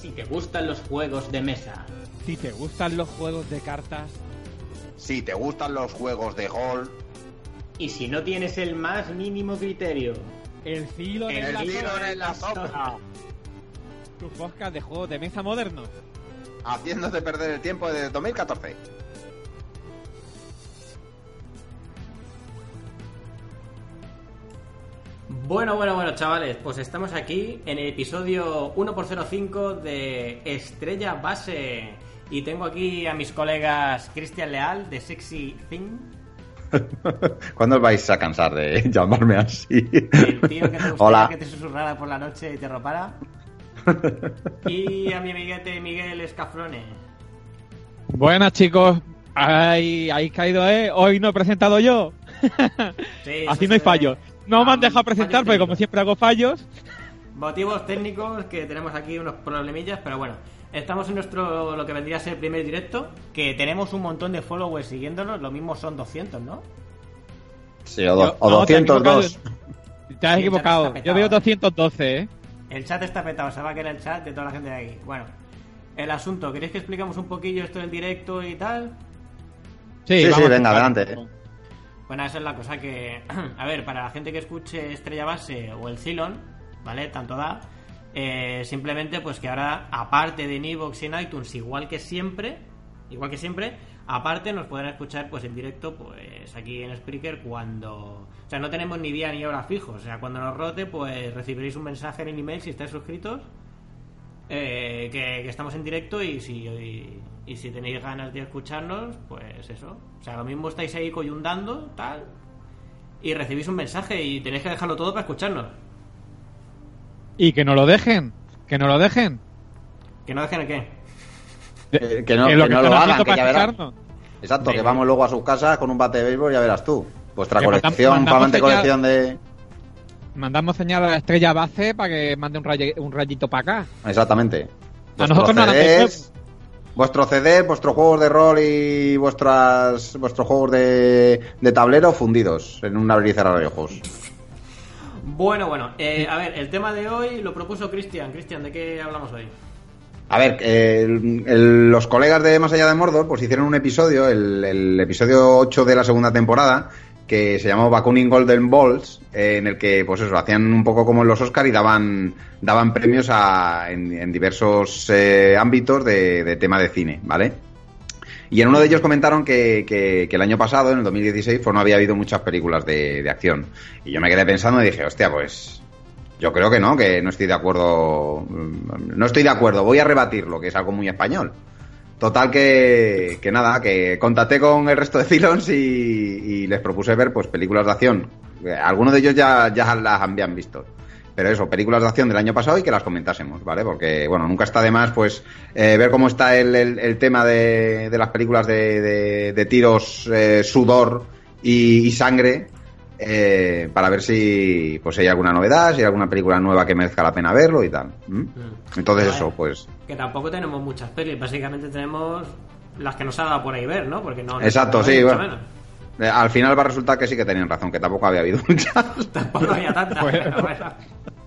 Si te gustan los juegos de mesa. Si te gustan los juegos de cartas. Si te gustan los juegos de gol. Y si no tienes el más mínimo criterio. El filo El en la en la sombra. Tu podcast de juegos de mesa modernos. Haciéndote perder el tiempo desde 2014. Bueno, bueno, bueno, chavales, pues estamos aquí en el episodio 1x05 de Estrella Base. Y tengo aquí a mis colegas Cristian Leal de Sexy Thing, ¿Cuándo os vais a cansar de llamarme así? el tío que te gustaría Hola. que te susurrara por la noche y te ropara. Y a mi amiguete Miguel Escafrone. Buenas chicos. Ahí, ahí caído, ¿eh? Hoy no he presentado yo. Sí, Así no hay fallos. No me han dejado presentar porque como siempre hago fallos. Motivos técnicos que tenemos aquí unos problemillas, pero bueno. Estamos en nuestro, lo que vendría a ser el primer directo, que tenemos un montón de followers siguiéndonos, lo mismo son 200, ¿no? Sí, o, do- o no, te has 202. equivocado. Te has Sí, equivocado. Yo veo petado. 212, ¿eh? El chat está petado, se va a quedar el chat de toda la gente de aquí. Bueno, el asunto, ¿queréis que explicamos un poquillo esto del directo y tal? Sí, sí, vamos venga, adelante. Bueno, esa es la cosa que, a ver, para la gente que escuche Estrella Base o el Cylon, ¿vale? Tanto da. eh, simplemente, pues que ahora, aparte de en iVoox y en iTunes, igual que siempre, igual que siempre, aparte nos podrán escuchar, pues en directo, pues aquí en Spreaker cuando. O sea, no tenemos ni día ni hora fijos. O sea, cuando nos rote, pues recibiréis un mensaje en el email si estáis suscritos. Eh, que, que estamos en directo y si y, y si tenéis ganas de escucharnos, pues eso. O sea, lo mismo estáis ahí coyundando, tal, y recibís un mensaje y tenéis que dejarlo todo para escucharnos. Y que no lo dejen. Que no lo dejen. Que no dejen el qué. Eh, que no, que que lo que no lo están hagan, que ya verás. Exacto, que vamos luego a sus casas con un bate de béisbol, ya verás tú. Vuestra colección, mandamos flamante colección de... Mandamos señal a la estrella base para que mande un, raye- un rayito para acá. Exactamente. A nosotros no nos CDs, vuestro CD, vuestros juegos de rol y vuestras vuestros juegos de, de tablero fundidos en un abrir y cerrar de ojos. Bueno, bueno, eh, a ver, el tema de hoy lo propuso Cristian. Cristian, ¿de qué hablamos hoy? A ver, eh, el- el- los colegas de Más Allá de Mordor pues hicieron un episodio, el, el episodio 8 de la segunda temporada, que se llamó Bakunin Golden Balls, eh, en el que pues eso, hacían un poco como en los Oscar y daban, daban premios a, en, diversos eh, ámbitos de, de tema de cine, ¿vale? Y en uno de ellos comentaron que, que- que el año pasado, en el 2016, pues no había habido muchas películas de, de acción. Y yo me quedé pensando y dije, hostia, pues yo creo que no, que no estoy de acuerdo. mm, No estoy de acuerdo, voy a rebatirlo, que es algo muy español. Total que, que nada, que contacté con el resto de Cylons y, y les propuse ver pues películas de acción. Eh, Algunos de ellos ya, ya las habían visto. Pero eso, películas de acción del año pasado y que las comentásemos, ¿vale? Porque, bueno, nunca está de más, pues, eh, ver cómo está el, el- tema de, de las películas de, de- tiros, eh, sudor y sangre, eh, para ver si, pues, hay alguna novedad, si hay alguna película nueva que merezca la pena verlo y tal. ¿m? Entonces, eso, pues, Que tampoco tenemos muchas pelis, básicamente tenemos las que nos ha dado por ahí ver, ¿no? Porque no. Exacto, no sí, bueno. menos. eh, al final va a resultar que sí que tenían razón, que tampoco había habido muchas. Tampoco había tantas. Pues-.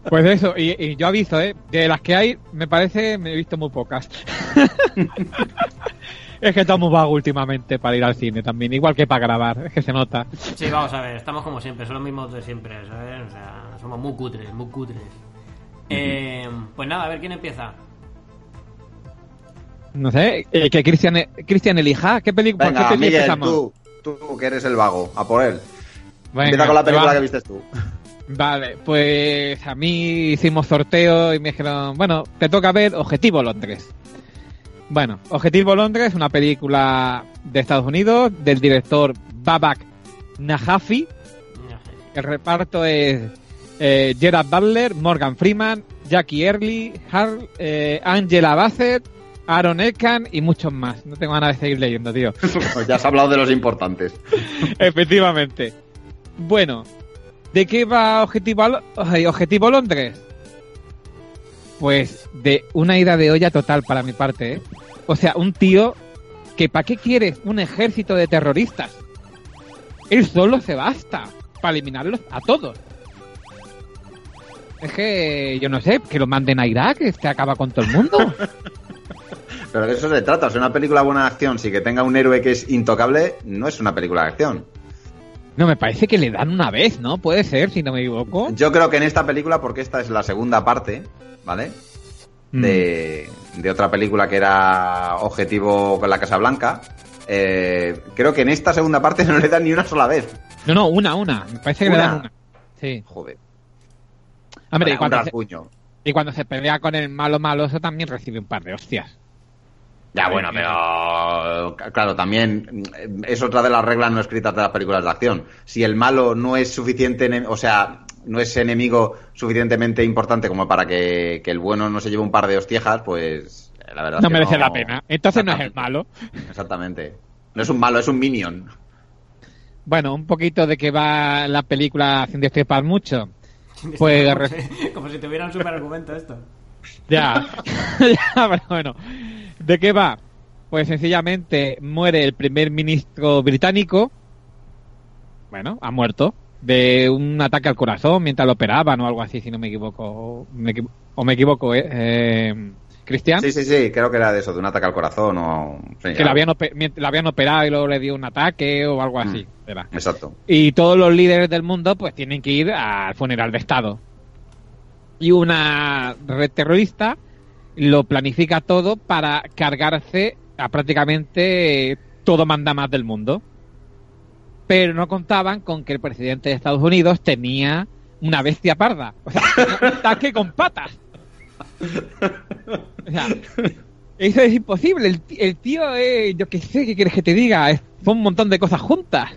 Pues eso, y, y yo aviso, ¿eh? De las que hay, me parece, me he visto muy pocas. es que estamos vago últimamente para ir al cine también, igual que para grabar, es que se nota. Sí, vamos a ver, estamos como siempre, son los mismos de siempre, ¿sabes? O sea, somos muy cutres, muy cutres. Eh, pues nada, a ver quién empieza. No sé, eh, que Cristian Cristian elija, ¿qué película Venga, qué Miguel, empezamos? tú, tú que eres el vago, a por él. Venga, Empieza con la película va. que vistes tú. Vale, pues a mí hicimos sorteo y me dijeron, bueno, te toca ver Objetivo Londres. Bueno, Objetivo Londres, una película de Estados Unidos del director Babak Najafi. El reparto es eh, Gerard Butler, Morgan Freeman, Jackie Early, Har- eh, Angela Bassett, Aaron Eckhart y muchos más. No tengo ganas de seguir leyendo, tío. Pues ya has hablado de los importantes. Efectivamente. Bueno, ¿de qué va Objetivo, Objetivo Londres? Pues de una ida de olla total para mi parte, ¿eh? O sea, un tío que ¿para qué quieres un ejército de terroristas? Él solo se basta para eliminarlos a todos. Es que, yo no sé, que lo manden a Irak, que se acaba con todo el mundo. Pero de eso se trata. O sea, una película buena de acción, si que tenga un héroe que es intocable, no es una película de acción. No, me parece que le dan una vez, ¿no? Puede ser, si no me equivoco. Yo creo que en esta película, porque esta es la segunda parte, ¿vale? Mm. De, de otra película que era Objetivo con la Casa Blanca. eh, creo que en esta segunda parte no le dan ni una sola vez. No, no, una, una. Me parece que le ¿Una? dan una. Sí. Joder. Hombre, Vaya, y, cuando se, y cuando se pelea con el malo maloso también recibe un par de hostias. Ya, bueno, pero claro, también es otra de las reglas no escritas de las películas de acción. Si el malo no es suficiente, o sea, no es enemigo suficientemente importante como para que, que el bueno no se lleve un par de hostiejas, pues eh, la verdad es No que merece la pena. Entonces no es el malo. Exactamente. No es un malo, es un minion. Bueno, un poquito de que va la película sin destripar mucho. Pues, como, re- si, como si tuviera un super argumento esto. Ya, ya, pero bueno. ¿De qué va? Pues sencillamente muere el primer ministro británico. Bueno, ha muerto. De un ataque al corazón mientras lo operaban o algo así, si no me equivoco. Me equivo- o me equivoco, ¿eh? eh Cristian. Sí, sí, sí, creo que era de eso, de un ataque al corazón o... sí, Que la habían, la habían operado y luego le dio un ataque o algo así. Mm. era. Exacto. Y todos los líderes del mundo pues tienen que ir al funeral de Estado. Y una red terrorista lo planifica todo para cargarse a prácticamente todo manda más del mundo. Pero no contaban con que el presidente de Estados Unidos tenía una bestia parda. O sea, un tanque con patas. O sea, eso es imposible. El, tío, eh, yo qué sé, ¿qué quieres que te diga? Es- Son un montón de cosas juntas.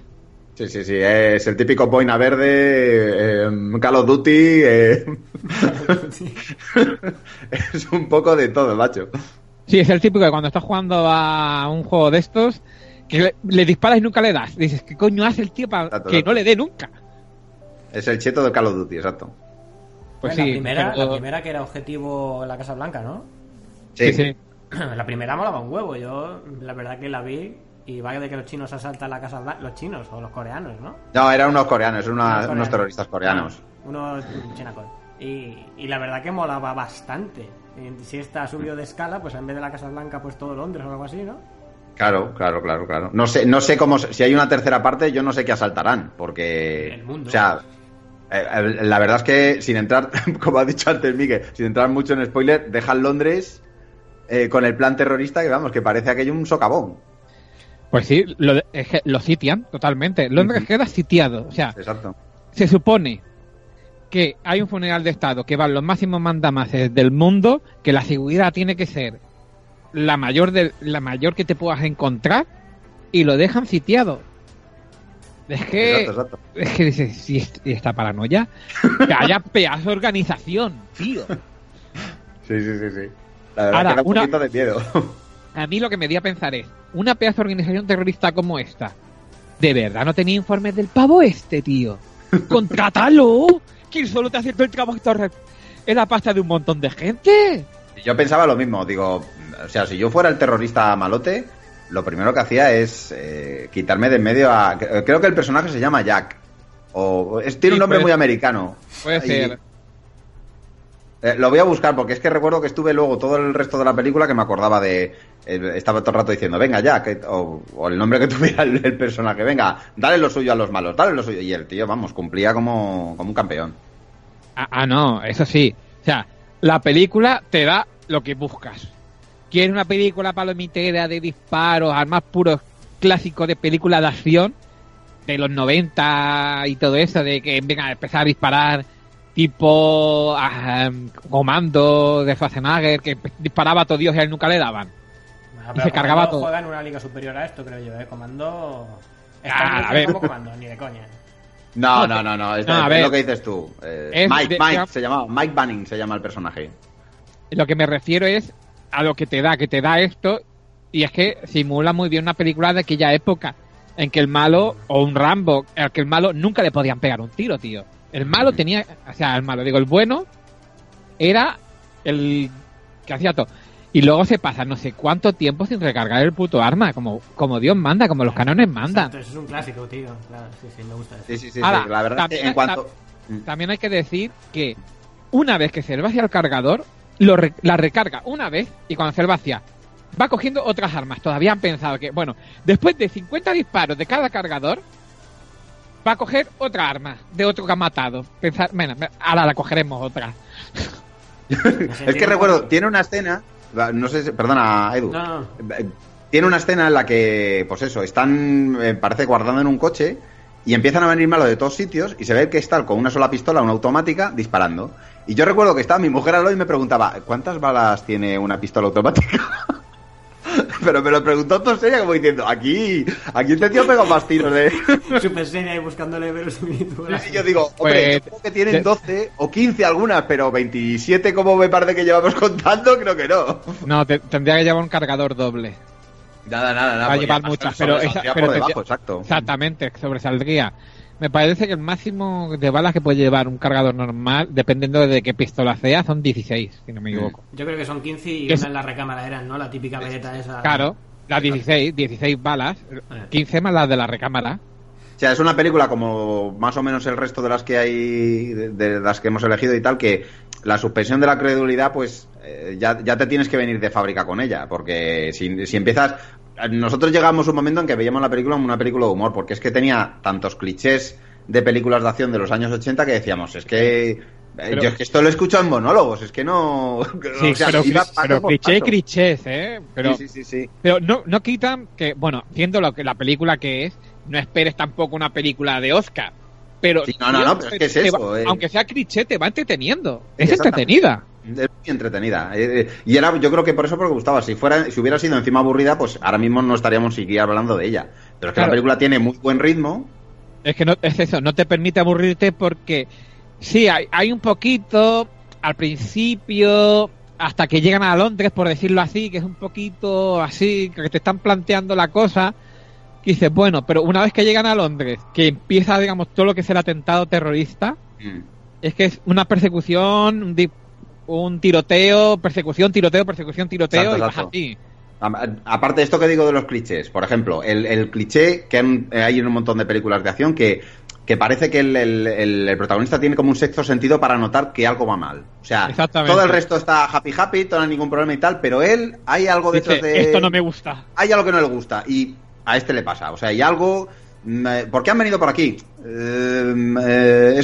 Sí, sí, sí, es el típico boina verde, eh, Call of Duty, eh, es un poco de todo, macho. Sí, es el típico que cuando estás jugando a un juego de estos, que le, le disparas y nunca le das. Dices, ¿qué coño hace el tío para Exacto, que exacto. no le dé nunca? Es el cheto del Call of Duty, exacto. Pues la, sí, primera, pero- la primera que era objetivo en la Casa Blanca, ¿no? sí, sí. La primera molaba un huevo. Yo, la verdad que la vi y va de que los chinos asaltan la Casa Blanca. Los chinos o los coreanos, ¿no? No, eran unos coreanos, una- Unos terroristas coreanos. Ah, Unos chinacos. Y, y la verdad que molaba bastante. Si esta ha subido de escala, pues en vez de la Casa Blanca, pues todo Londres o algo así, ¿no? Claro, claro, claro, claro. No sé, no sé cómo, si hay una tercera parte, yo no sé qué asaltarán, porque... El mundo. O sea, eh, la verdad es que sin entrar, como ha dicho antes Miguel, sin entrar mucho en spoiler, dejan Londres eh, con el plan terrorista que vamos, que parece aquello un socavón. Pues sí, lo, de- es que lo sitian totalmente. Londres queda sitiado. O sea, Exacto. se supone que hay un funeral de Estado que van los máximos mandamases del mundo, que la seguridad tiene que ser la mayor, de, la mayor que te puedas encontrar, y lo dejan sitiado. Es que... Exacto, exacto. Es que dices, si es- y esta paranoia, que haya pedazo de organización, tío. Sí, sí, sí, sí. La verdad Ahora, que da un una- poquito de miedo. A mí lo que me di a pensar es, una pedazo de organización terrorista como esta, ¿de verdad no tenía informes del pavo este, tío? ¡Contrátalo! Que solo te todo el trabajo en la pasta de un montón de gente. Yo pensaba lo mismo, digo, o sea, si yo fuera el terrorista malote, lo primero que hacía es eh, quitarme de en medio a... Creo que el personaje se llama Jack. O es- tiene Sí, un nombre puede- muy americano. Puede Y- ser. Eh, lo voy a buscar porque es que recuerdo que estuve luego todo el resto de la película que me acordaba de. eh, estaba todo el rato diciendo, venga ya, que- o, o el nombre que tuviera el, el personaje, venga, dale lo suyo a los malos, dale lo suyo. Y el tío, vamos, cumplía como, como un campeón. Ah, ah, no, eso sí. O sea, la película te da lo que buscas. ¿Quieres una película palomitera de disparos, armas puros clásicos de película de acción? De los 90 y todo eso, de que venga a empezar a disparar tipo ah, comando de Schwarzenegger, que disparaba a todo Dios y a él nunca le daban. Y se cargaba todo. juega en una liga superior a esto, creo yo, ¿eh? Comando... Ah, Está a ver. como comando, ni de coña. No, no, no, no, es, No, lo que dices tú. Eh, Mike, de- Mike se llamaba, Mike Banning se llama el personaje. Lo que me refiero es a lo que te da, que te da esto, y es que simula muy bien una película de aquella época, en que el malo, o un Rambo, al que el malo nunca le podían pegar un tiro, tío. El malo tenía, o sea, el malo, digo, el bueno era el que hacía todo. Y luego se pasa no sé cuánto tiempo sin recargar el puto arma, como, como Dios manda, como los canones mandan. Exacto, eso es un clásico, tío. Claro, sí, sí, me gusta eso. Sí, sí, sí, Ahora, sí, La verdad es que también en cuanto. También hay que decir que una vez que se le vacía el cargador, lo re- la recarga una vez y cuando se le vacía, va cogiendo otras armas. Todavía han pensado que, bueno, después de 50 disparos de cada cargador, va a coger otra arma de otro que ha matado. Pensar, bueno, ahora la cogeremos otra. Es que recuerdo, tiene una escena, no sé, si- perdona, Edu. No, no. Eh, Tiene una escena en la que, pues eso, están, eh, parece, guardando en un coche y empiezan a venir malos de todos sitios y se ve que está con una sola pistola, una automática, disparando. Y yo recuerdo que estaba mi mujer al lado y me preguntaba, ¿cuántas balas tiene una pistola automática? Pero me lo preguntó todo seria como diciendo, aquí, aquí este tío pega más tiros de... Super seria ahí buscándole verosimilitud. Y yo digo, hombre, Pues, yo creo que tienen de- 12 o 15 algunas, pero 27 como me parece que llevamos contando, creo que no. No, te- tendría que llevar un cargador doble. Nada, nada, nada. Va a llevar muchas, pero esa- pero debajo, exacto. Exactamente, sobresaldría. Me parece que el máximo de balas que puede llevar un cargador normal, dependiendo de qué pistola sea, son 16, si no me equivoco. Yo creo que son 15 y Es- una en la recámara eran, ¿no? La típica veleta esa. Claro, las 16, 16 balas, 15 más las de la recámara. O sea, es una película como más o menos el resto de las que hay, de, de las que hemos elegido y tal, que la suspensión de la credulidad, pues eh, ya, ya te tienes que venir de fábrica con ella, porque si, si empiezas... Nosotros llegamos a un momento en que veíamos la película como una película de humor, porque es que tenía tantos clichés de películas de acción de los años 80 que decíamos, es que... eh, Pero- yo es que esto lo he escuchado en monólogos, es que no... Sí, o sea, pero, iba paso pero por cliché, paso. clichés, ¿eh? Pero, Sí, sí, sí, pero no, no quitan que, bueno, siendo lo que la película que es, no esperes tampoco una película de Oscar. Pero, Sí, no, no, no, pero es que es eso, va- eh. aunque sea cliché, te va entreteniendo. Es entretenida. Es muy entretenida. Eh, eh, y era, yo creo que por eso porque gustaba. Si fuera, si hubiera sido encima aburrida, pues ahora mismo no estaríamos siquiera hablando de ella. Pero es que Claro. la película tiene muy buen ritmo. Es que no, es eso, no te permite aburrirte porque sí, hay, hay un poquito al principio, hasta que llegan a Londres, por decirlo así, que es un poquito así, que te están planteando la cosa, y dices, bueno, pero una vez que llegan a Londres, que empieza, digamos, todo lo que es el atentado terrorista, Mm. es que es una persecución, un, un tiroteo, persecución, tiroteo, persecución, tiroteo, Exacto, y vas exacto. así. A- Aparte de esto que digo de los clichés, por ejemplo, el, el cliché que eh, hay en un montón de películas de acción que, que parece que el, el- el- el protagonista tiene como un sexto sentido para notar que algo va mal. O sea, todo el resto está happy happy, todo no hay ningún problema y tal, pero él hay algo detrás Dice, de... esto no me gusta. hay algo que no le gusta y a este le pasa. O sea, hay algo. mm, eh, ¿Por qué han venido por aquí? Eh,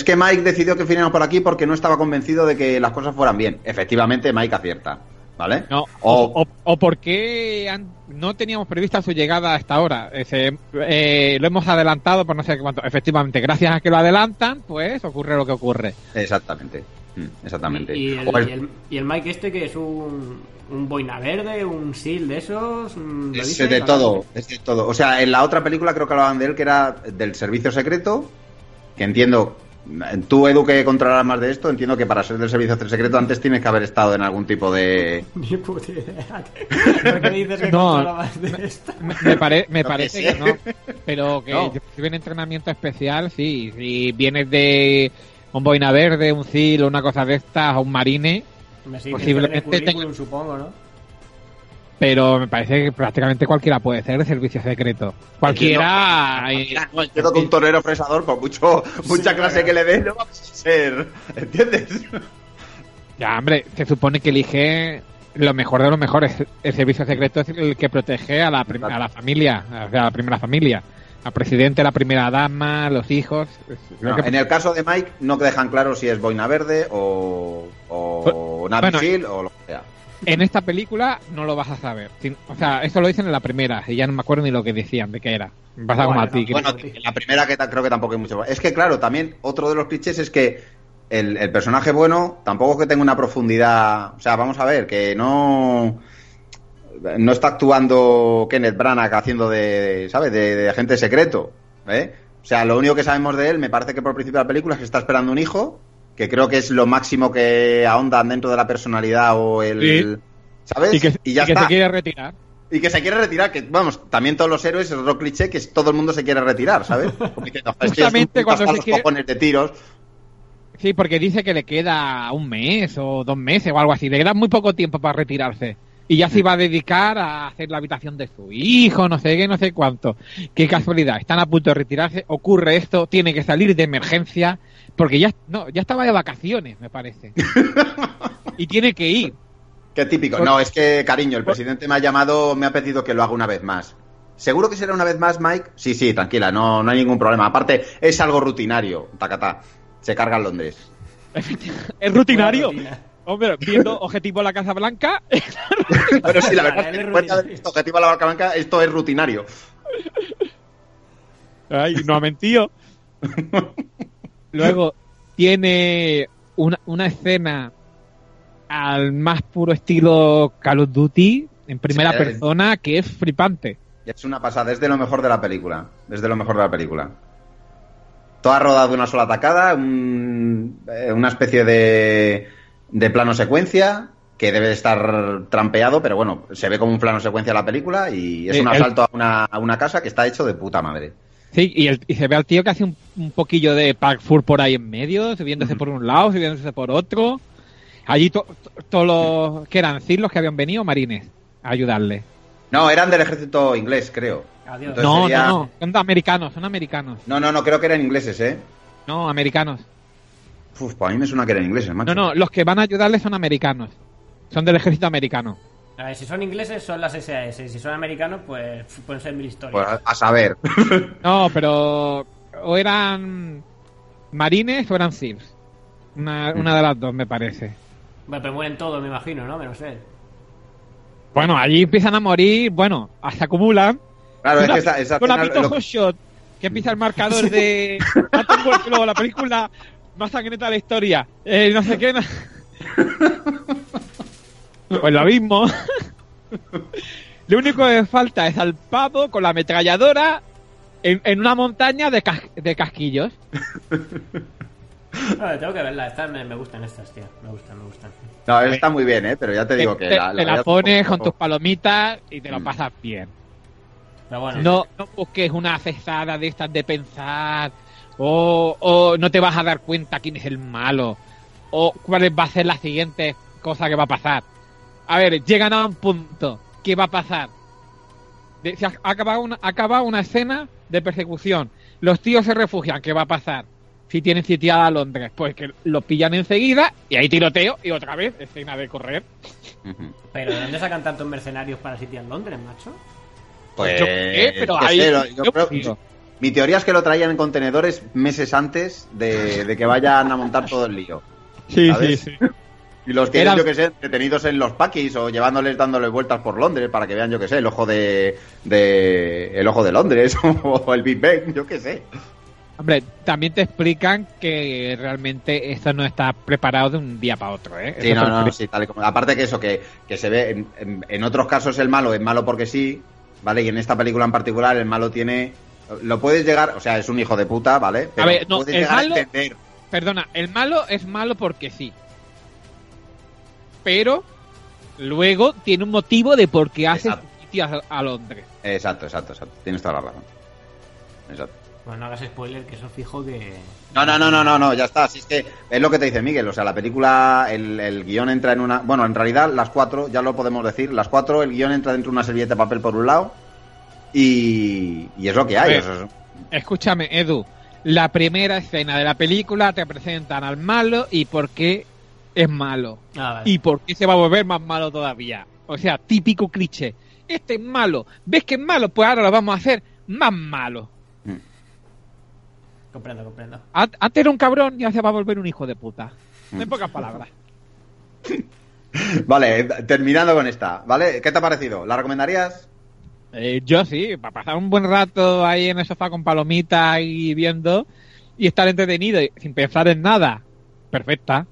es que Mike decidió que viniéramos por aquí porque no estaba convencido de que las cosas fueran bien. Efectivamente, Mike acierta. ¿Vale? No, O- o, por qué han- no teníamos prevista su llegada hasta ahora. Ese, eh, lo hemos adelantado por no sé cuánto. Efectivamente, gracias a que lo adelantan, pues ocurre lo que ocurre. Exactamente. Mm, Exactamente. Y, y el, y el- y el Mike este que es un, un boina verde, un seal de esos. mm, ¿lo es de ¿Lo todo, es de todo. O sea, en la otra película creo que hablaban de él que era del servicio secreto, que entiendo, tú Edu que controlarás más de esto, entiendo que para ser del servicio secreto antes tienes que haber estado en algún tipo de... Ni puta idea. ¿Por qué dices que No. controlabas de esto? Me, me pare- me que parece que no. Pero que No. yo si en entrenamiento especial, sí. Si vienes de un boina verde, un CIL o una cosa de estas, o un marine, Me Posiblemente tenga- supongo, ¿no? Pero me parece que prácticamente cualquiera puede ser de servicio secreto. Cualquiera. eh, No, entiendo que un torero fresador, por mucho, mucha Sí, clase que le dé, no va a ser. ¿Entiendes? Ya, hombre, se supone que elige lo mejor de lo mejor. Es- El servicio secreto es el que protege a la, prim- a la familia, o sea, a la primera familia. Al presidente, la primera dama, los hijos. No, que- en el caso de Mike, no dejan claro si es boina verde o, o Bueno. Seal o lo que sea. En esta película no lo vas a saber. O sea, eso lo dicen en la primera y ya no me acuerdo ni lo que decían, de qué era. Pasa como Bueno, a ti. que- Bueno, la primera que creo que tampoco hay mucho. Es que, claro, también otro de los clichés es que el, el personaje bueno tampoco es que tenga una profundidad. O sea, vamos a ver, que no. No está actuando Kenneth Branagh haciendo de, ¿sabes? De, de agente secreto. ¿eh? O sea, lo único que sabemos de él, me parece que por principio de la película es que está esperando un hijo, que creo que es lo máximo que ahondan dentro de la personalidad o el. Sí. ¿Sabes? y que, ya y que está. se quiere retirar. Y que se quiere retirar, que vamos, también todos los héroes es otro cliché que es- todo el mundo se quiere retirar, ¿sabes? Porque dicen, "No, es que Justamente es cuando se los quiere- cojones de tiros. Sí, porque dice que le queda un mes o dos meses o algo así. Le queda muy poco tiempo para retirarse. Y ya se iba a dedicar a hacer la habitación de su hijo, no sé qué, no sé cuánto. Qué casualidad, están a punto de retirarse, ocurre esto, tiene que salir de emergencia, porque ya, no, ya estaba de vacaciones, me parece. y tiene que ir. Qué típico. No, es que, cariño, el presidente me ha llamado, me ha pedido que lo haga una vez más. ¿Seguro que será una vez más, Mike? Sí, sí, tranquila, no, no hay ningún problema. Aparte, es algo rutinario, tacatá. Se carga en Londres. es rutinario. Hombre, viendo Objetivo la Casa Blanca. Pero sí, la verdad es que esto, Objetivo la Casa Blanca, esto es rutinario. Ay, no ha mentido. Luego tiene una, una escena al más puro estilo Call of Duty en primera persona que es flipante. Es una pasada, es de lo mejor de la película. Es de lo mejor de la película. Toda rodada de una sola atacada, eh, una especie de, de plano secuencia que debe estar trampeado, pero bueno, se ve como un plano secuencia la película y es un asalto a, una, a, una, casa que está hecho de puta madre. Sí, y, y se ve al tío que hace un, poquillo de parkour por ahí en medio, subiéndose por un lado, subiéndose por otro. Allí todos los que eran CIR los que habían venido, marines, a ayudarle. No, eran del ejército inglés, creo. no, no, no, son americanos, son americanos. No, no, no, creo que eran ingleses, ¿eh? No, americanos. Uf, pues a mí me suena que eran ingleses, macho. No, no, los que van a ayudarle son americanos. Son del ejército americano. A ver, si son ingleses son las SAS, si son americanos pues pueden ser mil historias. Pues a, saber. no, pero o eran marines o eran SEALs. Una, una de las dos, me parece. Bueno, pero mueren todos, me imagino, ¿no? Menos él. Bueno, allí empiezan a morir, bueno, hasta acumulan. Claro, es que esa, esa Con la lo... shot, que empieza el marcador de la película más sangrienta de la historia. Eh, no sé qué. pues lo mismo. lo único que falta es al pavo con la ametralladora en, en una montaña de, de casquillos. Tengo que verla, estas me, gustan estas, tío. Me gustan, me gustan. No, está muy bien, ¿eh? Pero ya te digo que te, la, te la pones con tus palomitas y te lo mm. pasas bien. Pero bueno, no, no busques una cesada de estas de pensar, o, o no te vas a dar cuenta quién es el malo, o cuál va a ser la siguiente cosa que va a pasar. A ver, llegan a un punto, ¿qué va a pasar? Se acaba una, acaba una escena de persecución, los tíos se refugian, ¿qué va a pasar? si tienen sitiada a Londres? Pues que lo pillan enseguida y hay tiroteo y otra vez escena de correr. Pero ¿de dónde sacan tantos mercenarios para sitiar Londres, macho? Pues, pero mi teoría es que lo traían en contenedores meses antes de, que vayan a montar todo el lío. Sí, sí, sí. Y los tienen, yo que sé, detenidos en los paquis o llevándoles, dándoles vueltas por Londres para que vean, yo que sé, el ojo de, de el ojo de Londres o el Big Bang, yo que sé. Hombre, también te explican que realmente esto no está preparado de un día para otro, ¿eh? Sí, no, no, sí, tal como. Aparte que eso, que, se ve, en, otros casos el malo es malo porque sí, ¿vale? Y en esta película en particular el malo tiene... Lo puedes llegar, o sea, es un hijo de puta, ¿vale? Pero a ver, no, el malo, Perdona, el malo es malo porque sí. Pero luego tiene un motivo de por qué hace a, a Londres. Exacto, exacto, exacto. Tienes toda la razón. Exacto. Bueno, no hagas spoiler, que eso fijo que. No, no, no, no, no, no, ya está. Así es que es lo que te dice Miguel. O sea, la película, el, guion entra en una. Bueno, en realidad, las cuatro, ya lo podemos decir, las cuatro, el guion entra dentro de una servilleta de papel por un lado. Y, y es lo que hay. Escúchame, Edu. La primera escena de la película te presentan al malo y por qué es malo. Ah, y por qué se va a volver más malo todavía. O sea, típico cliché. Este es malo. ¿Ves que es malo? Pues ahora lo vamos a hacer más malo. Comprendo, comprendo. Antes era un cabrón y ahora se va a volver un hijo de puta. En pocas palabras. vale, terminando con esta, ¿vale? ¿Qué te ha parecido? ¿La recomendarías? Eh, yo sí, para pasar un buen rato ahí en el sofá con palomitas y viendo y estar entretenido sin pensar en nada. Perfecta.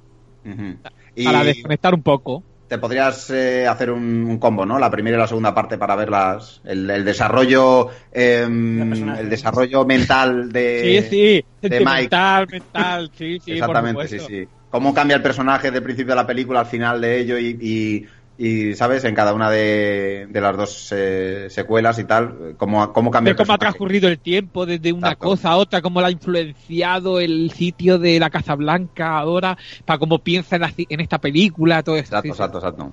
Para desconectar un poco te podrías eh, hacer un, combo, ¿no? La primera y la segunda parte para ver las, el, desarrollo em, el desarrollo mental de, sí, sí. de Mike. Mental, mental, sí, sí. Exactamente, sí, sí. Cómo cambia el personaje del principio de la película al final de ello y y sabes en cada una de, las dos eh, secuelas y tal cómo, cómo cambia cómo ha transcurrido el tiempo desde una cosa a otra cómo la ha influenciado el sitio de la Casa Blanca ahora para cómo piensa en, esta película todo esto exacto exacto exacto.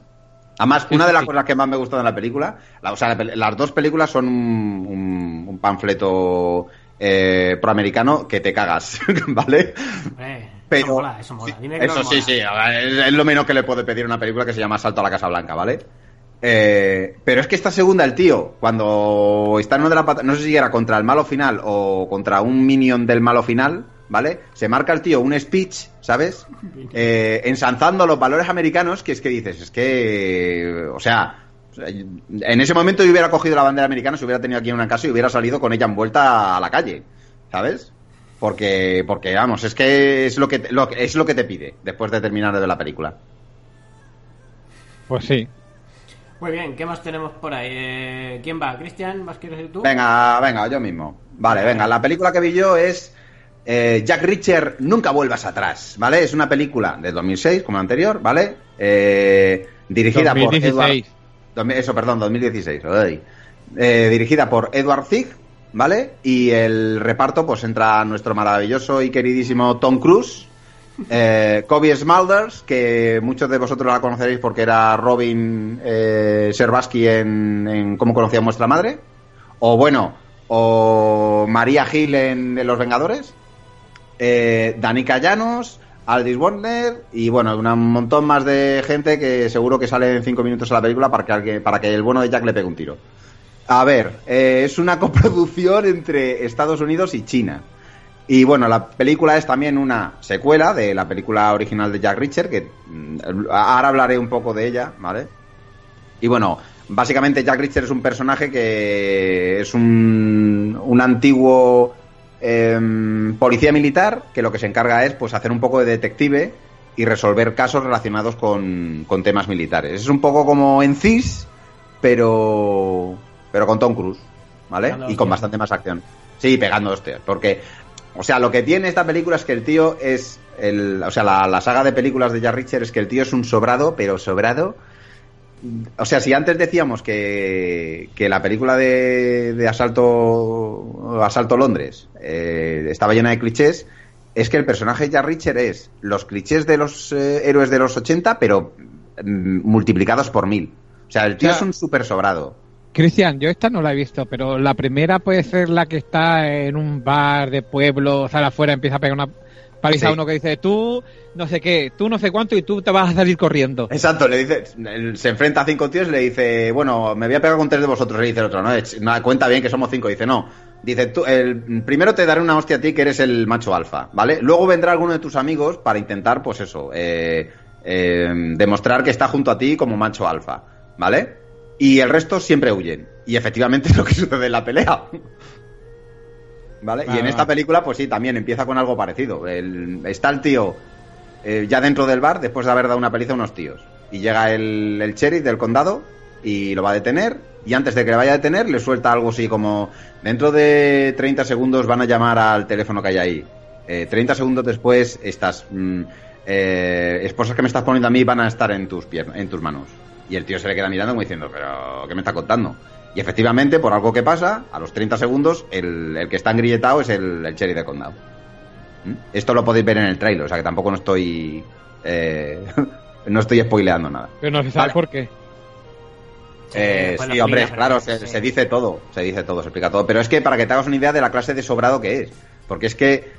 Además, una de las cosas que más me gustan de la película, la- o sea, la pel- las dos películas son un, un- un panfleto eh, proamericano que te cagas, ¿vale? Hombre, Pero- eso mola, eso mola. Dime que Eso no sí, mola. sí, es, lo menos que le puede pedir a una película que se llama Salto a la Casa Blanca, ¿vale? Eh, pero es que esta segunda, el tío, cuando está en uno de la pat- no sé si era contra el malo final o contra un minion del malo final, ¿vale? Se marca el tío un speech, ¿sabes? Eh, ensalzando los valores americanos, que es que dices, es que, o sea, en ese momento yo hubiera cogido la bandera americana, se hubiera tenido aquí en una casa y hubiera salido con ella envuelta a la calle, ¿sabes? Porque, porque vamos, es que es lo que, te- lo, que- es lo que te pide después de terminar de ver la película. Pues sí. Muy bien, ¿qué más tenemos por ahí? Eh, ¿Quién va? ¿Cristian? ¿Vas quieres ir tú? Venga, venga, yo mismo. Vale, venga, la película que vi yo es eh, Jack Reacher, Nunca vuelvas atrás, ¿vale? Es una película de 2006, como la anterior, ¿vale? Eh, dirigida 2016. por Edward... Eso, perdón, 2016. ay. Eh, dirigida por Edward Zig, ¿vale? Y el reparto, pues entra nuestro maravilloso y queridísimo Tom Cruise, eh, Kobe Smulders, que muchos de vosotros la conoceréis porque era Robin eh, en, en Cómo conocía a vuestra madre. O bueno, o María Gil en, Los Vengadores. Eh, Danica Llanos, Aldis Warner y bueno, un montón más de gente que seguro que sale en cinco minutos a la película para que, para que el bueno de Jack le pegue un tiro. A ver, eh, es una coproducción entre Estados Unidos y China. Y bueno, la película es también una secuela de la película original de Jack Reacher, que mm, ahora hablaré un poco de ella, ¿vale? Y bueno, básicamente Jack Reacher es un personaje que es un, un antiguo em, policía militar que lo que se encarga es pues hacer un poco de detective y resolver casos relacionados con, con temas militares. Es un poco como en CIS, pero, pero con Tom Cruise, ¿vale? Pegando Y con hostias. bastante más acción. Sí, pegando hostias, porque, o sea, lo que tiene esta película es que el tío es, el, o sea, la, la saga de películas de Jack Reacher es que el tío es un sobrado, pero sobrado. O sea, si antes decíamos que, que la película de, de Asalto, Asalto Londres eh, estaba llena de clichés, es que el personaje de Jack Reacher es los clichés de los eh, héroes de los 80, pero mm, multiplicados por mil. O sea, el tío O sea, es un súper sobrado. Cristian, yo esta no la he visto, pero la primera puede ser la que está en un bar de pueblo, sale afuera, empieza a pegar una paliza Sí. a uno que dice tú no sé qué, tú no sé cuánto y tú te vas a salir corriendo. Exacto, le dice, se enfrenta a cinco tíos y le dice, bueno, me voy a pegar con tres de vosotros. Le dice el otro, no, cuenta bien que somos cinco. Dice, no. Dice, tú, el, primero te daré una hostia a ti que eres el macho alfa, ¿vale? Luego vendrá alguno de tus amigos para intentar, pues eso, eh, eh, demostrar que está junto a ti como macho alfa, ¿vale? Y el resto siempre huyen. Y efectivamente es lo que sucede en la pelea. ¿Vale? y en Vale, esta película, pues sí, también empieza con algo parecido. El- está el tío eh, ya dentro del bar después de haber dado una paliza a unos tíos. Y llega el, el sheriff del condado y lo va a detener. Y antes de que le vaya a detener, le suelta algo así como: Dentro de 30 segundos van a llamar al teléfono que hay ahí. Eh, 30 segundos después, estas mm, eh, esposas que me estás poniendo a mí van a estar en tus, piernas, en tus manos. Y el tío se le queda mirando como diciendo: ¿Pero qué me está contando? Y efectivamente, por algo que pasa, a los 30 segundos, el, el que está engrilletado es el, el sheriff del condado. ¿Mm? Esto lo podéis ver en el trailer, o sea que tampoco no estoy. eh, no estoy spoileando nada. Pero no se sabe Vale. por qué. Sí, Eh, sí, hombre, claro, se, sí. se dice todo, se dice todo, se explica todo. Pero es que para que te hagas una idea de la clase de sobrado que es. Porque es que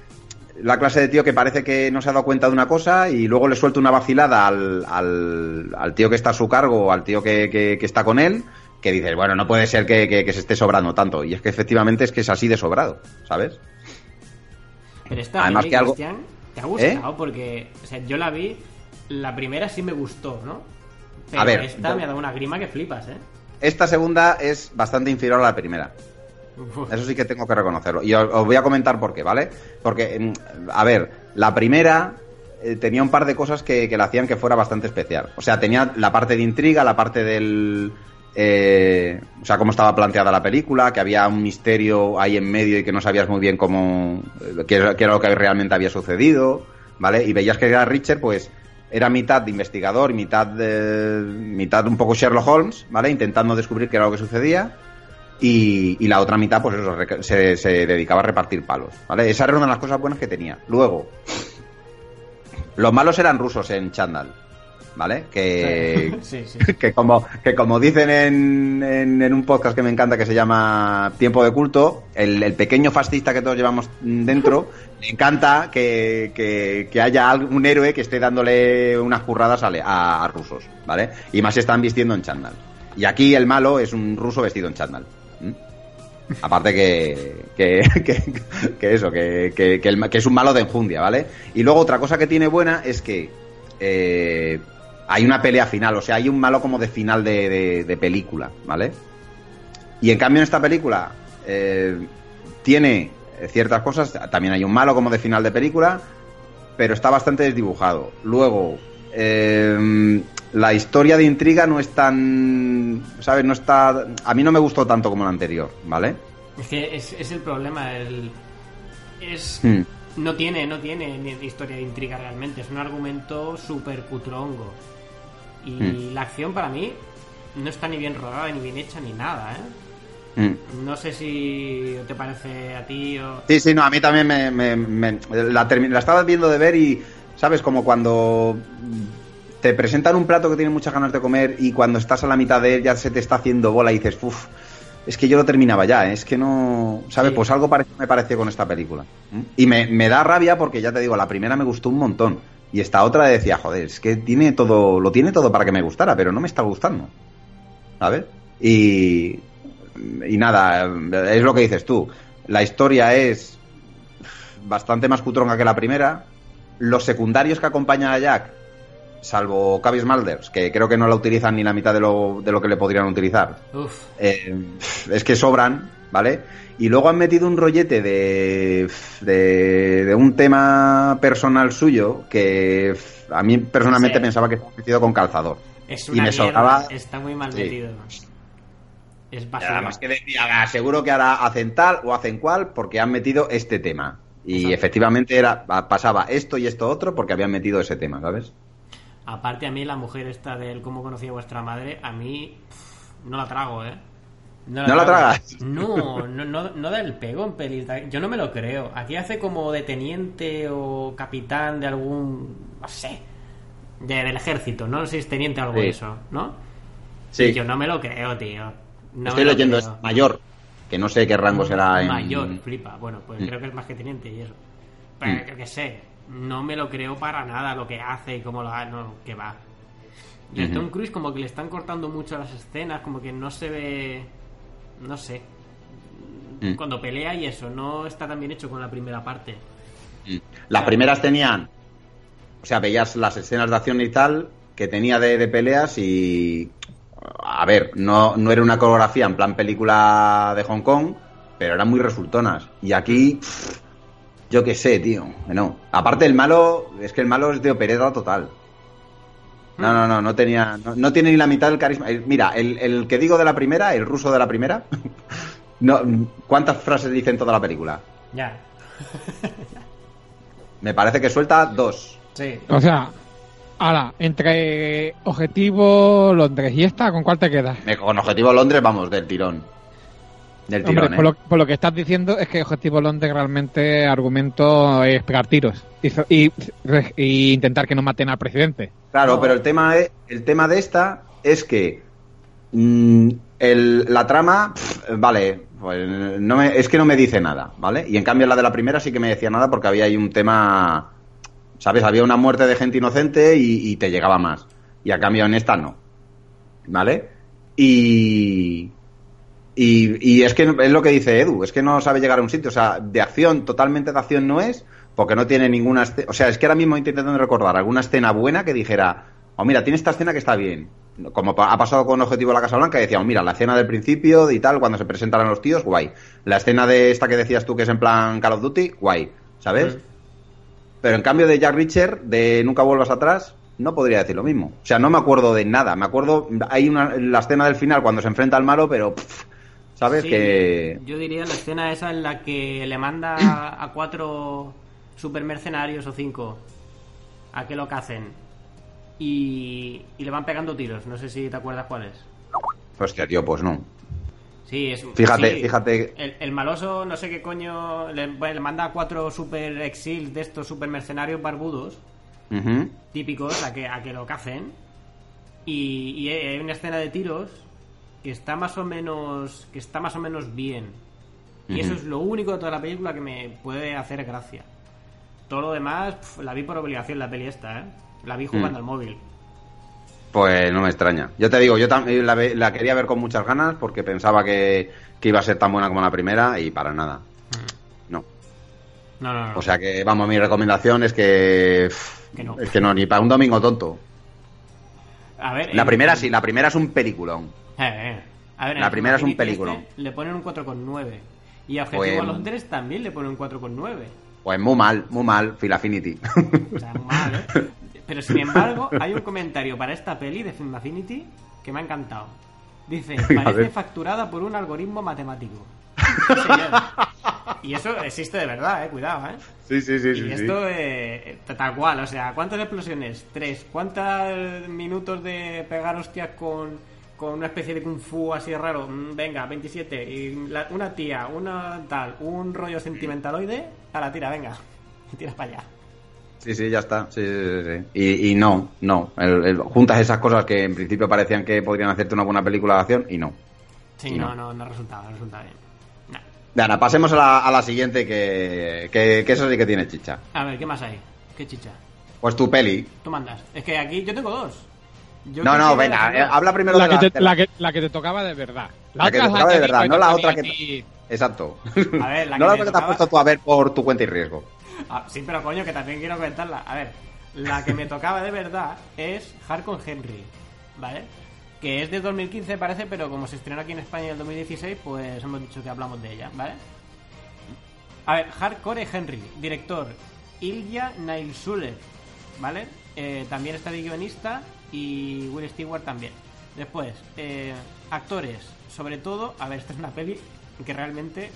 la clase de tío que parece que no se ha dado cuenta de una cosa y luego le suelta una vacilada al, al, al tío que está a su cargo o al tío que, que- que está con él, que dices, bueno, no puede ser que, que- se esté sobrando tanto. Y es que efectivamente es que es así de sobrado, ¿sabes? Pero esta Además que algo- Cristian, ¿te ha gustado? Porque, o sea, yo la vi, la primera sí me gustó, ¿no? Pero A ver, esta yo- me ha dado una grima que flipas, ¿eh? Esta segunda es bastante inferior a la primera. Eso sí que tengo que reconocerlo. Y os, voy a comentar por qué, ¿vale? Porque, mm, a ver, la primera eh, tenía un par de cosas que, que la hacían que fuera bastante especial. O sea, tenía la parte de intriga, la parte del... eh, o sea, cómo estaba planteada la película, que había un misterio ahí en medio y que no sabías muy bien cómo... eh, qué, era- lo que realmente había sucedido, ¿vale? Y veías que era Richard, pues era mitad de investigador mitad, de, mitad un poco Sherlock Holmes, ¿vale? Intentando descubrir qué era lo que sucedía y, y la otra mitad, pues eso, se, se dedicaba a repartir palos, ¿vale? Esa era una de las cosas buenas que tenía. Luego, los malos eran rusos en Chandal, ¿vale? Que, Sí, sí. que, como, que como dicen en, en, en un podcast que me encanta que se llama Tiempo de Culto, el, el pequeño fascista que todos llevamos dentro, me encanta que, que, que haya algún héroe que esté dándole unas curradas a, le- a- a rusos, ¿vale? Y más se están vistiendo en chándal. Y aquí el malo es un ruso vestido en chándal. ¿M? Aparte que, que, que, eso, que, que, es un malo de enjundia, ¿vale? Y luego otra cosa que tiene buena es que eh, hay una pelea final, o sea, hay un malo como de final de película, ¿vale? Y en cambio en esta película eh, tiene ciertas cosas, también hay un malo como de final de película, pero está bastante desdibujado. Luego, eh, la historia de intriga no es tan, ¿sabes? No está, a mí no me gustó tanto como la anterior, ¿vale? Es que es, es el problema. El, es. Hmm. No tiene, no tiene ni historia de intriga realmente. Es un argumento súper cutrongo. Y Hmm. la acción para mí no está ni bien rodada, ni bien hecha, ni nada, ¿eh? Mm. No sé si te parece a ti o... Sí, sí, no, a mí también me, me- me- la, la estaba viendo de ver y, ¿sabes? Como cuando te presentan un plato que tienes muchas ganas de comer y cuando estás a la mitad de él ya se te está haciendo bola y dices, uff, es que yo lo terminaba ya, ¿eh? es que no, ¿sabes? Sí. Pues algo parecido me pareció con esta película. Y me, me da rabia porque ya te digo, la primera me gustó un montón y esta otra decía, joder, es que tiene todo, lo tiene todo para que me gustara, pero no me está gustando, ¿sabes? Y, y nada, es lo que dices tú. La historia es bastante más cutronga que la primera. Los secundarios que acompañan a Jack, salvo Cavis Malders, que creo que no la utilizan ni la mitad de lo, de lo que le podrían utilizar, Uf, eh, es que sobran, ¿vale? Y luego han metido un rollete de, de, de un tema personal suyo que a mí personalmente Sí. pensaba que estaba metido con calzador. es y una me mierda, sobraba- Está muy mal Sí. metido. Es basura. Nada más que decía, "Ah, seguro que ahora hacen tal o hacen cual porque han metido este tema. Y Exacto. efectivamente era pasaba esto y esto otro porque habían metido ese tema, ¿sabes? Aparte a mí la mujer esta del cómo conocí a vuestra madre, a mí pff, no la trago, ¿eh? ¿No la tragas? No, no, no, no del pego en pelis. Yo no me lo creo. Aquí hace como de teniente o capitán de algún... no sé. De, del ejército, ¿no? sé si es teniente o algo Sí. de eso, ¿no? Sí. Y yo no me lo creo, tío. No Estoy me lo leyendo, es creo. mayor, que no sé qué rango será en... Mayor, flipa. Bueno, pues Mm. creo que es más que teniente y eso. Pero Mm. yo que sé, no me lo creo para nada lo que hace y cómo lo hace, no, que va. Y a. Tom Cruise como que le están cortando mucho las escenas, como que no se ve... No sé. Mm. Cuando pelea y eso, no está tan bien hecho con la primera parte. Mm. Las primeras tenían, o sea, veías las escenas de acción y tal que tenía de, de peleas y, a ver, no, no era una coreografía en plan película de Hong Kong, pero eran muy resultonas. Y aquí, pff, yo qué sé, tío, no. Aparte el malo, es que el malo es de opereta total. No, no, no, no tenía, no, no tiene ni la mitad del carisma. El- Mira, el, el que digo de la primera, el ruso de la primera, no, ¿cuántas frases dice en toda la película? Ya. Me parece que suelta dos. Sí. O sea, ahora, entre Objetivo Londres y esta, ¿con cuál te quedas? Con Objetivo Londres, vamos, del tirón. Del tirón, Hombre, ¿eh? por, lo, por lo que estás diciendo es que Objetivo Londres realmente argumento es pegar tiros y, y- y intentar que no maten al presidente. Claro, No. pero el tema, es- el tema de esta es que mm, el- la trama, vale, pues no me- es que no me dice nada, ¿vale? Y en cambio la de la primera sí que me decía nada porque había ahí un tema, ¿sabes? Había una muerte de gente inocente y, y te llegaba más. Y a cambio en esta no, ¿vale? Y... Y, y es que es lo que dice Edu, es que no sabe llegar a un sitio, o sea, de acción, totalmente de acción no es, porque no tiene ninguna escena, o sea, es que ahora mismo intentando recordar alguna escena buena que dijera, oh mira, tiene esta escena que está bien, como ha pasado con Objetivo de la Casa Blanca, decíamos, mira, la escena del principio y tal, cuando se presentarán los tíos, guay. La escena de esta que decías tú que es en plan Call of Duty, guay, ¿sabes? Mm. Pero en cambio de Jack Reacher, de Nunca vuelvas atrás, no podría decir lo mismo. O sea, no me acuerdo de nada. Me acuerdo, hay una, la escena del final cuando se enfrenta al malo, pero, pff, ¿sabes? Sí, que... Yo diría la escena esa en la que le manda a, cuatro super mercenarios o cinco a que lo cacen y, y le van pegando tiros. No sé si te acuerdas cuál es. Hostia, tío, pues no. Sí, es. Fíjate, sí. fíjate. El, el maloso, no sé qué coño, le, le manda a cuatro super exils de estos super mercenarios barbudos, típicos, a que, a que lo cacen. Y, y hay una escena de tiros que está más o menos que está más o menos bien. Y eso es lo único de toda la película que me puede hacer gracia. Todo lo demás, pf, la vi por obligación la peli esta, ¿eh? La vi jugando Mm. al móvil. Pues no me extraña. Yo te digo, yo también la, la quería ver con muchas ganas porque pensaba que, que iba a ser tan buena como la primera y para nada. No. No, no, no. O sea que, vamos, mi recomendación es que. Que no. Es que no, ni para un domingo tonto. A ver, La primera sí, la primera es un peliculón. Eh, eh. A ver, La primera es un Infinity peliculón. este le ponen un 4,9. Y a Objetivo Pues- Londres también le ponen un 4,9. Pues muy mal, muy mal, Phil Affinity. O sea, mal, ¿eh? Pero sin embargo, hay un comentario para esta peli de Film Affinity que me ha encantado. Dice, parece facturada por un algoritmo matemático. Sí. Y eso existe de verdad, eh, cuidado, eh. sí, sí, sí, y esto eh, tal cual, o sea, ¿cuántas explosiones? Tres. ¿Cuántos minutos de pegar hostias con, con una especie de kung fu así raro? Mm, Venga, 27. Y la- una tía, una tal, un rollo sentimentaloide, a la tira, venga. Y tiras para allá. Sí, sí, ya está. Sí, sí, sí, sí. Y, y no, no. El- el- juntas esas cosas que en principio parecían que podrían hacerte una buena película de acción y no. Sí, Y no, no. no, no resultaba, no resultaba bien. Nada, pasemos a la, a la siguiente que, que, que eso sí que tiene chicha. A ver, ¿qué más hay? ¿Qué chicha? Pues tu peli. Tú mandas. Es que aquí yo tengo dos. Yo no, no, venga, eh, habla primero La de que, la, te, la, que, la que te tocaba de verdad. La que otra te tocaba de verdad, no la otra que- aquí- Exacto. A ver, la no que la me que te has puesto tú a ver por tu cuenta y riesgo. Ah, sí, pero coño, que también quiero comentarla. A ver, la que me tocaba de verdad es Hardcore Henry, ¿vale? Que es de 2015 parece, pero como se estrenó aquí en España en el 2016, pues hemos dicho que hablamos de ella, ¿vale? A ver, Hardcore Henry, director Ilya Nailsulev, ¿vale? Eh, también está de guionista y Will Stewart también. Después, eh, actores, sobre todo, a ver, esta es una peli que realmente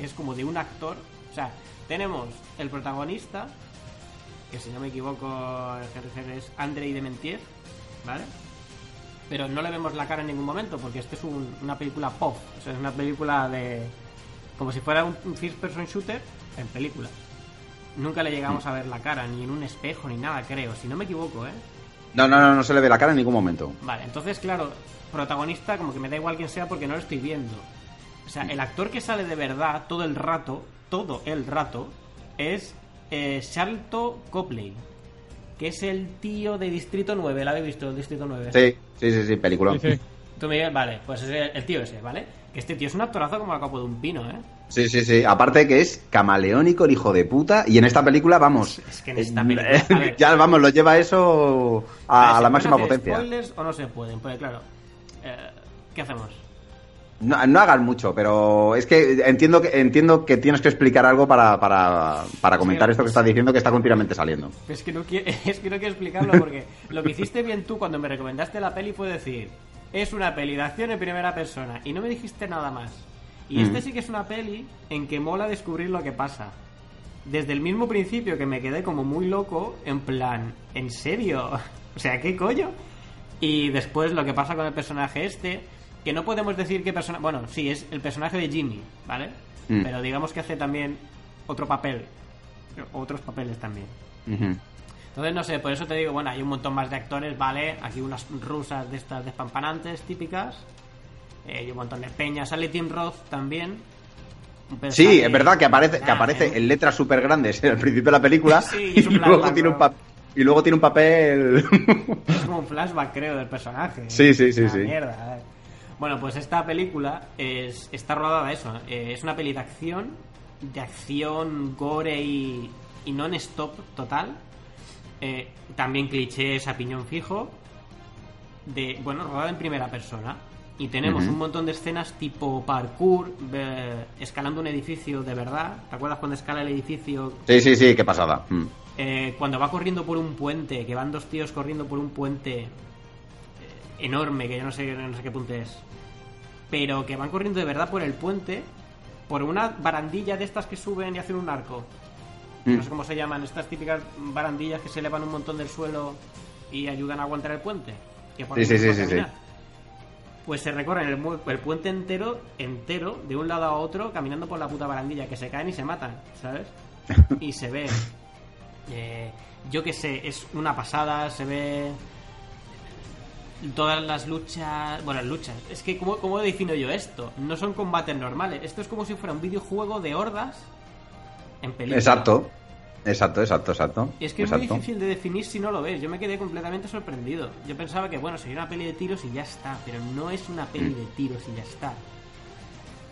es como de un actor. O sea, tenemos el protagonista, que si no me equivoco es Andrei Dementier, ¿vale? Pero no le vemos la cara en ningún momento, porque este es un- una película pop, o sea, es una película de... como si fuera un, un first person shooter en película. Nunca le llegamos a ver la cara, ni en un espejo, ni nada, creo, si no me equivoco, ¿eh? No, no, no, no se le ve la cara en ningún momento. Vale, entonces, claro, protagonista, como que me da igual quién sea porque no lo estoy viendo. O sea, el actor que sale de verdad todo el rato, todo el rato, es eh, Charlton Copley, que es el tío de Distrito 9. ¿La habéis visto, el Distrito 9? Sí, sí, sí, sí, película. Sí, sí. Tú, Miguel, vale, pues es el, el tío ese, ¿vale? Que este tío es un actorazo como el capo de un pino, ¿eh? Sí, sí, sí. Aparte que es camaleónico, el hijo de puta. Y en esta película, vamos. Es que en esta eh, película, ver. ya, vamos, lo lleva eso a, ver, a ¿se la pueden máxima potencia. spoilers o no se pueden? Pues claro, eh, ¿qué hacemos? No, no hagan mucho, pero es que entiendo que entiendo que tienes que explicar algo para, para, para comentar Sí, esto que pues- estás diciendo que está continuamente saliendo. Es que, no quiero, es que no quiero explicarlo porque lo que hiciste bien tú cuando me recomendaste la peli fue decir, es una peli de acción en primera persona y no me dijiste nada más. Y Mm. este sí que es una peli en que mola descubrir lo que pasa. Desde el mismo principio que me quedé como muy loco, en plan, ¿en serio? O sea, ¿qué coño? Y después lo que pasa con el personaje este, que no podemos decir qué personaje... Bueno, sí, es el personaje de Jimmy, ¿vale? Mm. Pero digamos que hace también otro papel, otros papeles también. Entonces, no sé, por eso te digo, bueno, hay un montón más de actores, ¿vale? Aquí unas rusas de estas despampanantes típicas. Eh, y un montón de peñas. Sale Tim Roth también. Sí, es verdad que aparece, que aparece ¿eh? en letras súper grandes al principio de la película Sí, y, un luego tiene un ¿no? pa- y luego tiene un papel... Es como un flashback, creo, del personaje. Sí, sí, sí, Una sí. mierda, a ver. Bueno, pues esta película es, está rodada eso. eh, es una peli de acción, de acción, gore y, y non-stop total. Eh, también clichés a piñón fijo. De, bueno, rodada en primera persona. Y tenemos un montón de escenas tipo parkour, eh, escalando un edificio de verdad. ¿Te acuerdas cuando escala el edificio sí, sí, sí, qué pasada. Mm. eh, cuando va corriendo por un puente, que van dos tíos corriendo por un puente enorme, que yo no sé, no sé qué puente es, pero que van corriendo de verdad por el puente, por una barandilla de estas que suben y hacen un arco. Mm. No sé cómo se llaman, estas típicas barandillas que se elevan un montón del suelo y ayudan a aguantar el puente. Que por Sí, sí, sí, sí. Pues se recorren el, el puente entero, entero, de un lado a otro, caminando por la puta barandilla, que se caen y se matan, ¿sabes? Y se ve. eh, yo qué sé, es una pasada, se ve. Todas las luchas. Bueno, las luchas. Es que, ¿cómo, ¿cómo defino yo esto? No son combates normales. Esto es como si fuera un videojuego de hordas en película. Exacto. Exacto, exacto, exacto. Y es que es muy difícil de definir si no lo ves. Yo me quedé completamente sorprendido. Yo pensaba que, bueno, sería una peli de tiros y ya está. Pero no es una peli de tiros y ya está.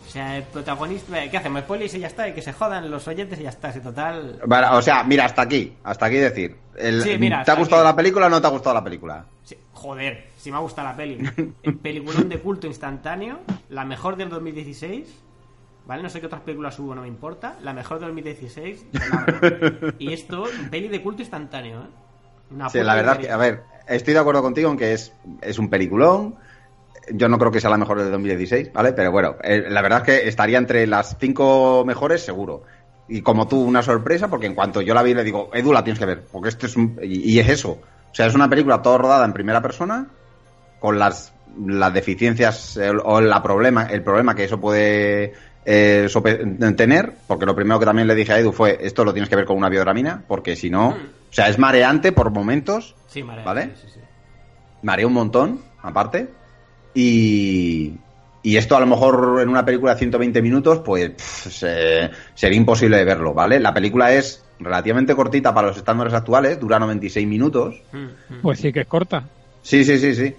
O sea, el protagonista. ¿Qué hacemos? Spoilers y ya está. Y que se jodan los oyentes y ya está. Total. Vale, o sea, mira, hasta aquí. Hasta aquí decir. el- Sí, mira, ¿Te ha gustado aquí. la película o no te ha gustado la película? Sí, joder, si me ha gustado la peli. El peliculón de culto instantáneo. La mejor del 2016. ¿Vale? No sé qué otras películas hubo, no me importa. La mejor del 2016. de largo. y esto, peli de culto instantáneo, ¿eh? Una Sí, la verdad que, a ver, estoy de acuerdo contigo en que es, es un peliculón. Yo no creo que sea la mejor del 2016, ¿vale? Pero bueno, eh, la verdad es que estaría entre las cinco mejores, seguro. Y como tú, una sorpresa, porque en cuanto yo la vi, le digo, Edu, la tienes que ver, porque esto es un... Y, y es eso. O sea, es una película todo rodada en primera persona, con las, las deficiencias o la problema, el problema que eso puede eh, sope- tener, porque lo primero que también le dije a Edu fue, esto lo tienes que ver con una biodramina, porque si no, o sea, es mareante por momentos, Sí, marea, ¿Vale? sí, sí, marea un montón, aparte, y, y esto a lo mejor en una película de 120 minutos, pues pff, se- sería imposible de verlo, ¿vale? La película es relativamente cortita para los estándares actuales, dura 96 minutos, Mm, mm. Pues sí que es corta. Sí, sí, sí, sí.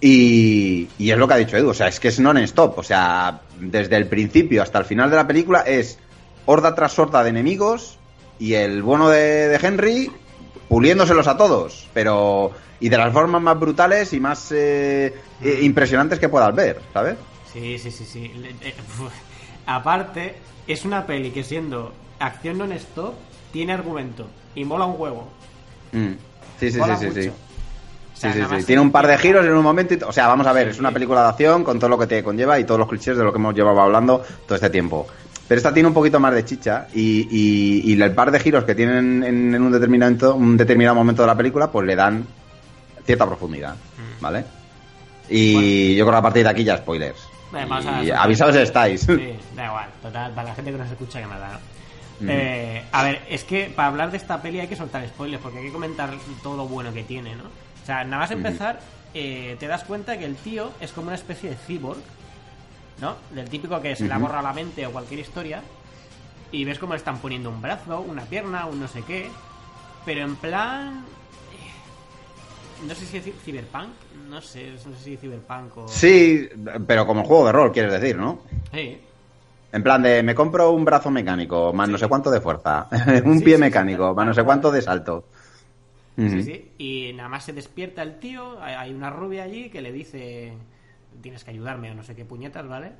Y, y es lo que ha dicho Edu, o sea, es que es non-stop, o sea, desde el principio hasta el final de la película es horda tras horda de enemigos y el bueno de, de Henry puliéndoselos a todos, pero y de las formas más brutales y más eh, eh, impresionantes que puedas ver, ¿sabes? Sí, sí, sí, sí. Eh. Aparte, es una peli que siendo acción non-stop, tiene argumento y mola un huevo. Mm. Sí, sí, Mola sí, sí, mucho. sí. Sea, Sí, sí, sí. Tiene un par de giros en un momento. y o sea, vamos a ver, es una película de acción con todo lo que te conlleva y todos los clichés de lo que hemos llevado hablando todo este tiempo. Pero esta tiene un poquito más de chicha y, y- y el par de giros que tienen en, en un, determinado, un determinado momento de la película, pues le dan cierta profundidad, Mm. ¿vale? Y yo creo que a partir de aquí ya spoilers. Y avisados estáis. Sí, da igual, total, para la gente que nos escucha que nada. ¿no? Mm. Eh, a ver, es que para hablar de esta peli hay que soltar spoilers, porque hay que comentar todo lo bueno que tiene, ¿no? O sea, nada más empezar, eh, te das cuenta que el tío es como una especie de cyborg, ¿no? Del típico que se le ha borrado la mente o cualquier historia, y ves cómo le están poniendo un brazo, una pierna, un no sé qué, pero en plan... eh, No sé si decir cyberpunk, no sé, no sé si cyberpunk o... Sí, pero como juego de rol, quieres decir, ¿no? Sí. En plan de, me compro un brazo mecánico, más no sé cuánto de fuerza, un Sí, pie sí, mecánico, más no sé cuánto de salto. Sí, sí. Y nada más se despierta el tío, hay- una rubia allí que le dice, tienes que ayudarme o no sé qué puñetas, ¿vale?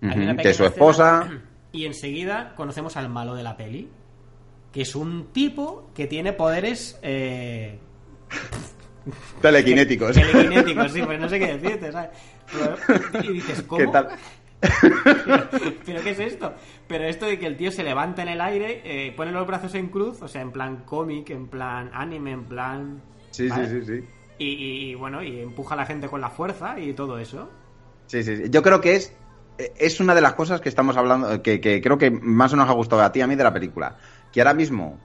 Pequeña su escena esposa- Y enseguida conocemos al malo de la peli, que es un tipo que tiene poderes... Eh, Telequinéticos. telequinéticos, sí, pues no sé qué decirte, ¿sabes? Y dices, ¿cómo? ¿Qué tal? ¿Pero qué es esto? Pero esto de que el tío se levanta en el aire, eh, pone los brazos en cruz, o sea, en plan cómic, en plan anime, en plan... Sí, ¿vale? sí, sí, sí. Y, bueno, y empuja a la gente con la fuerza y todo eso. Sí, sí, sí. Yo creo que es, es una de las cosas que estamos hablando, que, que creo que más nos ha gustado a ti y a mí de la película. Que ahora mismo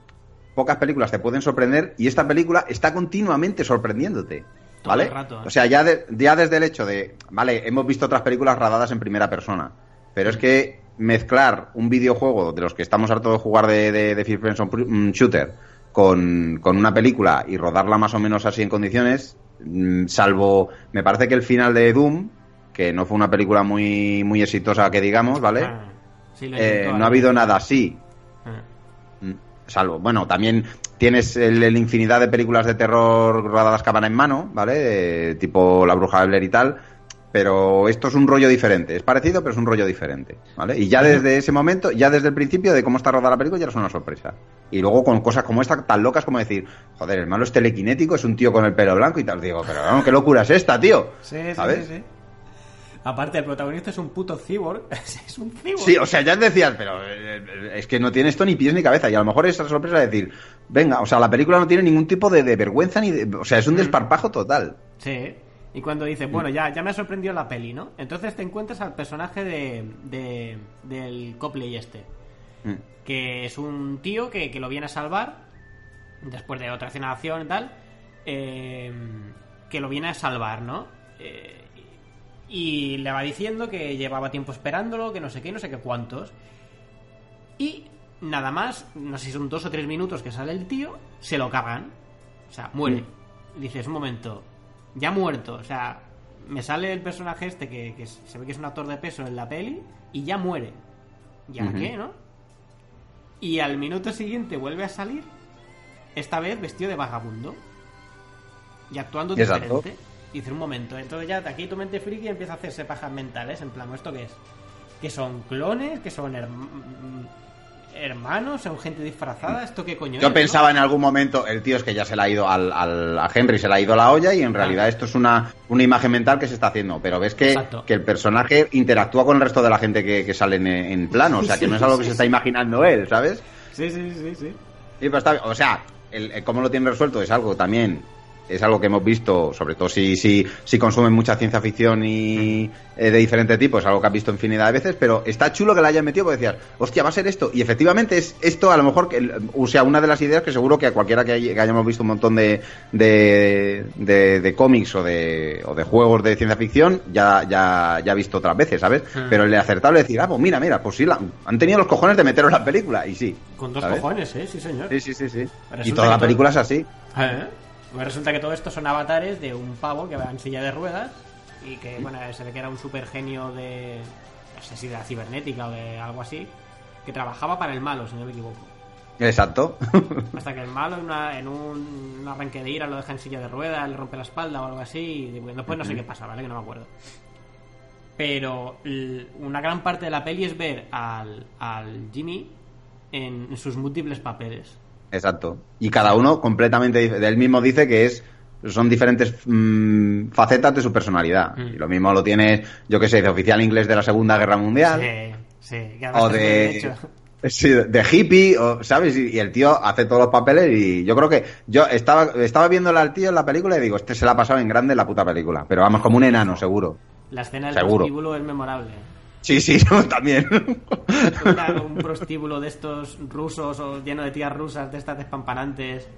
pocas películas te pueden sorprender y esta película está continuamente sorprendiéndote. Todo ¿Vale? el rato, ¿eh? O sea, ya, de- ya desde el hecho de, vale, hemos visto otras películas rodadas en primera persona, pero es que mezclar un videojuego de los que estamos hartos de jugar de, de, de First Person mm, Shooter con, con una película y rodarla más o menos así en condiciones, mm, salvo, me parece que el final de Doom, que no fue una película muy, muy exitosa que digamos, ¿vale? Ah, sí, Eh, no ha habido nada así, Ah. Mm, Salvo, bueno, también tienes el, el infinidad de películas de terror rodadas cámara en mano, ¿vale? Eh, tipo La Bruja de Blair y tal. Pero esto es un rollo diferente. Es parecido, pero es un rollo diferente, ¿vale? Y ya desde ese momento, ya desde el principio de cómo está rodada la película, ya es una sorpresa. Y luego con cosas como esta, tan locas como decir, joder, el malo es telequinético, es un tío con el pelo blanco y tal. Digo, pero vamos, qué locura es esta, tío. Sí, sí, ¿Sabes? sí, sí. Aparte, el protagonista es un puto cyborg. es un cyborg. Sí, o sea, ya decías, pero eh, es que no tiene esto ni pies ni cabeza. Y a lo mejor es la sorpresa de decir, venga, o sea, la película no tiene ningún tipo de, de vergüenza ni de. O sea, es un desparpajo total. Sí. Y cuando dices, bueno, ya, ya me ha sorprendido la peli, ¿no? Entonces te encuentras al personaje de, de- del Copley este. Mm. Que es un tío que, que lo viene a salvar después de otra escena de acción y tal. eh, que lo viene a salvar, ¿no? Eh, y le va diciendo que llevaba tiempo esperándolo, que no sé qué, no sé qué cuántos. Y nada más, no sé si son dos o tres minutos que sale el tío, se lo cargan. O sea, muere. Dices, un momento, ya muerto. O sea, me sale el personaje este que, que se ve que es un actor de peso en la peli y ya muere. ¿Ya qué, no? Y al minuto siguiente vuelve a salir, esta vez vestido de vagabundo. Y actuando Exacto. diferente. Y dice un momento, entonces ya de aquí tu mente friki empieza a hacerse pajas mentales, en plan, ¿esto qué es? ¿Que son clones? ¿Que son herm- hermanos? ¿Son gente disfrazada? ¿Esto qué coño Yo es, pensaba en algún momento, el tío es que ya se le ha ido al, al- a Henry, se le ha ido la olla y en realidad esto es una, una imagen mental que se está haciendo. Pero ves que, que el personaje interactúa con el resto de la gente que, que sale en, en plano. O sea, que no es algo que se está imaginando él, ¿sabes? Sí, sí, sí, sí. Sí, pero está. O sea, el, el cómo lo tiene resuelto es algo también. Es algo que hemos visto, sobre todo si, si, si consumen mucha ciencia ficción y eh, de diferente tipo, es algo que has visto infinidad de veces, pero está chulo que la hayan metido porque decías, hostia, va a ser esto. Y efectivamente es esto, a lo mejor, que, o sea, una de las ideas que seguro que a cualquiera que, hay- que hayamos visto un montón de, de, de, de cómics o de, o de juegos de ciencia ficción, ya, ya, ya ha visto otras veces, ¿sabes? Hmm. Pero el acertable decir, ah, pues mira, mira, pues sí, la- han tenido los cojones de meterlo en la película, y sí. Con dos ¿sabes? cojones, ¿eh? Sí, señor. Sí, sí, sí, sí. Resulta Y toda la todo- película es así. ¿Eh? Pues resulta que todo esto son avatares de un pavo que va en silla de ruedas y que, bueno, se ve que era un super genio de. No sé si de la cibernética o de algo así, que trabajaba para el malo, si no me equivoco. Exacto. Hasta que el malo en, una- en un, un arranque de ira lo deja en silla de ruedas, le rompe la espalda o algo así, y después no sé qué pasa, ¿vale? Que no me acuerdo. Pero una gran parte de la peli es ver al, al Jimmy en sus múltiples papeles. Exacto. Y cada uno completamente diferente. Él mismo dice que es son diferentes mm, facetas de su personalidad. Mm. Y lo mismo lo tienes, yo que sé, de oficial inglés de la Segunda Guerra Mundial. Sí, sí, que O de, hecho. sí, de hippie, o, ¿sabes? Y, y el tío hace todos los papeles y yo creo que yo estaba, estaba viéndole al tío en la película y digo, este se la ha pasado en grande en la puta película. Pero vamos, como un enano, seguro. La escena del Seguro. prostíbulo es memorable. Sí, sí, también. Un prostíbulo de estos rusos o lleno de tías rusas, de estas despampanantes.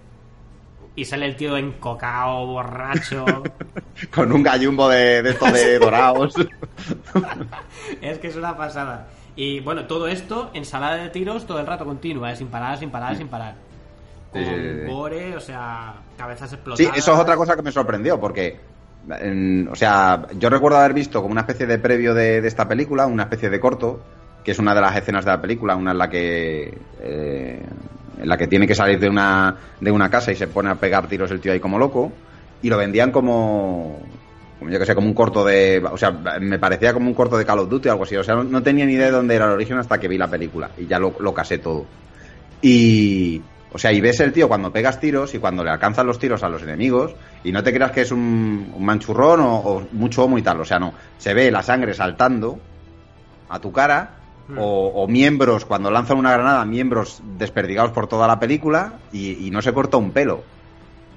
Y sale el tío encocao, borracho. Con un gallumbo de, de estos de dorados. es que es una pasada. Y bueno, todo esto, ensalada de tiros todo el rato continua, ¿eh? sin parar, sin parar, sin parar. Con Sí, sí, sí, sí. gore, o sea, cabezas Sí, explotadas. eso es otra cosa que me sorprendió, porque, o sea, yo recuerdo haber visto como una especie de previo de, esta película, una especie de corto, que es una de las escenas de la película, una en la que, eh, en la que tiene que salir de una, de una casa y se pone a pegar tiros el tío ahí como loco, y lo vendían como, como yo que sé, como un corto de, o sea, me parecía como un corto de Call of Duty o algo así, o sea, no, tenía ni idea de dónde era el origen hasta que vi la película, y ya lo casé todo. Y, o sea, y ves el tío cuando pegas tiros y cuando le alcanzan los tiros a los enemigos y no te creas que es un, un manchurrón o, o mucho homo y tal. O sea, no. Se ve la sangre saltando a tu cara Hmm. o, o miembros, cuando lanzan una granada, miembros desperdigados por toda la película y, y no se corta un pelo.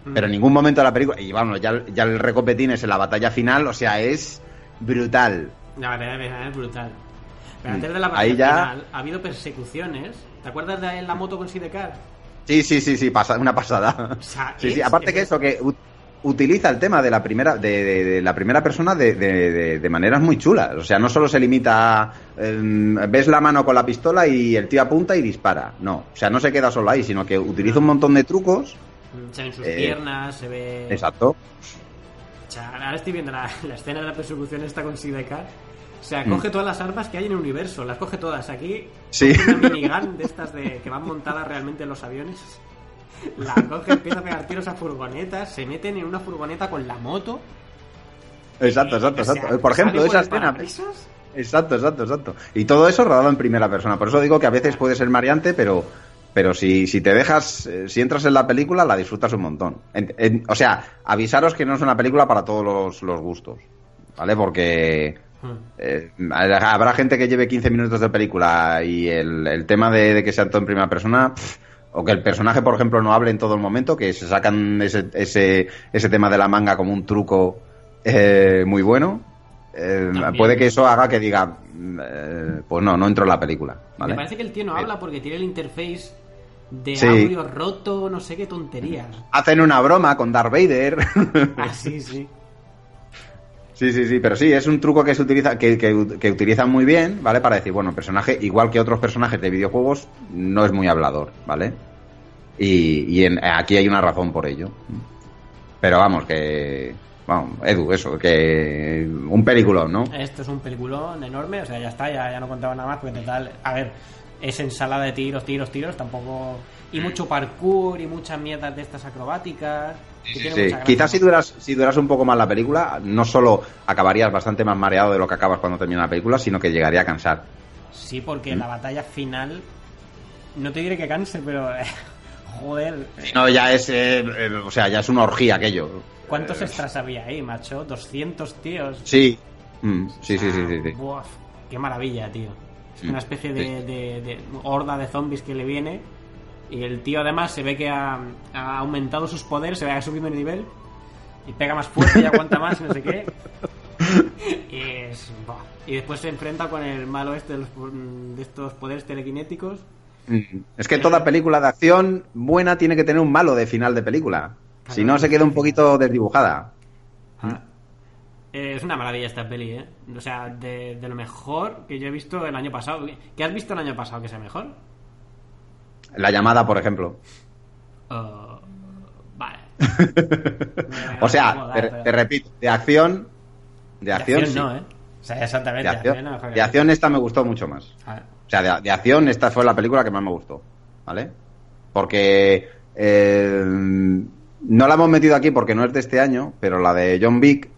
Mm. Pero en ningún momento de la película, y vamos, ya, ya el recopetín es en la batalla final, o sea, es brutal. La verdad es brutal. Pero Mm. antes de la Ahí batalla ya- final ha habido persecuciones. ¿Te acuerdas de la moto con Sidecar? Sí, sí, sí, sí, pasa, una pasada. O sea, Sí, sí, aparte es- que eso, que utiliza el tema de la primera, de, de- de la primera persona de, de- maneras muy chulas. O sea, no solo se limita a, em, ves la mano con la pistola y el tío apunta y dispara. No, o sea, no se queda solo ahí, sino que utiliza un montón de trucos. Se ven sus Eh, piernas, se ve... Exacto. O sea, ahora estoy viendo la, la escena de la persecución esta con Sidecar. O sea, Mm. coge todas las armas que hay en el universo, las coge todas. Aquí Sí. una minigun de estas de, que van montadas realmente en los aviones. La coge, empieza a pegar tiros a furgonetas, se meten en una furgoneta con la moto. Exacto, exacto, O sea, exacto. Por ejemplo, esa escena. parabrisas. Exacto, exacto, exacto. Y todo eso rodado en primera persona. Por eso digo que a veces puede ser mareante, pero, pero si, si te dejas, eh, si entras en la película, la disfrutas un montón. En- en- o sea, avisaros que no es una película para todos los, los gustos. ¿Vale? Porque Mm. Eh, habrá gente que lleve 15 minutos de película y el, el tema de, de que sea todo en primera persona. pff, o que el personaje, por ejemplo, no hable en todo el momento, que se sacan ese, ese, ese tema de la manga como un truco eh, muy bueno. eh, puede que eso haga que diga, mm, pues no, no entro en la película. ¿vale? Me parece que el tío no habla porque tiene el interface de Sí. audio roto, no sé qué tonterías. Hacen una broma con Darth Vader. Ah, sí, sí. Sí, sí, sí, pero sí, es un truco que se utiliza, que, que- utilizan muy bien, ¿vale? Para decir, bueno, el personaje, igual que otros personajes de videojuegos, no es muy hablador, ¿vale? Y, y en- aquí hay una razón por ello. Pero vamos, que. Vamos, Edu, eso, que. Un peliculón, ¿no? Esto es un peliculón enorme, o sea, ya está, ya, ya no contaba nada más, porque total, a ver, es ensalada de tiros, tiros, tiros, tampoco... Y mucho parkour y muchas mierdas de estas acrobáticas. Sí, sí. Quizás si duras, si duras un poco más la película, no solo acabarías bastante más mareado de lo que acabas cuando termina la película, sino que llegaría a cansar. Sí, porque la batalla final, no te diré que canse, pero... joder, Si no, ya es. eh, eh, o sea, ya es una orgía aquello. ¿cuántos Eh, extras había ahí, macho? 200 tíos. Sí. Mm, sí, sí, sí, sí, sí. Buah, qué maravilla, tío. Es una especie de, sí. de- de horda de zombies que le viene. Y el tío además se ve que ha, ha aumentado sus poderes, se ve que ha subido de nivel. Y pega más fuerte y aguanta más no sé qué. Y, es, y después se enfrenta con el malo este de, los de estos poderes telequinéticos. Mm. Es que toda película de acción buena tiene que tener un malo de final de película. Si no, se queda un poquito desdibujada. Ah. Eh, es una maravilla esta peli, ¿eh? O sea, de, de lo mejor que yo he visto el año pasado. ¿Qué has visto el año pasado que sea mejor? La llamada, por ejemplo. Oh, vale. O sea, te, pero- te repito, de acción. De De acción, sí. no, ¿eh? O sea, exactamente. De acción, de acción esta me gustó mucho más. O sea, de, de acción esta fue la película que más me gustó. ¿Vale? Porque eh, no la hemos metido aquí porque no es de este año, pero la de John Wick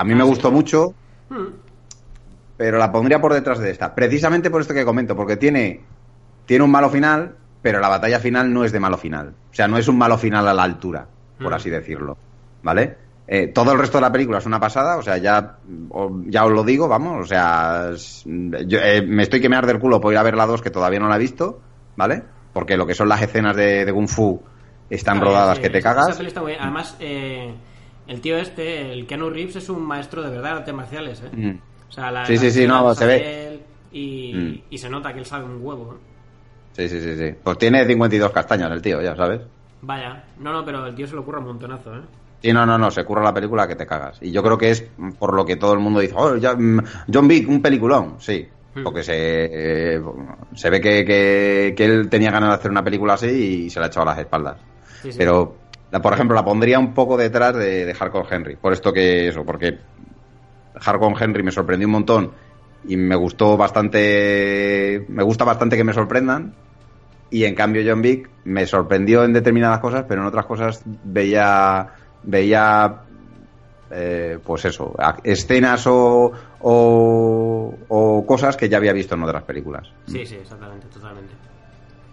a mí Ah, me sí. gustó mucho, hmm. pero la pondría por detrás de esta. Precisamente por esto que comento, porque tiene, tiene un malo final, pero la batalla final no es de malo final. O sea, no es un malo final a la altura, por Mm. así decirlo. ¿Vale? Eh, todo el resto de la película es una pasada, o sea, ya, ya os lo digo, vamos, o sea, yo, eh, me estoy que me arde el culo por ir a ver la 2 que todavía no la he visto, ¿vale? Porque lo que son las escenas de, de Kung Fu están Ah, rodadas sí, que te cagas. Además, eh, el tío este, el Keanu Reeves, es un maestro de verdad de artes marciales, ¿eh? Mm. O sea, la, Sí, sí, sí, no, se ve. Y, Mm. y se nota que él sabe un huevo. ¿eh? Sí, sí, sí, sí. Pues tiene 52 castañas el tío, ya sabes. Vaya, no, no, pero el tío se lo ocurre un montonazo, ¿eh? Sí, no, no, no, se curra la película que te cagas. Y yo creo que es por lo que todo el mundo dice, oh, ya, mm, John Wick, un peliculón, sí. Porque se, eh, se ve que, que- que él tenía ganas de hacer una película así y se la ha echado a las espaldas. Sí, sí. Pero, la, por ejemplo, la pondría un poco detrás de, de Hardcore Henry. Por esto que eso, porque Hardcore Henry me sorprendió un montón y me gustó bastante, me gusta bastante que me sorprendan. Y en cambio John Wick me sorprendió en determinadas cosas, pero en otras cosas veía, veía, eh, pues eso, escenas o, o, o cosas que ya había visto en otras películas. Sí, sí, exactamente, totalmente.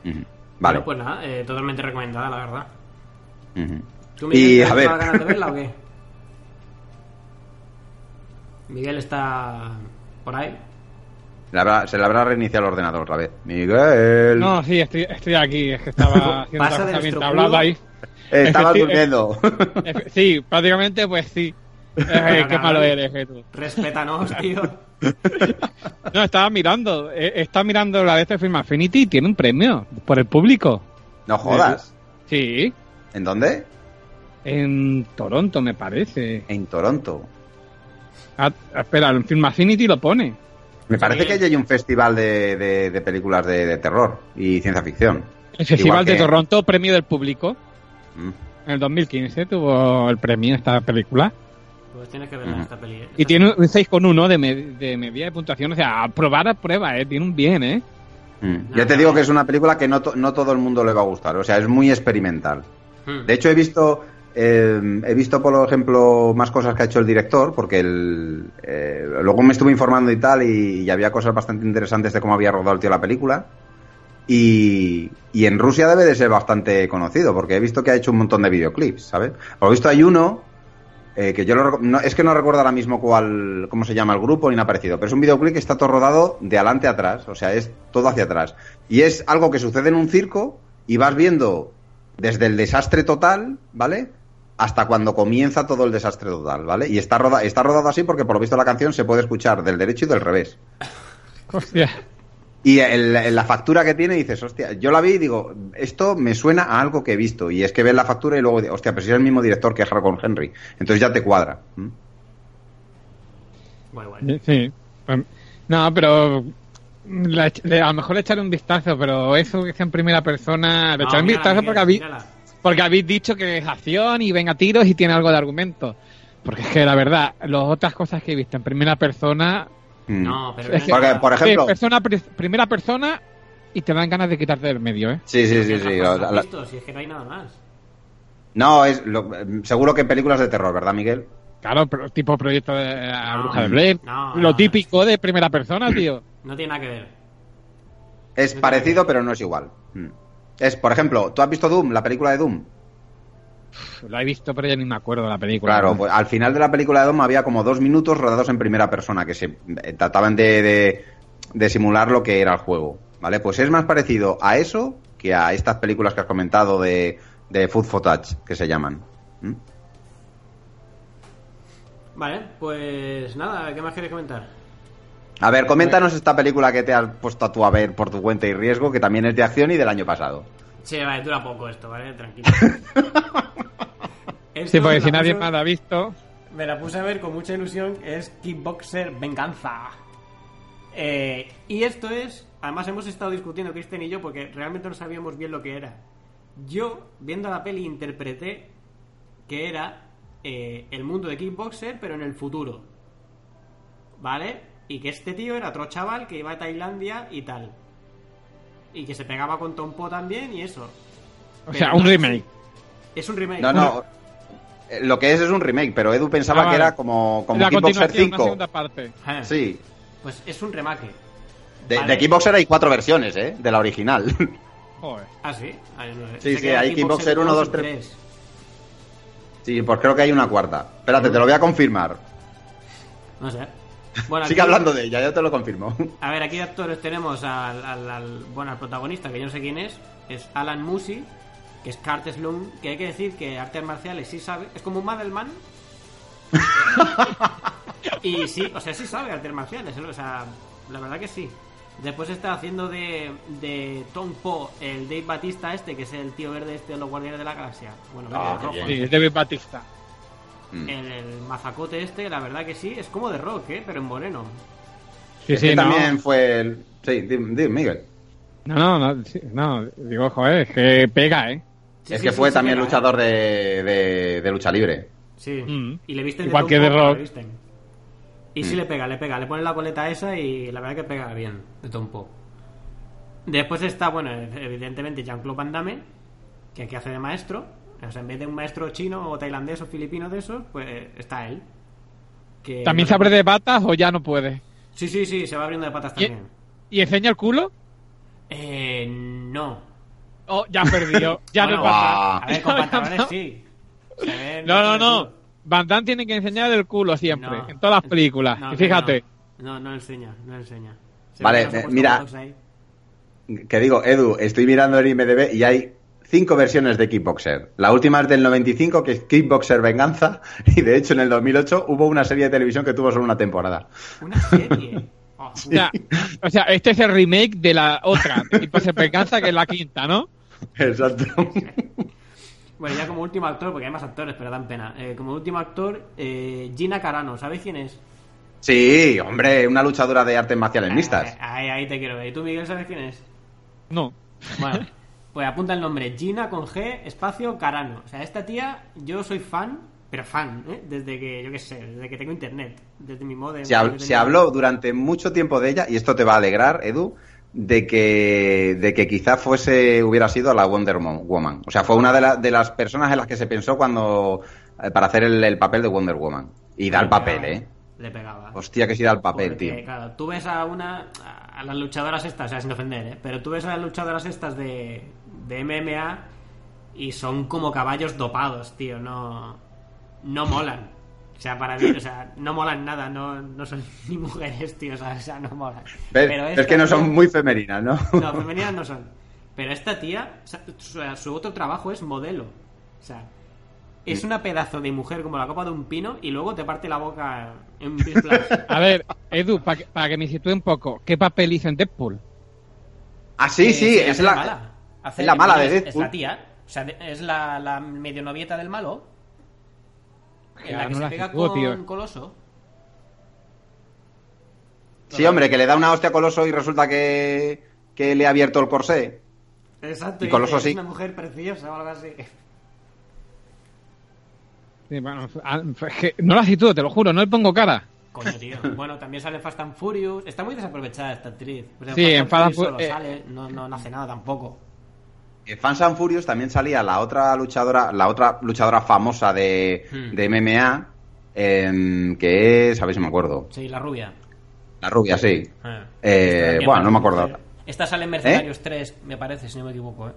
Vale. Bueno, pues nada, eh, totalmente recomendada, la verdad. ¿Tú, Y, Miguel, a ¿tienes ver. ganas de verla o qué? Miguel está por ahí. Le habrá- se le habrá reiniciado el ordenador otra vez. Miguel. No, sí, estoy, estoy aquí. Es que estaba haciendo Pasa hablaba culo. ahí. Estaba durmiendo. Sí, prácticamente pues sí. Qué malo eres, eh, tú. Respétanos, tío. No, estaba mirando. eh, está mirando la de este film Affinity y tiene un premio por el público. no jodas. Sí, ¿En dónde? en Toronto me parece. En Toronto. Ah, espera, en Film Affinity lo pone. Me parece Sí. que allí hay un festival de, de- de películas de, de terror y ciencia ficción. El Festival Igual de que- Toronto, premio del público. Mm. En el 2015 tuvo el premio esta película. Pues tienes que verla Ujú. esta. ¿eh? Y tiene un 6,1 de, me- de media de puntuación. O sea, aprobar a prueba, ¿eh? Tiene un bien, ¿eh? Mm. Yo te digo que es una película que no, to- no todo el mundo le va a gustar. O sea, es muy experimental. Hmm. De hecho, he visto, eh, he visto, por ejemplo, más cosas que ha hecho el director, porque el, eh, luego me estuve informando y tal, y, y había cosas bastante interesantes de cómo había rodado el tío la película. Y, y en Rusia debe de ser bastante conocido, porque he visto que ha hecho un montón de videoclips, ¿sabes? Por lo visto hay uno, eh, que yo lo no, es que no recuerdo ahora mismo cuál, cómo se llama el grupo ni nada parecido, pero es un videoclip que está todo rodado de adelante a atrás, o sea, es todo hacia atrás. Y es algo que sucede en un circo y vas viendo desde el desastre total, ¿vale? Hasta cuando comienza todo el desastre total, ¿vale? Y está, roda- está rodado así porque por lo visto la canción se puede escuchar del derecho y del revés. Hostia. Y el- el- la factura que tiene, dices, hostia, yo la vi y digo, esto me suena a algo que he visto. Y es que ves la factura y luego, hostia, pero si es el mismo director que Harry Henry. Entonces ya te cuadra. ¿Mm? Guay, guay. Sí. Pues, No, pero la- le- a lo mejor le echaré un vistazo, pero eso que sea en primera persona, le No, echaré un vistazo porque habéis, mírala. porque habéis dicho que es acción y venga tiros y tiene algo de argumento. Porque es que la verdad, las otras cosas que he visto en primera persona, Mm. No, pero Es que- Porque, por ejemplo, eh, persona, primera persona y te dan ganas de quitarte del medio, ¿eh? sí, sí, sí, ¿Qué sí. la- la- visto? Si es que no hay nada más. no, es lo- seguro que películas de terror, ¿verdad, Miguel? Claro, pero tipo proyecto de la No, bruja de Blair. no, lo no. típico de primera persona, tío. No tiene nada que ver. Es No parecido, pero no es igual. Mm. Es, por ejemplo, ¿tú has visto Doom, la película de Doom? Lo he visto, pero ya ni me acuerdo de la película. Claro, pues al final de la película de Doom había como dos minutos rodados en primera persona que se eh, trataban de, de- de simular lo que era el juego. ¿Vale? Pues es más parecido a eso que a estas películas que has comentado de, de Food Footage, que se llaman. ¿Mm? Vale, pues nada, ¿qué más quieres comentar? A ver, coméntanos esta película que te has puesto a tú a ver por tu cuenta y riesgo, que también es de acción y del año pasado. Sí, vale, dura poco esto, ¿vale? Tranquilo. Esto Sí, porque me si la nadie puse- más la ha visto. Me la puse a ver con mucha ilusión, es Kickboxer Venganza. Eh, y esto es, además hemos estado discutiendo Kristen y yo porque realmente no sabíamos bien lo que era. Yo, viendo la peli, interpreté que era eh, el mundo de Kickboxer, pero en el futuro. ¿Vale? Y que este tío era otro chaval que iba a Tailandia y tal. Y que se pegaba con Tom Po también y eso. O Pero sea, un remake. Es un remake. No, no. eh, Lo que es es un remake, pero Edu pensaba Ah, que era como, como la Kickboxer continuación, una 5. segunda parte. Eh, Sí. Pues es un remake. De, Vale. de Kickboxer hay cuatro versiones, ¿eh? De la original. Joder. Ah, sí. Ah, yo no sé. Sí, sí, hay Kickboxer 1, 2, 3. 3. Sí, pues creo que hay una cuarta. Espérate, te lo voy a confirmar. No sé. Bueno, Sigue aquí- hablando de ella, yo te lo confirmo. A ver, aquí de actores tenemos al, al- al- bueno, al protagonista, que yo no sé quién es. Es Alan Musi, que es Kurt Slum, que hay que decir que artes marciales sí sabe. Es como un Madelman. y sí, o sea, sí sabe artes marciales. ¿eh? O sea, la verdad que sí. Después está haciendo de, de Tom Po el Dave Batista este, que es el tío verde este de los Guardianes de la Galaxia. Bueno, Ah, rojo. Sí, es David Batista. Mm. El, el mazacote este, la verdad que sí, es como de rock, ¿eh? Pero en moreno. Sí, Este sí, no. también fue el... Sí, dime, dime, Miguel. No, no, no, sí, no, digo, joder, es que pega, ¿eh? Sí, es sí, que fue sí, también pega, ¿eh? luchador de, de, de lucha libre. Sí. Mm. Y le visten Igual que de Rock. Y sí Mm. le pega, le pega. Le pone la coleta esa y la verdad que pega bien de Tom Po. Después está, bueno, evidentemente Jean-Claude Van Damme, que aquí hace de maestro. O sea, en vez de un maestro chino o tailandés o filipino de esos, pues está él. Que ¿También no se abre de patas o ya no puede? Sí, sí, sí, se va abriendo de patas ¿Y, también. y enseña el culo? Eh, no. Oh, ya perdió, ya Bueno, no pasa. A ver, con pantalones sí. Se ven No, no, no. Van Damme tiene que enseñar el culo siempre, No. en todas las películas. No, y fíjate, No, no, no enseña, no enseña. Se Vale, eh, mira. Que digo, Edu, estoy mirando en IMDB y hay cinco versiones de Kickboxer. La última es del 95, que es Kickboxer Venganza, y de hecho en el 2008 hubo una serie de televisión que tuvo solo una temporada. Una serie. Oh, o, sea, o sea, este es el remake de la otra, se percansa que es la quinta, ¿no? Exacto. Bueno, ya como último actor, porque hay más actores, pero dan pena. Eh, como último actor, eh, Gina Carano, ¿sabéis quién es? Sí, hombre, una luchadora de artes marciales mixtas. Eh, ahí, ahí te quiero ver. ¿Y tú, Miguel, sabes quién es? No. Bueno, pues apunta el nombre: Gina con G, espacio Carano. O sea, esta tía, yo soy fan, pero fan, ¿eh? Desde que, yo qué sé, desde que tengo internet. Desde mi modem. Se, hab- se habló durante mucho tiempo de ella, y esto te va a alegrar, Edu, de que, de que quizá fuese, hubiera sido la Wonder Woman. O sea, fue una de, la- de las personas en las que se pensó cuando, eh, para hacer el, el papel de Wonder Woman. Y da el papel, ¿eh? Le pegaba. Hostia, que sí da el papel, Porque, tío. Claro, tú ves a una. a las luchadoras estas, o sea, sin ofender, ¿eh? Pero tú ves a las luchadoras estas de, de MMA y son como caballos dopados, tío. No. No molan. O sea, para mí, o sea, no molan nada, no, no son ni mujeres, tío, o sea, o sea, no molan. ¿Ves? Pero es que no son muy femeninas, ¿no? No, femeninas no son. Pero esta tía, o sea, su, su otro trabajo es modelo. O sea, es una pedazo de mujer como la copa de un pino y luego te parte la boca en un. A ver, Edu, para que, pa' que me sitúe un poco, ¿qué papel hizo en Deadpool? Ah, sí, que sí, es la, mala. Hace- es la mala de es- Es Deadpool. la tía. O sea, de- es la, la medio novieta del malo. En la que no se la pega con tío. Coloso. Sí, hombre, que le da una hostia a Coloso y resulta que, que le ha abierto el corsé. Exacto. Y Coloso dice, sí. Es una mujer preciosa o algo así. Sí, bueno, ah, es que no la sitúo, te lo juro, no le pongo cara. Coño, tío. Bueno, también sale Fast and Furious. Está muy desaprovechada esta actriz. Pues Sí, en Fast and Furious Fu- solo eh. sale, no, no, no hace nada tampoco. En Fans and Furious también salía la otra luchadora, la otra luchadora famosa de, Hmm. de MMA, em, que es, a ver si me acuerdo. Sí, la rubia. La rubia, sí. Ah. Eh, bueno, no me acuerdo. Esta sale en Mercenarios 3, me parece, si no me equivoco, ¿eh?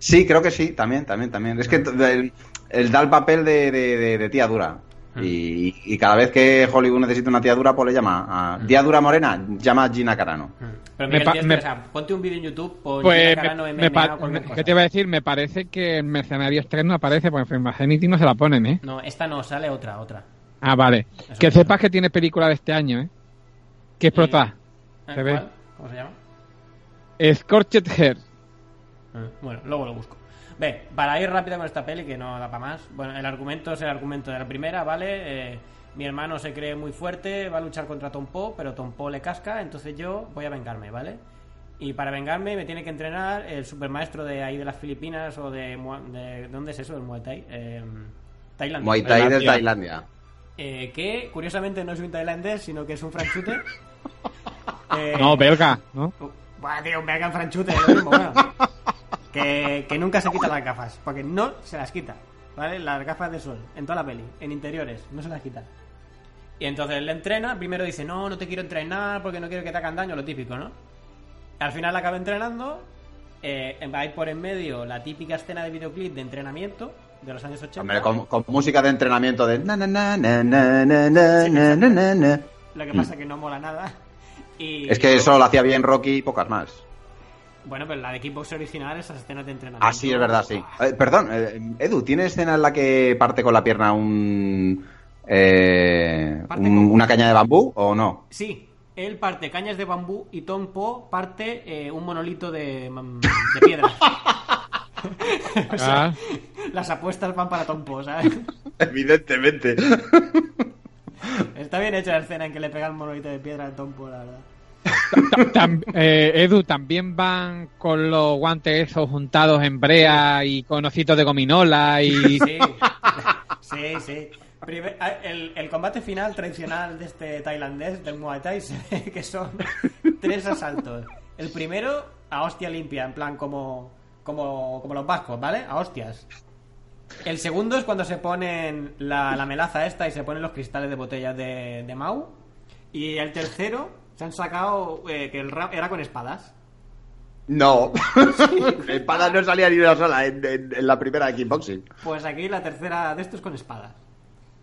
Sí, creo que sí, también, también, también. Es que t- el, el da el papel de, de- de- de tía dura. Hmm. Y, y cada vez que Hollywood necesita una tía dura, pues le llama a... Tía dura morena, llama a Gina Carano. Pero Me Miguel me- o sea, ponte un vídeo en YouTube, pon Pues, Gina Carano me- MMA me me-. ¿qué te iba a decir? Me parece que en Mercenarios 3 no aparece, porque en Infinity no se la ponen, ¿eh? No, esta no, sale otra, otra. Ah, vale. Eso que sepas que tiene película de este año, ¿eh? Que es prota. ¿Eh? Se ve. ¿Cómo se llama? Scorched Hair. Ah, Bueno, luego lo busco. Ve, para ir rápido con esta peli, que no da para más. Bueno, el argumento es el argumento de la primera, ¿vale? Eh, mi hermano se cree muy fuerte, va a luchar contra Tom Po, pero Tom Po le casca, entonces yo voy a vengarme, ¿vale? Y para vengarme me tiene que entrenar el supermaestro de ahí de las Filipinas o de... Mua- de, ¿de ¿Dónde es eso? El Muay Thai. Eh, Tailandia. Muay Thai de Tailandia. Tailandia. Eh, que curiosamente no es un tailandés, sino que es un franchute. Eh, No, belga, ¿no? Buah, tío, un belga en franchute, es lo mismo, bueno. Que, que nunca se quita las gafas, porque no se las quita, ¿vale? Las gafas de sol, en toda la peli, en interiores, no se las quita. Y entonces le entrena, primero dice, no, no te quiero entrenar porque no quiero que te hagan daño, lo típico, ¿no? Al final acaba entrenando, eh, va a ir por en medio la típica escena de videoclip de entrenamiento de los años 80. Hombre, con, con, música de entrenamiento de... Lo que pasa que no mola nada. Y... Es que eso lo hacía bien Rocky y pocas más. Bueno, pero la de Kickbox original, esas escenas de entrenamiento. Ah, sí, es verdad, sí. Eh, perdón, eh, Edu, ¿tiene escena en la que parte con la pierna un, eh, Parte un- con- una caña de bambú o no? Sí, él parte cañas de bambú y Tom Po parte eh, un monolito de, mm, de piedra. O sea, Ah. Las apuestas van para Tom Po, ¿sabes? Evidentemente. Está bien hecha la escena en que le pega el monolito de piedra a Tom Po, la verdad. Eh, Edu, también van con los guantes esos juntados en brea y con ositos de gominola y... Sí, sí, ah, el, el combate final tradicional de este tailandés, del Muay Thai, que son tres asaltos. El primero, a hostia limpia, en plan como, como, como los vascos, ¿vale? A hostias. El segundo es cuando se ponen la, la melaza esta y se ponen los cristales de botellas de, de Mau. Y el tercero, se han sacado eh, que el rap era con espadas. No. Espada no salía ni una sola en, en- en la primera de kickboxing. Pues aquí la tercera de estos con espadas.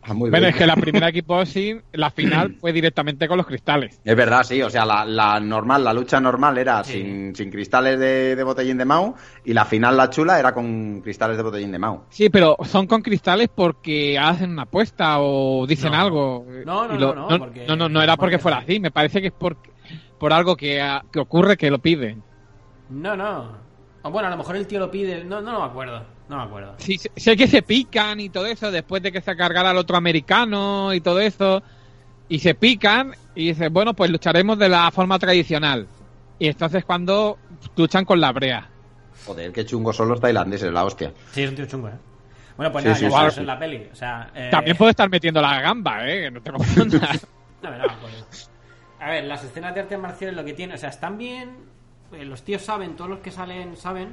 Ah, muy Bueno, bien. es que la primera kickboxing, la final fue directamente con los cristales. Es verdad, sí. O sea, la, la normal, la lucha normal era Sí. sin, sin cristales de, de botellín de Mau y la final, la chula, era con cristales de botellín de Mau. Sí, pero son con cristales porque hacen una apuesta o dicen No. algo. No, no, lo- no, no, porque- no, no, no era porque fuera así. Me parece que es por, por algo que, ah, que ocurre que lo piden. No, no. O bueno, a lo mejor el tío lo pide. No, no, no me acuerdo. No me acuerdo. Sí, sé- sé que se pican y todo eso después de que se cargara al otro americano y todo eso. Y se pican y dicen, bueno, pues lucharemos de la forma tradicional. Y entonces cuando luchan con la brea. Joder, qué chungos son los tailandeses, la hostia. Sí, es un tío chungo, ¿eh? Bueno, pues Sí, nada, sí, ya sí, sabes, en la peli. O sea, eh, También puede estar metiendo la gamba, ¿eh? Que no te confundas. No, no, pues- A ver, las escenas de artes marciales lo que tienen, o sea, están bien. eh, los tíos saben, todos los que salen saben,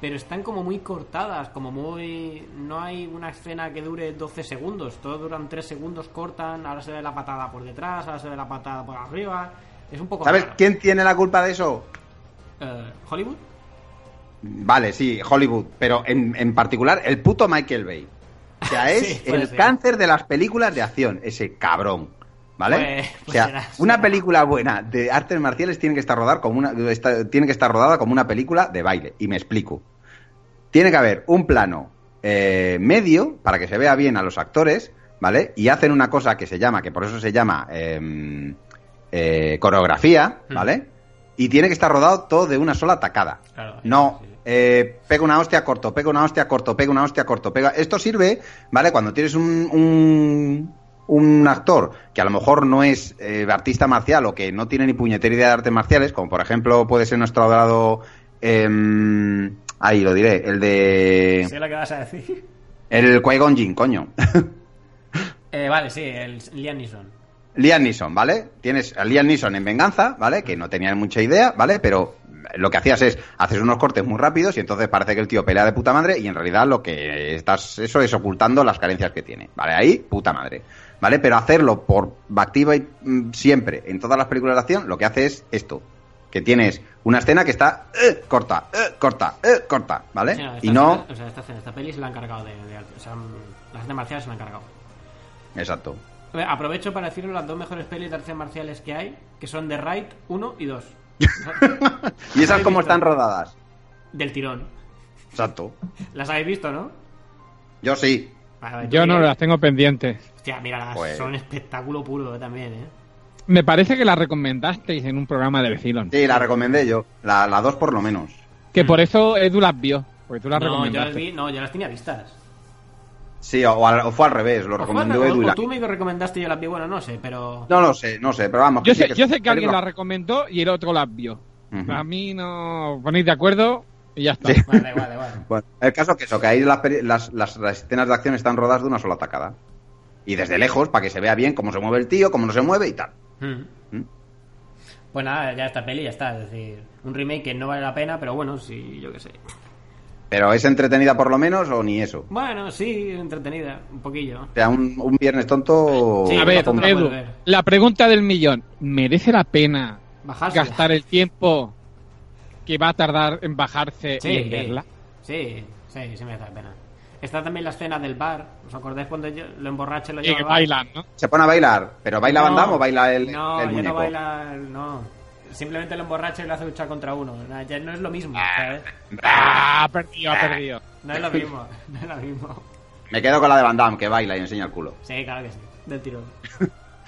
pero están como muy cortadas, como muy. No hay una escena que dure 12 segundos, todo duran 3 segundos, cortan, ahora se ve la patada por detrás, ahora se ve la patada por arriba. Es un poco. ¿Sabes raro. quién tiene la culpa de eso? Eh, ¿Hollywood? Vale, sí, Hollywood, pero en, en particular el puto Michael Bay. O sea, es Sí, el ser. cáncer de las películas de acción, ese cabrón. ¿Vale? Pues- o pues sea, será, una película buena de artes marciales tiene que estar rodada como una está- tiene que estar rodada como una película de baile y me explico. Tiene que haber un plano eh, medio para que se vea bien a los actores, ¿vale? Y hacen una cosa que se llama, que por eso se llama em, eh, coreografía, Hmm. ¿vale? y tiene que estar rodado todo de una sola tacada. Claro, no, sí. eh, pega una hostia corto, pega una hostia corto, pega una hostia corto, pega. Esto sirve, ¿vale? Cuando tienes un, un, un actor que a lo mejor no es eh, artista marcial o que no tiene ni puñetera idea de artes marciales, como por ejemplo puede ser nuestro adorado. em, ahí lo diré, el de. Sé lo que vas a decir. El Qui-Gon Jinn, coño. Eh, vale, sí, el Liam Neeson. Liam Neeson, ¿vale? Tienes a Liam Neeson en Venganza, ¿vale? Que no tenía mucha idea, ¿vale? Pero lo que hacías es, haces unos cortes muy rápidos y entonces parece que el tío pelea de puta madre y en realidad lo que estás, eso es ocultando las carencias que tiene, ¿vale? Ahí, puta madre, ¿vale? Pero hacerlo por activa y mm, siempre en todas las películas de acción, lo que hace es esto, que tienes una escena que está eh, corta, eh, corta, eh, corta, ¿vale? Sí, y no, escena- o sea, esta, escena, esta peli se la han cargado de, de- o sea, mm, las artes marciales se la han cargado. exacto. Aprovecho para deciros las dos mejores pelis de artes marciales que hay, que son The Right 1 y 2. Y esas visto? están rodadas, Del tirón. exacto. Las habéis visto, ¿no? Yo sí, Vale, Yo no las tengo pendientes. Hostia, míralas, Pues- son espectáculo puro también, ¿eh? Me parece que las recomendasteis en un programa de Vecilon. sí, la recomendé yo, la, la dos por lo menos. Que por eso Edu las vio. Porque tú las No, yo las recomendaste. vi, no, yo las tenía vistas. Sí, o, al- o fue al revés, lo recomendó Edu o la- tú me recomendaste y yo las vi, bueno, no sé, pero... No lo sé, no sé, pero vamos. Yo sí sé, yo sé que alguien las recomendó y el otro las vio. A mí no ponéis de acuerdo y ya está. Sí. Vale, da igual. Bueno, el caso es que eso, que ahí las, las, las- las escenas de acción están rodadas de una sola tacada. Y desde lejos, para que se vea bien cómo se mueve el tío, cómo no se mueve y tal. Mm. ¿Mm? Pues nada, ya esta peli ya está. Es decir, un remake que no vale la pena, pero bueno, sí, yo qué sé. Pero ¿es entretenida por lo menos o ni eso? Bueno, sí, entretenida, un poquillo. O sea, un, un viernes tonto... Sí, A la ver. Edu, la pregunta del millón. ¿Merece la pena Bajarse. gastar el tiempo que va a tardar en bajarse Sí, y en verla? sí, sí, sí merece la pena. Está también la escena del bar. ¿Os acordáis cuando yo- lo emborrache lo Y lleva que al bar? bailan, ¿no? Se pone a bailar, pero ¿baila Van Damme o baila el, No, el ya muñeco? no baila. No. Simplemente lo emborracha y lo hace luchar contra uno. No, ya no es lo mismo, ¿sabes? Ah, ha perdido, ha perdido. No es lo mismo, no es lo mismo. Me quedo con la de Van Damme, que baila y enseña el culo. Sí, claro que sí, del tirón.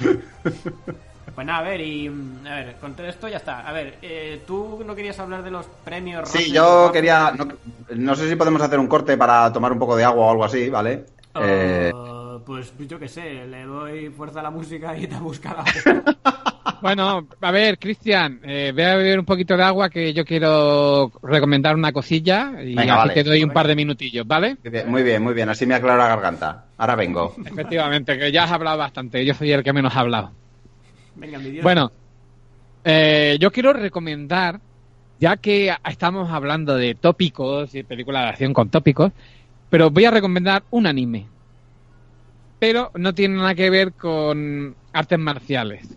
Pues nada, a ver, y mm, a ver, con todo esto ya está. A ver, eh, tú no querías hablar de los premios. Sí, yo quería... No, no sé si podemos hacer un corte para tomar un poco de agua o algo así, ¿vale? Eh, Ah, Pues yo qué sé, le doy fuerza a la música y te busca la. Bueno, a ver, Cristian, eh, ve a beber un poquito de agua que yo quiero recomendar una cosilla y Venga, así vale. te doy un par de minutillos, ¿vale? muy bien, muy bien, muy bien, así me aclaro la garganta. Ahora vengo. Efectivamente, que ya has hablado bastante, yo soy el que menos ha hablado. Bueno, eh, yo quiero recomendar, ya que estamos hablando de tópicos y películas de acción con tópicos, pero voy a recomendar un anime. Pero no tiene nada que ver con artes marciales.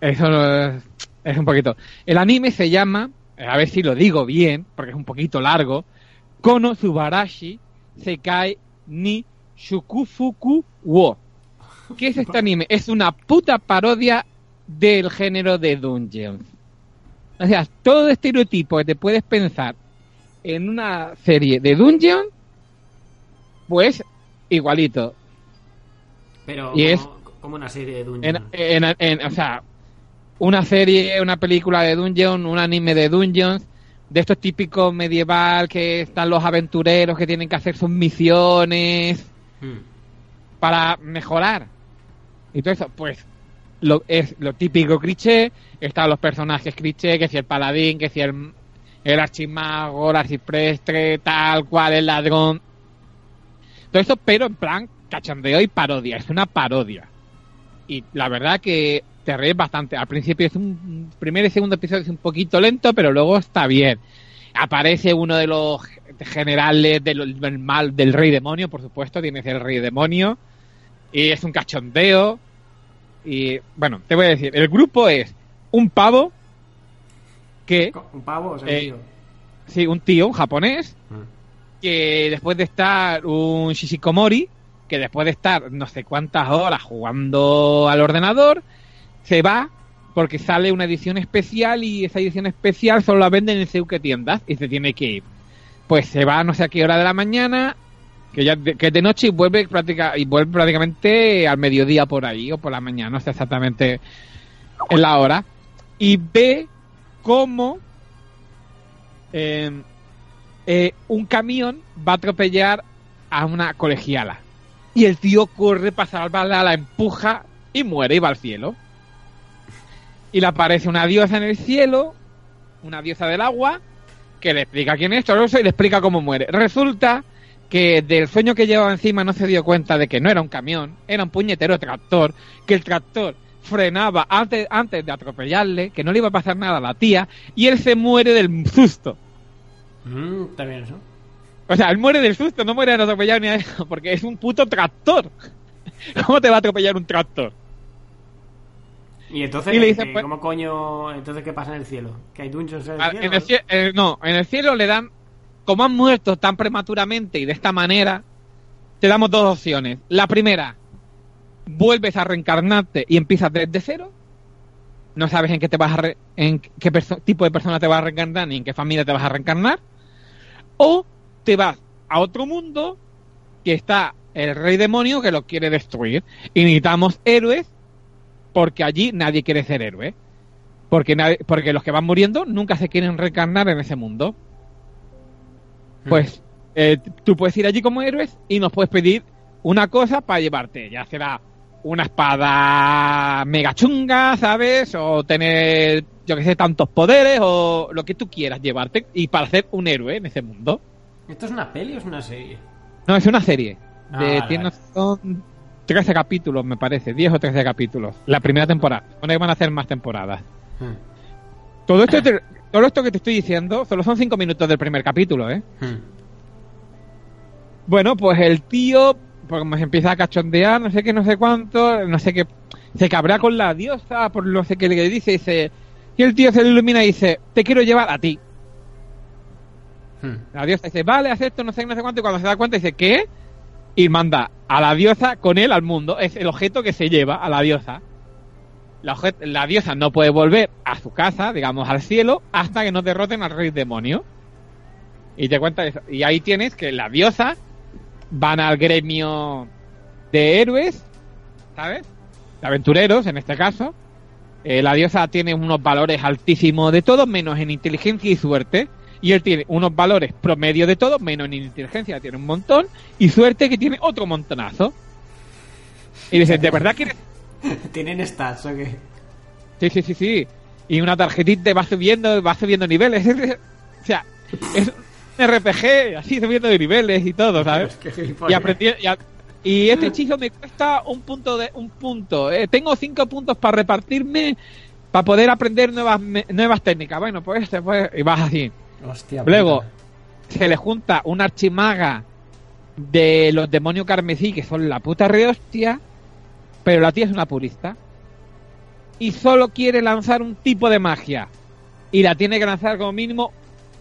Eso es, es un poquito. El anime se llama, a ver si lo digo bien, porque es un poquito largo, Kono Subarashi Sekai ni Shukufuku wo. ¿Qué es este anime? Es una puta parodia del género de Dungeons. O sea, todo estereotipo que te puedes pensar en una serie de Dungeon, pues igualito. Pero y es- como, como una serie de En, Dungeon. en- en- o sea, una serie, una película de Dungeon, un anime de Dungeons, de estos típicos medieval que están los aventureros que tienen que hacer sus misiones Hmm. para mejorar. Y todo eso, pues lo, es lo típico cliché, están los personajes cliché, que si el paladín, que si el, archimago, el arciprestre, tal cual, el ladrón. Todo eso, pero en plan cachondeo y parodia, es una parodia. Y la verdad que te ríes bastante. Al principio es un primer y segundo episodio es un poquito lento, pero luego está bien. Aparece uno de los generales del, del mal del rey demonio, por supuesto, tiene que ser el rey demonio. Y es un cachondeo. Y bueno, te voy a decir, el grupo es un pavo que, Un pavo, o sea, Eh, tío. sí, un tío, un japonés, Hmm. que después de estar un Shishikomori, que después de estar no sé cuántas horas jugando al ordenador, se va porque sale una edición especial y esa edición especial solo la venden en Seuke tiendas y se tiene que ir. Pues se va a no sé a qué hora de la mañana, que ya de, que de noche y vuelve prácticamente al mediodía por ahí o por la mañana, no sé exactamente en la hora, y ve cómo eh, eh, un camión va a atropellar a una colegiala. Y el tío corre para salvarla, la empuja y muere y va al cielo. Y le aparece una diosa en el cielo, una diosa del agua, que le explica quién es todo eso y le explica cómo muere. Resulta que del sueño que llevaba encima no se dio cuenta de que no era un camión, era un puñetero tractor, que el tractor frenaba antes, antes de atropellarle, que no le iba a pasar nada a la tía, y él se muere del susto. Mm, está bien eso. O sea, él muere del susto, no muere de atropellar ni a eso, porque es un puto tractor. ¿Cómo te va a atropellar un tractor? Y entonces, Y le dice, ¿qué- pues- ¿cómo coño? Entonces, ¿qué pasa en el cielo? ¿Que hay dungeons en el Ah, cielo? en el cie- eh, no, en el cielo le dan, como han muerto tan prematuramente y de esta manera, te damos dos opciones. La primera, vuelves a reencarnarte y empiezas desde cero. No sabes en qué te vas a re- en qué tipo de persona te vas a reencarnar ni en qué familia te vas a reencarnar. O te vas a otro mundo que está el rey demonio que lo quiere destruir. Y necesitamos héroes porque allí nadie quiere ser héroe. Porque, porque los que van muriendo nunca se quieren reencarnar en ese mundo. Pues eh, tú puedes ir allí como héroes y nos puedes pedir una cosa para llevarte. Ya será una espada mega chunga, ¿sabes? O tener, yo que sé, tantos poderes o lo que tú quieras llevarte y para ser un héroe en ese mundo. ¿Esto es una peli o es una serie? No, es una serie. Ah, De, vale, tiene-. Son 13 capítulos, me parece. 10 o 13 capítulos. La primera temporada. Bueno, van a hacer más temporadas. Mm. Todo esto, te- todo esto que te estoy diciendo solo son 5 minutos del primer capítulo, ¿eh? Mm. Bueno, pues el tío pues empieza a cachondear, no sé qué, no sé cuánto, no sé qué. Se cabrea con la diosa por no sé qué le dice, dice. Y el tío se le ilumina y dice: Te quiero llevar a ti. Mm. La diosa dice: Vale, acepto, no sé qué, no sé cuánto. Y cuando se da cuenta, dice: ¿Qué? Y manda a la diosa con él al mundo. Es el objeto que se lleva a la diosa. La, la diosa no puede volver a su casa, digamos, al cielo, hasta que no derroten al rey demonio. Y te cuenta eso. Y ahí tienes que la diosa van al gremio de héroes, ¿sabes? De aventureros, en este caso. Eh, la diosa tiene unos valores altísimos de todo, menos en inteligencia y suerte. Y él tiene unos valores promedio de todo, menos en inteligencia, tiene un montón. Y suerte que tiene otro montonazo. Y dices, ¿de verdad quieres ¿Tienen stats o qué? Sí, sí, sí, sí. Y una tarjetita va subiendo, va subiendo niveles. o sea, es un RPG, así subiendo de niveles y todo, ¿sabes? Y aprendí, y, a- y este hechizo me cuesta un punto de un punto. Eh, tengo cinco puntos para repartirme para poder aprender nuevas me- nuevas técnicas. Bueno, pues este, pues, y vas así. Hostia. Luego puta. se le junta una archimaga de los demonios carmesí que son la puta rehostia, pero la tía es una purista y solo quiere lanzar un tipo de magia y la tiene que lanzar como mínimo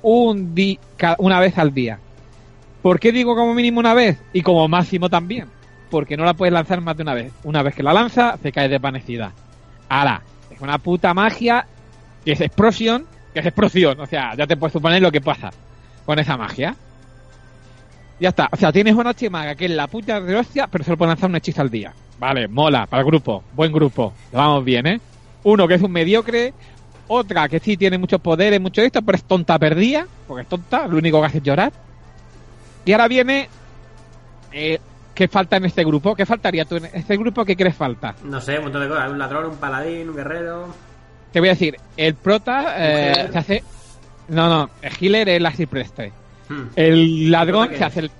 un di una vez al día. ¿Por qué digo como mínimo una vez y como máximo también? Porque no la puedes lanzar más de una vez. Una vez que la lanza, se cae desvanecida. Ahora, es una puta magia que es explosión, que es explosión. O sea, ya te puedes suponer lo que pasa con esa magia. Ya está. O sea, tienes una chimaga que es la puta de hostia, pero solo puede lanzar un hechizo al día. Vale, mola, para el grupo. Buen grupo. Vamos bien, ¿eh? Uno que es un mediocre. Otra que sí tiene muchos poderes, mucho esto, pero es tonta perdida. Porque es tonta, lo único que hace es llorar. Y ahora viene. Eh, ¿Qué falta en este grupo? ¿Qué faltaría tú en este grupo? ¿Qué crees falta? No sé, un montón de cosas. Un ladrón, un paladín, un guerrero. Te voy a decir, el prota eh, se hace. No, no, el healer es la Preste. Hmm. El ladrón ¿El prota qué se hace el,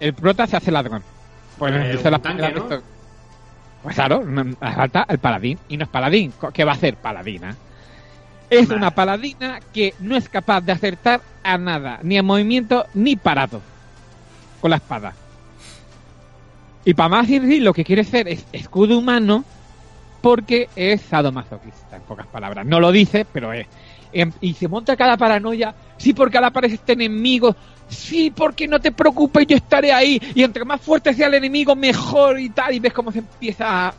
el prota se hace ladrón. Pues Eh, dice la tanque. Pues claro, falta el paladín. Y no es paladín. ¿Qué va a hacer? Paladina. Es una paladina que no es capaz de acertar a nada, ni en movimiento ni parado. Con la espada. Y para más lo que quiere hacer es escudo humano porque es sadomasoquista, en pocas palabras. No lo dice, pero es. Em, Y se monta cada paranoia. Sí, porque ahora aparece este enemigo. Sí, porque no te preocupes, yo estaré ahí. Y entre más fuerte sea el enemigo, mejor y tal. Y ves cómo se empieza a,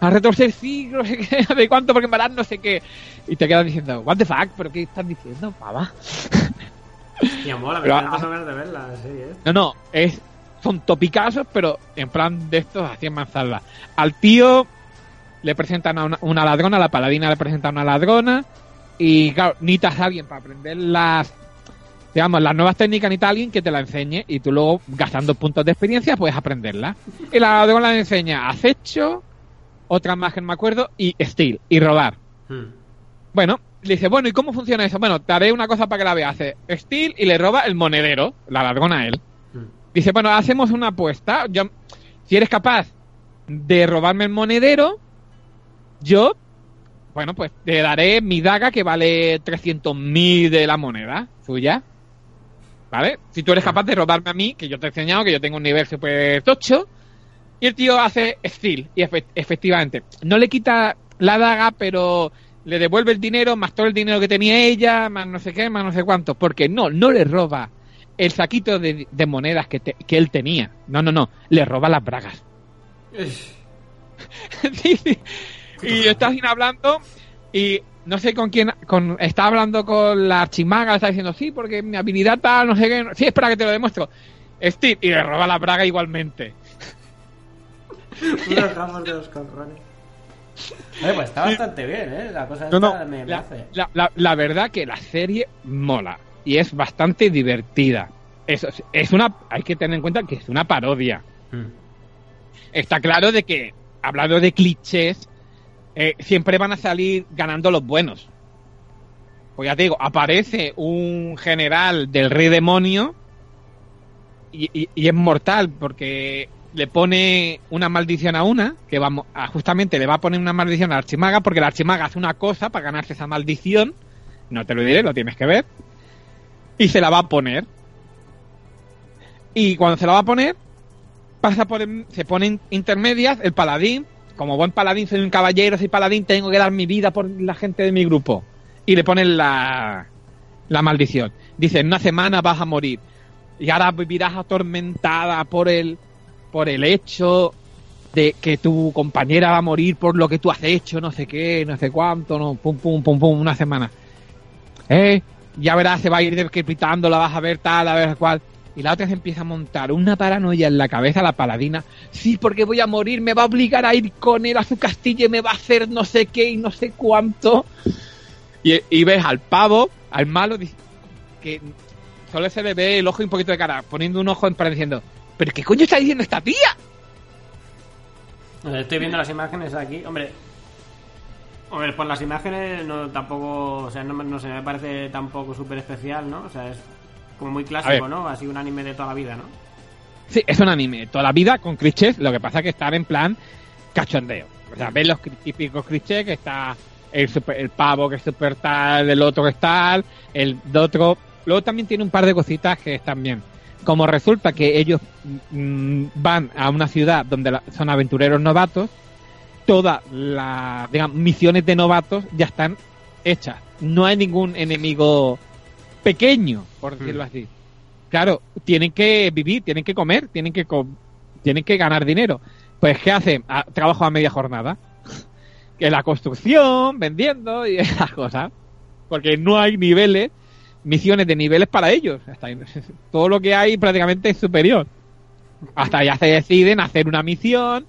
a retorcer siglos, no sé qué, de cuánto, porque en verdad no sé qué. Y te quedas diciendo, what the fuck, pero ¿qué estás diciendo, pava? Hostia, mola, me ah. ganas de verla, sí, ¿eh? No, no, es, son topicazos, pero en plan de estos así en manzana. Al tío le presentan a una, una ladrona, a la paladina le presentan a una ladrona, Y claro, necesitas a alguien para aprender las, digamos, las nuevas técnicas, necesitas a alguien que te la enseñe y tú luego, gastando puntos de experiencia, puedes aprenderla. Y la luego la enseña acecho, otra más que no me acuerdo, y steal, y robar. Hmm. Bueno, le dice, bueno, ¿y cómo funciona eso? Bueno, te haré una cosa para que la veas. Hace steal y le roba el monedero, la ladrona a él. Hmm. Dice, bueno, hacemos una apuesta. Yo, si eres capaz de robarme el monedero, yo, bueno, pues te daré mi daga que vale 300.000 de la moneda suya. ¿Vale? Si tú eres capaz de robarme a mí, que yo te he enseñado que yo tengo un nivel super tocho, y el tío hace steal, y efe- efectivamente, no le quita la daga, pero le devuelve el dinero, más todo el dinero que tenía ella, más no sé qué, más no sé cuánto, porque no, no le roba el saquito de, de monedas que, te- que él tenía. No, no, no, le roba las bragas. Sí, sí. Y está hablando y no sé con quién, con, está hablando con la archimaga, está diciendo, sí, porque mi habilidad tal, no sé qué, sí, espera que te lo demuestro. Steve, y le roba la braga igualmente. Unos ramos de los cojones. Oye, pues está bastante bien, ¿eh? La cosa No, no, esta me, me la, hace. la- la- la verdad que la serie mola y es bastante divertida. Es, es una, hay que tener en cuenta que es una parodia. Hmm. Está claro de que, hablando de clichés, eh, siempre van a salir ganando los buenos. Pues ya te digo, aparece un general del rey demonio y, es mortal porque le pone una maldición a una, que vamos, justamente le va a poner una maldición a la archimaga porque la archimaga hace una cosa para ganarse esa maldición. No te lo diré, lo tienes que ver. Y se la va a poner. Y cuando se la va a poner, pasa por se ponen intermedias el paladín como buen paladín soy un caballero soy paladín tengo que dar mi vida por la gente de mi grupo. Y le ponen la la maldición. Dice en una semana vas a morir. Y ahora vivirás atormentada por el por el hecho de que tu compañera va a morir por lo que tú has hecho no sé qué no sé cuánto no pum pum pum pum una semana. Eh ya verás se va a ir decrepitando la vas a ver tal a ver cuál y la otra se empieza a montar una paranoia en la cabeza la paladina. Sí, porque voy a morir, me va a obligar a ir con él a su castillo y me va a hacer no sé qué y no sé cuánto. Y, y ves al pavo, al malo, que solo se le ve el ojo y un poquito de cara, poniendo un ojo en plan diciendo, ¿pero qué coño está diciendo esta tía? Estoy viendo las imágenes aquí. Hombre, hombre, por las imágenes no tampoco, o sea, no, no sé, me parece tampoco súper especial, ¿no? O sea, es como muy clásico. ¿no? Así un anime de toda la vida, ¿no? Sí, es un anime, toda la vida con clichés, lo que pasa es que están en plan cachondeo. O sea, ves los típicos clichés que está el, super- el pavo que es super tal, el otro que es tal, el de otro. Luego también tiene un par de cositas que están bien. Como resulta que ellos mm, van a una ciudad donde la- son aventureros novatos, todas las digamos, misiones de novatos ya están hechas. No hay ningún enemigo pequeño, por decirlo Hmm. así. Claro, tienen que vivir, tienen que comer, tienen que tienen que ganar dinero. Pues ¿qué hacen? A- trabajo a media jornada. Que la construcción, vendiendo y esas cosas. Porque no hay niveles, misiones de niveles para ellos. Hasta ahí- todo lo que hay prácticamente es superior. Hasta ya se deciden hacer una misión.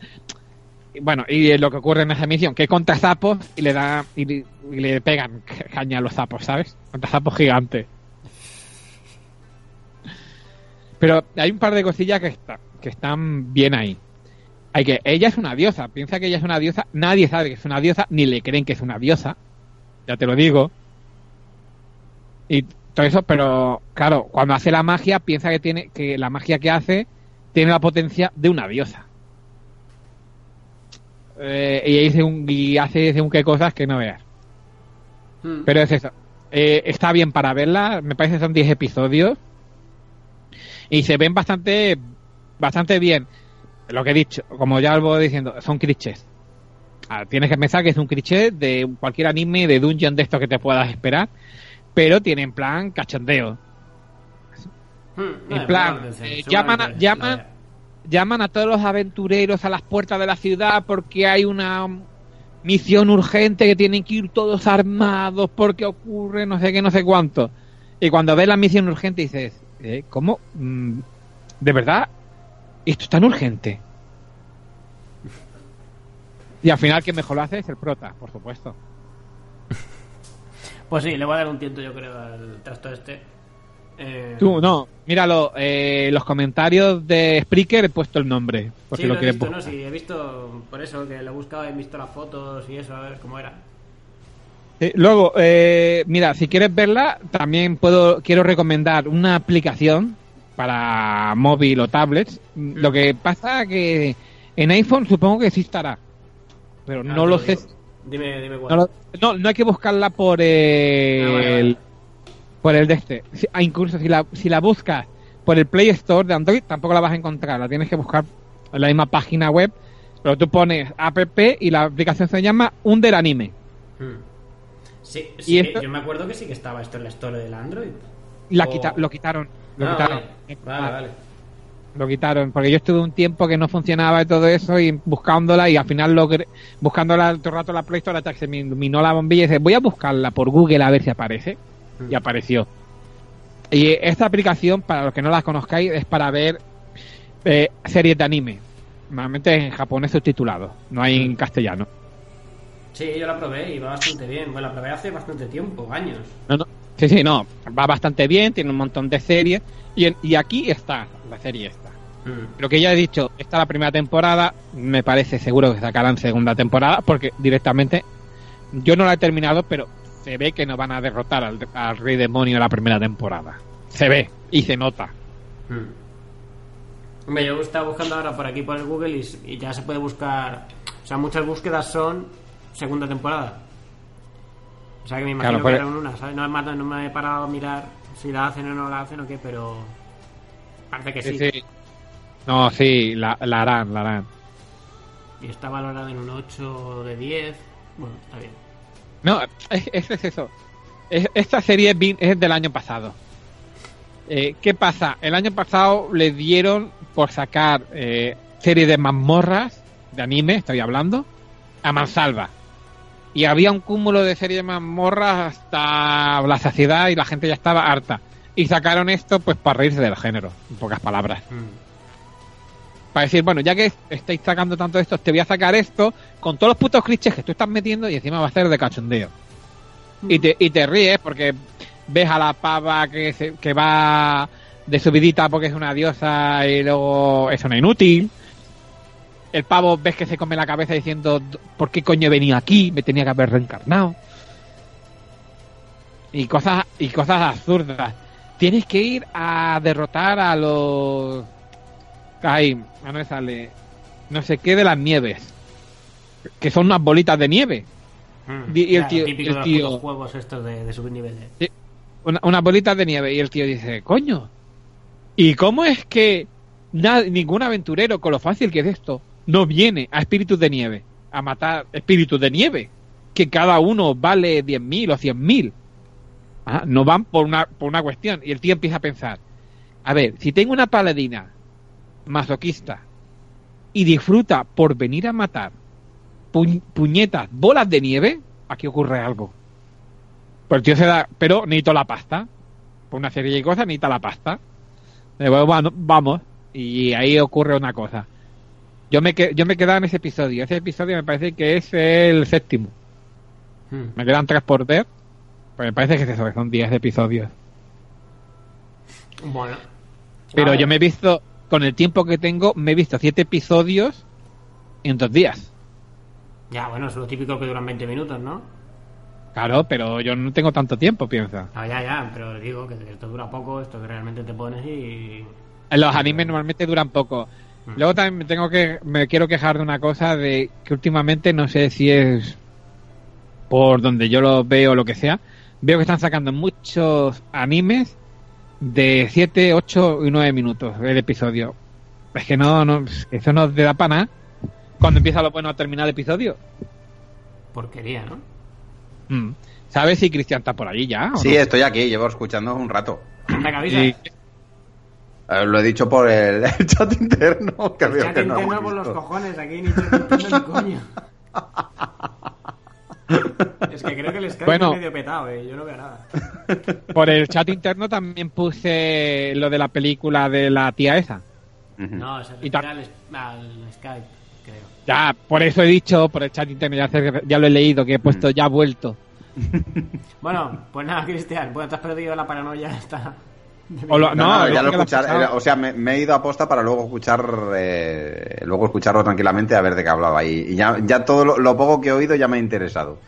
Bueno, y lo que ocurre en esa misión, que contra sapos y le da y, le- y le pegan caña a los sapos, ¿sabes? Contra sapos gigantes. Pero hay un par de cosillas que, está- que están bien ahí. Hay que, ella es una diosa, piensa que ella es una diosa, nadie sabe que es una diosa, ni le creen que es una diosa, ya te lo digo. Y todo eso, pero claro, cuando hace la magia, piensa que tiene, que la magia que hace tiene la potencia de una diosa. Eh, y, dice un, y hace según qué cosas que no veas. Hmm. Pero es eso. Eh, está bien para verla. Me parece que son 10 episodios. Y se ven bastante, bastante bien. Lo que he dicho, como ya lo voy diciendo, son clichés. Ah, tienes que pensar que es un cliché de cualquier anime de dungeon de esto que te puedas esperar. Pero tiene en plan cachondeo. Hmm, En no, plan, eh, llaman a- la llaman- llaman a todos los aventureros a las puertas de la ciudad porque hay una misión urgente que tienen que ir todos armados porque ocurre no sé qué, no sé cuánto. Y cuando ves la misión urgente dices, eh, ¿cómo? Mm, ¿De verdad? ¿Esto es tan urgente? Y al final quien mejor lo hace es el prota, por supuesto. Pues sí, le voy a dar un tiento, yo creo, al trasto este. Eh, Tú, no, míralo, eh, los comentarios de Spreaker he puesto el nombre, por sí, si lo, lo he visto. ¿no? Sí, he visto, por eso, que lo he buscado, he visto las fotos y eso, a ver cómo era. Eh, luego, eh, mira, si quieres verla, también puedo quiero recomendar una aplicación para móvil o tablets. Lo que pasa que en iPhone supongo que sí estará, pero Ah, no lo sé. Dime, dime cuál. No, no, no hay que buscarla por el, Ah, vale, vale. por el de este. Si- ah, incluso si la, si la buscas por el Play Store de Android, tampoco la vas a encontrar. La tienes que buscar en la misma página web. Pero tú pones app y la aplicación se llama Under Anime. Hmm. Sí, sí, Y esto- yo me acuerdo que sí que estaba esto en la store del Android. La quita- lo quitaron. Lo Ah, quitaron. Vale, vale. vale. Lo quitaron. Porque yo estuve un tiempo que no funcionaba y todo eso y buscándola y al final logré, buscándola todo el rato la Play Store hasta que se me iluminó la bombilla y dije, voy a buscarla por Google a ver si aparece. Hmm. y apareció. Y esta aplicación, para los que no la conozcáis, es para ver eh, series de anime. Normalmente en japonés subtitulado, no hay en castellano. Sí, yo la probé y va bastante bien. Bueno, la probé hace bastante tiempo, años. No, no. Sí, sí, no. Va bastante bien, tiene un montón de series. Y, en- y aquí está, la serie esta. Hmm. Lo que ya he dicho, esta es la primera temporada. Me parece seguro que sacarán segunda temporada, porque directamente yo no la he terminado, pero se ve que no van a derrotar al, al Rey Demonio en la primera temporada. Se ve y se nota. Hmm. Hombre, yo estaba buscando ahora por aquí por el Google y, y ya se puede buscar. O sea, muchas búsquedas son segunda temporada. O sea que me imagino Claro, pues- que eran una, ¿sabes? No, me- no me he parado a mirar si la hacen o no la hacen o qué, pero. Parece que sí. Sí, sí. No, sí, la, la harán, la harán. Y está valorada en un 8 de 10. Bueno, está bien. No, es, es- es eso. Es- esta serie es del año pasado. Eh, ¿Qué pasa? El año pasado le dieron por sacar eh, serie de mazmorras, de anime, estoy hablando, a mansalva. Y había un cúmulo de series de mazmorras hasta la saciedad y la gente ya estaba harta. Y sacaron esto pues para reírse del género, en pocas palabras. Hmm. para decir, bueno, ya que estáis sacando tanto esto, te voy a sacar esto con todos los putos clichés que tú estás metiendo y encima va a ser de cachondeo. Y te, y te ríes porque ves a la pava que, se- que va de subidita porque es una diosa y luego es una inútil. El pavo ves que se come la cabeza diciendo, ¿por qué coño he venido aquí? Me tenía que haber reencarnado. Y cosas, y cosas absurdas. Tienes que ir a derrotar a los Ahí, no me sale. No sé qué de las nieves. Que son unas bolitas de nieve. Hmm. Y el Claro, tío- típico el de los tío- juegos estos de, de subir niveles. Una- unas bolitas de nieve. Y el tío dice, coño. ¿Y cómo es que ningún aventurero, con lo fácil que es esto, no viene a espíritus de nieve? A matar espíritus de nieve. Que cada uno vale 10.000 o 100.000. Ah, no van por una, por una cuestión. Y el tío empieza a pensar, a ver, si tengo una paladina masoquista y disfruta por venir a matar pu- puñetas, bolas de nieve, aquí ocurre algo. Pues el tío se da, pero necesito la pasta. Por una serie de cosas necesita la pasta. Bueno, vamos. Y ahí ocurre una cosa. Yo me, que- yo me quedaba en ese episodio. Ese episodio me parece que es el séptimo. Hmm. Me quedan tres por ver. Pues me parece que es eso, que son 10 episodios. Bueno. Pero yo me he visto, con el tiempo que tengo, me he visto siete episodios en dos días. Ya, bueno, es lo típico que duran 20 minutos, ¿no? Claro, pero yo no tengo tanto tiempo, piensa. Ah, ya, ya, pero digo que esto dura poco, esto que realmente te pones y... Los animes normalmente duran poco. Mm. Luego también me tengo que me quiero quejar de una cosa de que últimamente no sé si es por donde yo lo veo o lo que sea, veo que están sacando muchos animes de 7, 8 y 9 minutos el episodio. Es que no, no eso no te da para nada. Cuando empieza lo bueno a terminar el episodio. Porquería, ¿no? Mm. ¿Sabes si Cristian está por allí ya? o Sí, no? estoy aquí, llevo escuchando un rato. Anda, que avisa. Y- Eh, lo he dicho por el, el chat interno, que no interno hemos por los cojones, aquí ni ni coño. Es que creo que el Skype Bueno. es medio petado, eh. Yo no veo nada. Por el chat interno también puse lo de la película de la tía esa. No, se refiere al, al Skype, creo. Ya, por eso he dicho, por el chat interno, ya, ya lo he leído, que he puesto ya ha vuelto. Bueno, pues nada, Cristian, pues te has perdido la paranoia esta. De O lo- No, No, ya lo escuchar, o sea, me, me he ido a posta para luego escuchar, eh, luego escucharlo tranquilamente a ver de qué hablaba. Y, y ya, ya todo lo, lo poco que he oído ya me ha interesado.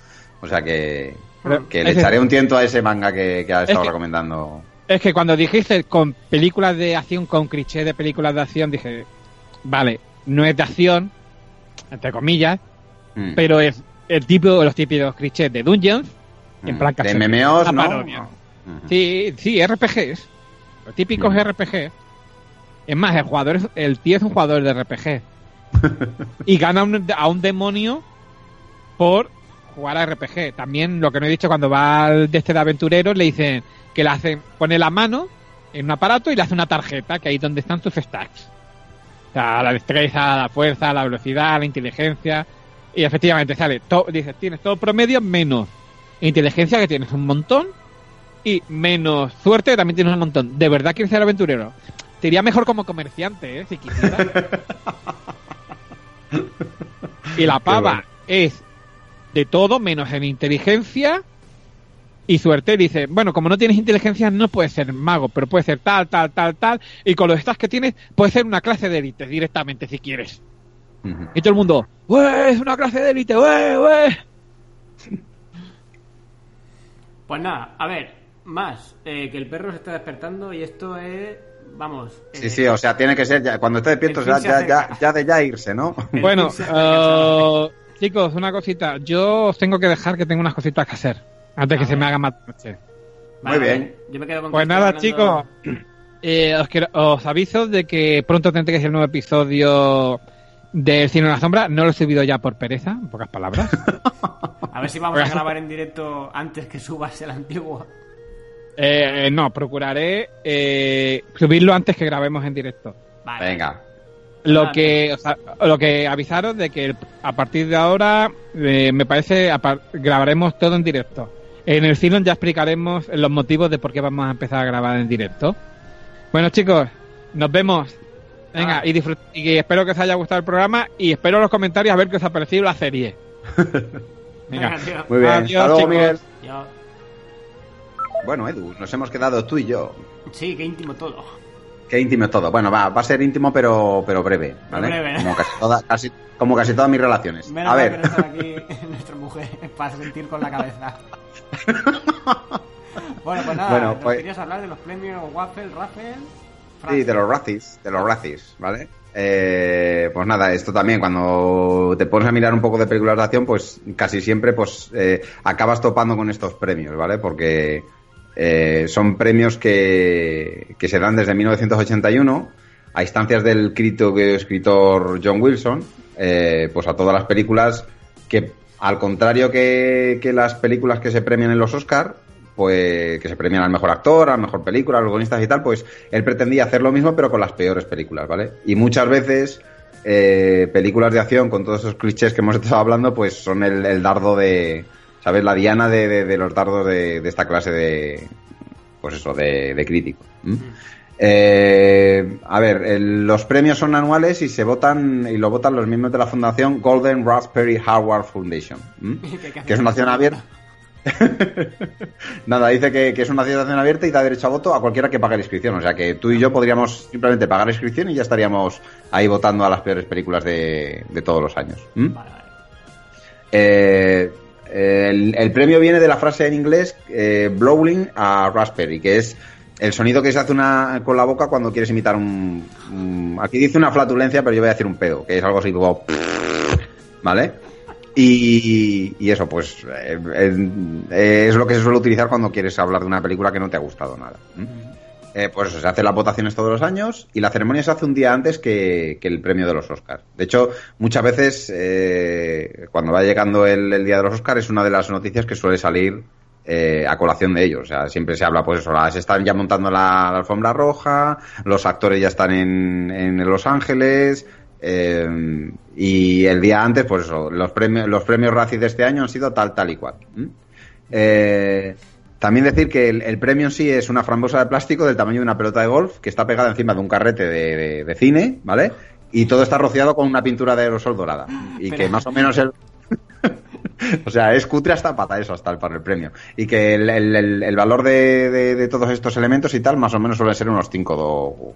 O sea que, Pero que le echaré un tiento a ese manga que, que ha estado recomendando. Es que cuando dijiste con películas de acción, con cliché de películas de acción, dije, vale, no es de acción, entre comillas, Mm. pero es el tipo, los típicos clichés de Dungeons, en Mm. plan De MMOs, ¿no? parodia. Ujú. Sí, sí, RPGs. Los típicos. RPG. Es más, el jugador es- el tío es un jugador de RPG. y gana un- a un demonio por jugar a RPG. También lo que no he dicho cuando va al de este de aventureros le dicen que le hacen, pone la mano en un aparato y le hace una tarjeta, que ahí es donde están tus stacks. O sea, la destreza, la fuerza, la velocidad, la inteligencia. Y efectivamente sale, to- dices, tienes todo promedio menos inteligencia, que tienes un montón, y menos suerte, también tienes un montón. ¿De verdad quieres ser aventurero? Te iría mejor como comerciante, ¿eh? Si quisieras. y la pava bueno. es de todo menos en inteligencia y suerte. Dice, bueno, como no tienes inteligencia no puedes ser mago, pero puedes ser tal, tal, tal, tal. Y con los stats que tienes, puedes ser una clase de élite directamente si quieres. Y todo el mundo. Es una clase de élite, ¡Wey! ¡Wey! Pues nada, a ver, más, eh, que el perro se está despertando y esto es, vamos... Sí, eh, sí, o sea, tiene que ser, ya, cuando esté despierto, ya, se ya, ya, de ya irse, ¿no? Bueno, eh, chicos, una cosita. Yo os tengo que dejar que tengo unas cositas que hacer. Antes que A se me haga más noche. Muy bien. Yo me quedo con Pues nada, hablando- chicos. eh, os, quiero- os aviso de que pronto tendré que ser el nuevo episodio del Cine en la Sombra. No lo he subido ya por pereza, en pocas palabras. A ver si vamos a Pues- grabar en directo antes que subas el antiguo. Eh, no, procuraré eh, subirlo antes que grabemos en directo. Vale. Venga. Lo que, o sea, lo que avisaros de que a partir de ahora, eh, me parece, grabaremos todo en directo. En el Silon ya explicaremos los motivos de por qué vamos a empezar a grabar en directo. Bueno, chicos, nos vemos. Venga, Ah. y, y espero que os haya gustado el programa y espero los comentarios a ver qué os ha parecido la serie. Venga. Muy bien. Adiós, Hasta luego, chicos. Miguel. Yo- Bueno, Edu, nos hemos quedado tú y yo. Sí, qué íntimo todo. Qué íntimo es todo. Bueno, va, va a ser íntimo, pero, pero breve, ¿vale? Breve. Como, casi toda- casi- como casi todas mis relaciones. Menos a ver, que no aquí nuestra mujer para sentir con la cabeza. bueno, pues nada, Bueno, pues- querías hablar de los premios Waffle, Raffle. sí, de los racis, de los racis, ¿vale? Eh, pues nada, esto también, cuando te pones a mirar un poco de películas de acción, pues casi siempre pues eh, acabas topando con estos premios, ¿vale? Porque eh, son premios que, que se dan desde 1981 a instancias del crítico escritor John Wilson, eh, pues a todas las películas que, al contrario que, que las películas que se premian en los Oscar, pues que se premian al mejor actor, al mejor película, a los guionistas y tal, pues él pretendía hacer lo mismo pero con las peores películas, ¿vale? Y muchas veces eh, películas de acción con todos esos clichés que hemos estado hablando, pues son el dardo de, ¿sabes? La diana de, de- de los dardos de, de esta clase de, pues eso, de, crítico. ¿m? Eh, a ver, el- los premios son anuales y se votan y lo votan los miembros de la fundación Golden Raspberry Hardware Foundation. Que es una acción abierta. Nada, dice que, que es una acción abierta y da derecho a voto a cualquiera que pague la inscripción. O sea que tú y yo podríamos simplemente pagar la inscripción y ya estaríamos ahí votando a las peores películas de, de todos los años. Vale, vale. Eh, el, el premio viene de la frase en inglés eh, blowing a raspberry, que es el sonido que se hace una, con la boca cuando quieres imitar un, Aquí dice una flatulencia, pero yo voy a decir un pedo, que es algo así como... ¿Vale? Y, eso, pues eh, eh, es lo que se suele utilizar cuando quieres hablar de una película que no te ha gustado nada. Eh, pues se hacen las votaciones todos los años y la ceremonia se hace un día antes que, el premio de los Oscars. De hecho, muchas veces eh, cuando va llegando el, el día de los Oscars es una de las noticias que suele salir eh, a colación de ellos. O sea, siempre se habla, pues eso, la- se están ya montando la, alfombra roja, los actores ya están en, en Los Ángeles. eh, y el día antes, pues eso, los premios, los premios Razzie de este año han sido tal, tal y cual. Eh, también decir que el, el premio en sí es una frambosa de plástico del tamaño de una pelota de golf que está pegada encima de un carrete de, de- de cine, ¿vale? Y todo está rociado con una pintura de aerosol dorada. Y Pero- que más o menos el... O sea, es cutre hasta pata eso, hasta el, para el premio. Y que el, el- el valor de, de- de todos estos elementos y tal, más o menos suele ser unos 5 o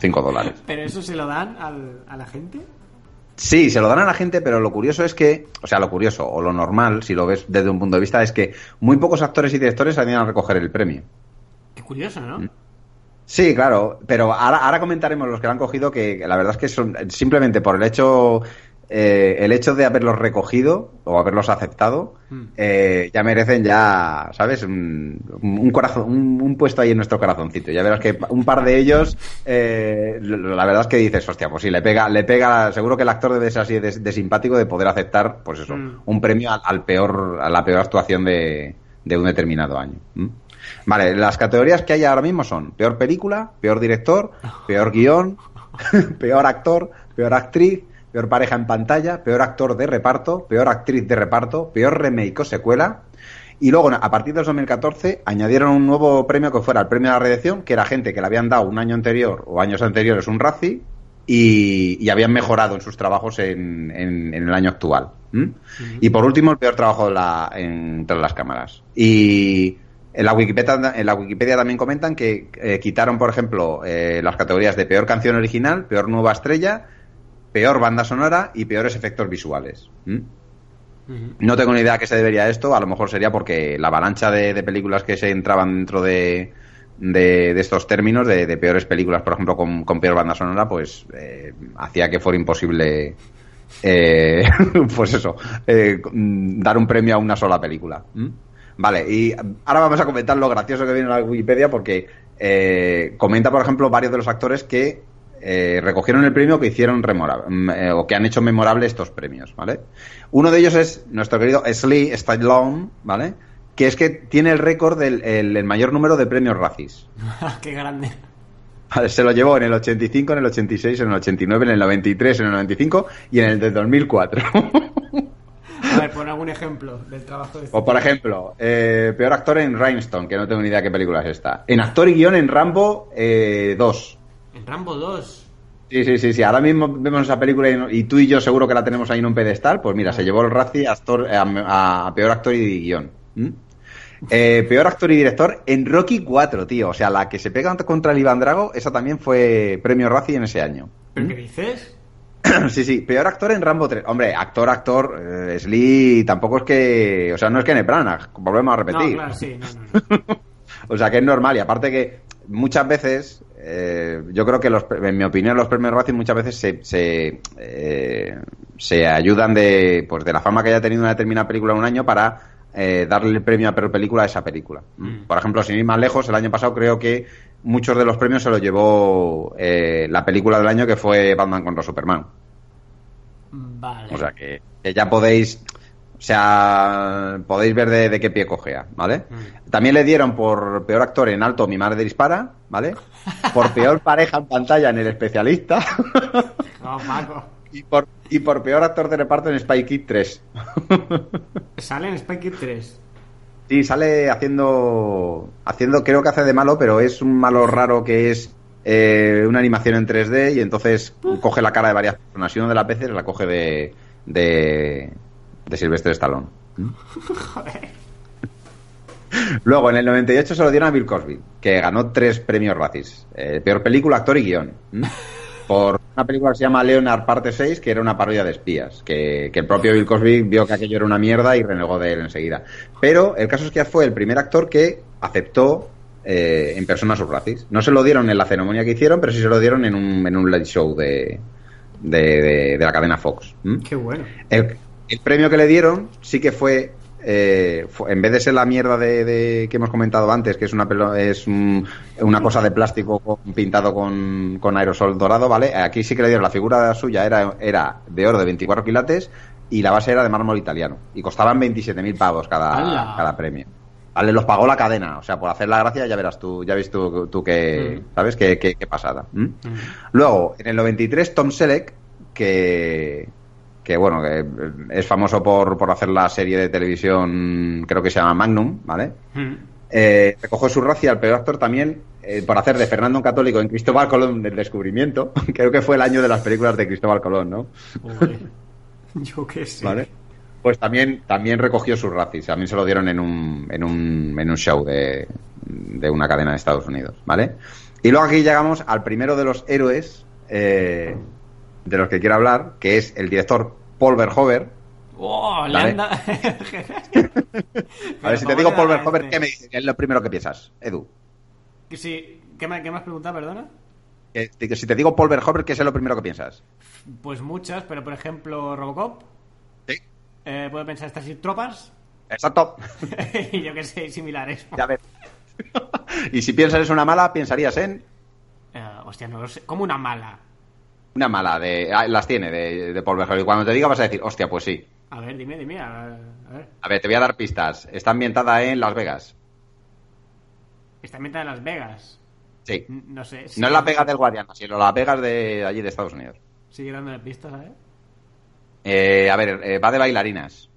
5 dólares. ¿Pero eso se lo dan al- a la gente? Sí, se lo dan a la gente, pero lo curioso es que, o sea, lo curioso o lo normal, si lo ves desde un punto de vista, es que muy pocos actores y directores salían a recoger el premio. Qué curioso, ¿no? Sí, claro, pero ahora, ahora comentaremos los que lo han cogido que la verdad es que son simplemente por el hecho eh, el hecho de haberlos recogido o haberlos aceptado Mm. eh, ya merecen ya, ¿sabes? Un, un corazón, un, un puesto ahí en nuestro corazoncito. Ya verás que un par de ellos, eh, la verdad es que dices, hostia, pues sí, le pega, le pega, seguro que el actor debe ser así de, de simpático de poder aceptar, pues eso, Mm. un premio al, al peor, a la peor actuación de, de un determinado año. Vale, las categorías que hay ahora mismo son peor película, peor director, peor guion, peor actor, peor actriz, peor pareja en pantalla, peor actor de reparto, peor actriz de reparto, peor remake o secuela. Y luego, a partir del 2014, añadieron un nuevo premio que fuera el premio a la redacción, que era gente que le habían dado un año anterior o años anteriores un Razzie y, y habían mejorado en sus trabajos en, en- en el año actual. Y por último, el peor trabajo de la, entre las cámaras. Y en la Wikipedia, en la Wikipedia también comentan que eh, quitaron, por ejemplo, eh, las categorías de peor canción original, peor nueva estrella, peor banda sonora y peores efectos visuales. No tengo ni idea a qué se debería esto, a lo mejor sería porque la avalancha de, de películas que se entraban dentro de, de, de estos términos, de, de peores películas, por ejemplo, con, con peor banda sonora, pues eh, hacía que fuera imposible, eh, pues eso, eh, dar un premio a una sola película. Vale, y ahora vamos a comentar lo gracioso que viene en la Wikipedia porque eh, comenta, por ejemplo, varios de los actores que eh, recogieron el premio que hicieron remora- mm, eh, o que han hecho memorable estos premios, ¿vale? Uno de ellos es nuestro querido Sly Stallone, ¿vale? Que es que tiene el récord del el- el mayor número de premios Razzies. Qué grande. Vale, Se lo llevó en el 85, en el 86, en el 89, en el 93, en el 95 y en el de 2004. A ver, pon algún ejemplo del trabajo de este o por ejemplo, eh, peor actor en Rhinestone, que no tengo ni idea qué película es esta. En actor y guion en Rambo eh, 2. En Rambo 2. Sí, sí, sí, sí. Ahora mismo vemos esa película y, tú y yo seguro que la tenemos ahí en un pedestal. Pues mira, se llevó el Razzie a, actor- a- a peor actor y guion. ¿Mm? Eh, peor actor y director en Rocky 4, tío. O sea, la que se pega contra el Iván Drago, esa también fue premio Razzie en ese año. ¿Pero qué dices? Sí, sí, peor actor en Rambo 3. Hombre, actor, actor, eh, Sly tampoco es que. O sea, no es que Branagh, volvemos a repetir. No, claro, sí, no, no. O sea, que es normal. Y aparte que muchas veces, eh, yo creo que los, en mi opinión los premios Razzie muchas veces se, se, eh, se ayudan de, pues, de la fama que haya tenido una determinada película en un año para eh, darle el premio a peor película a esa película. Mm. Por ejemplo, sin ir más lejos, el año pasado creo que muchos de los premios se los llevó eh, la película del año que fue Batman contra Superman. Vale. O sea que, que ya podéis, o sea, podéis ver de, de qué pie cojea, ¿vale? Mm. También le dieron por peor actor en alto Mi madre dispara, ¿vale? Por peor pareja en pantalla en El especialista No, Paco. y por, y por peor actor de reparto en Spy Kid 3. Sale en Spy Kid 3. Sí, sale haciendo, haciendo, creo que hace de malo, pero es un malo raro que es eh, una animación en 3D y entonces coge la cara de varias personas y uno de las veces la coge de, de, de Sylvester Stallone. Joder. Luego, en el 98 se lo dieron a Bill Cosby, que ganó tres premios Razzies. Eh, peor película, actor y guion. ¿m? Por una película que se llama Leonard Parte 6, que era una parodia de espías. Que, que el propio Bill Cosby vio que aquello era una mierda y renegó de él enseguida. Pero el caso es que fue el primer actor que aceptó eh, en persona sus Razzies. No se lo dieron en la ceremonia que hicieron, pero sí se lo dieron en un, en un late show de, de, de- de la cadena Fox. ¿m? Qué bueno. El, el premio que le dieron sí que fue, eh, fue- en vez de ser la mierda de, de- que hemos comentado antes, que es una es un- una cosa de plástico con- pintado con, con aerosol dorado, ¿vale? Aquí sí que le dieron la figura suya, era, era de oro de 24 quilates y la base era de mármol italiano. Y costaban 27.000 pavos cada, cada premio. Vale, los pagó la cadena, o sea, por hacer la gracia ya verás tú, ya ves tú, tú que, Mm. ¿sabes? Qué, qué- qué pasada. Mm. Luego, en el 93, Tom Selleck, que, que bueno, que es famoso por, por hacer la serie de televisión, creo que se llama Magnum, ¿vale? Mm. Eh, recogió su racia al peor actor también eh, por hacer de Fernando un católico en Cristóbal Colón del descubrimiento. Creo que fue el año de las películas de Cristóbal Colón, ¿no? Joder. Yo qué sé. ¿Vale? Pues también, también recogió sus racis. También se lo dieron en un, en un, en un show de, de una cadena de Estados Unidos, ¿vale? Y luego aquí llegamos al primero de los héroes eh, de los que quiero hablar, que es el director Paul Verhoeven. ¡Oh! Le Vale. anda... A ver, si te digo Paul Verhoeven, ¿qué me dices? ¿Qué es lo primero que piensas, Edu? Sí, ¿qué, me, ¿Qué me has preguntado, perdona? Que- que si te digo Paul Verhoeven, ¿qué es lo primero que piensas? Pues muchas, pero por ejemplo, Robocop. Sí. Eh, puedo pensar Starship Tropas. Exacto. y yo que sé, similares. Ya ves. y si piensas en una mala, pensarías en Eh, hostia, no lo sé. Como una mala. Una mala de ah, las tiene de, de Paul Verhoeven. Y cuando te diga vas a decir, hostia, pues sí. A ver, dime, dime. A ver. a ver. A ver, te voy a dar pistas. Está ambientada en Las Vegas. Está ambientada en Las Vegas. Sí. N- No sé. No es Las Vegas del Guadiana, sino Las Vegas de allí de Estados Unidos. Sigue dándole pistas, ¿sabes? Eh, a ver, eh, va de bailarinas.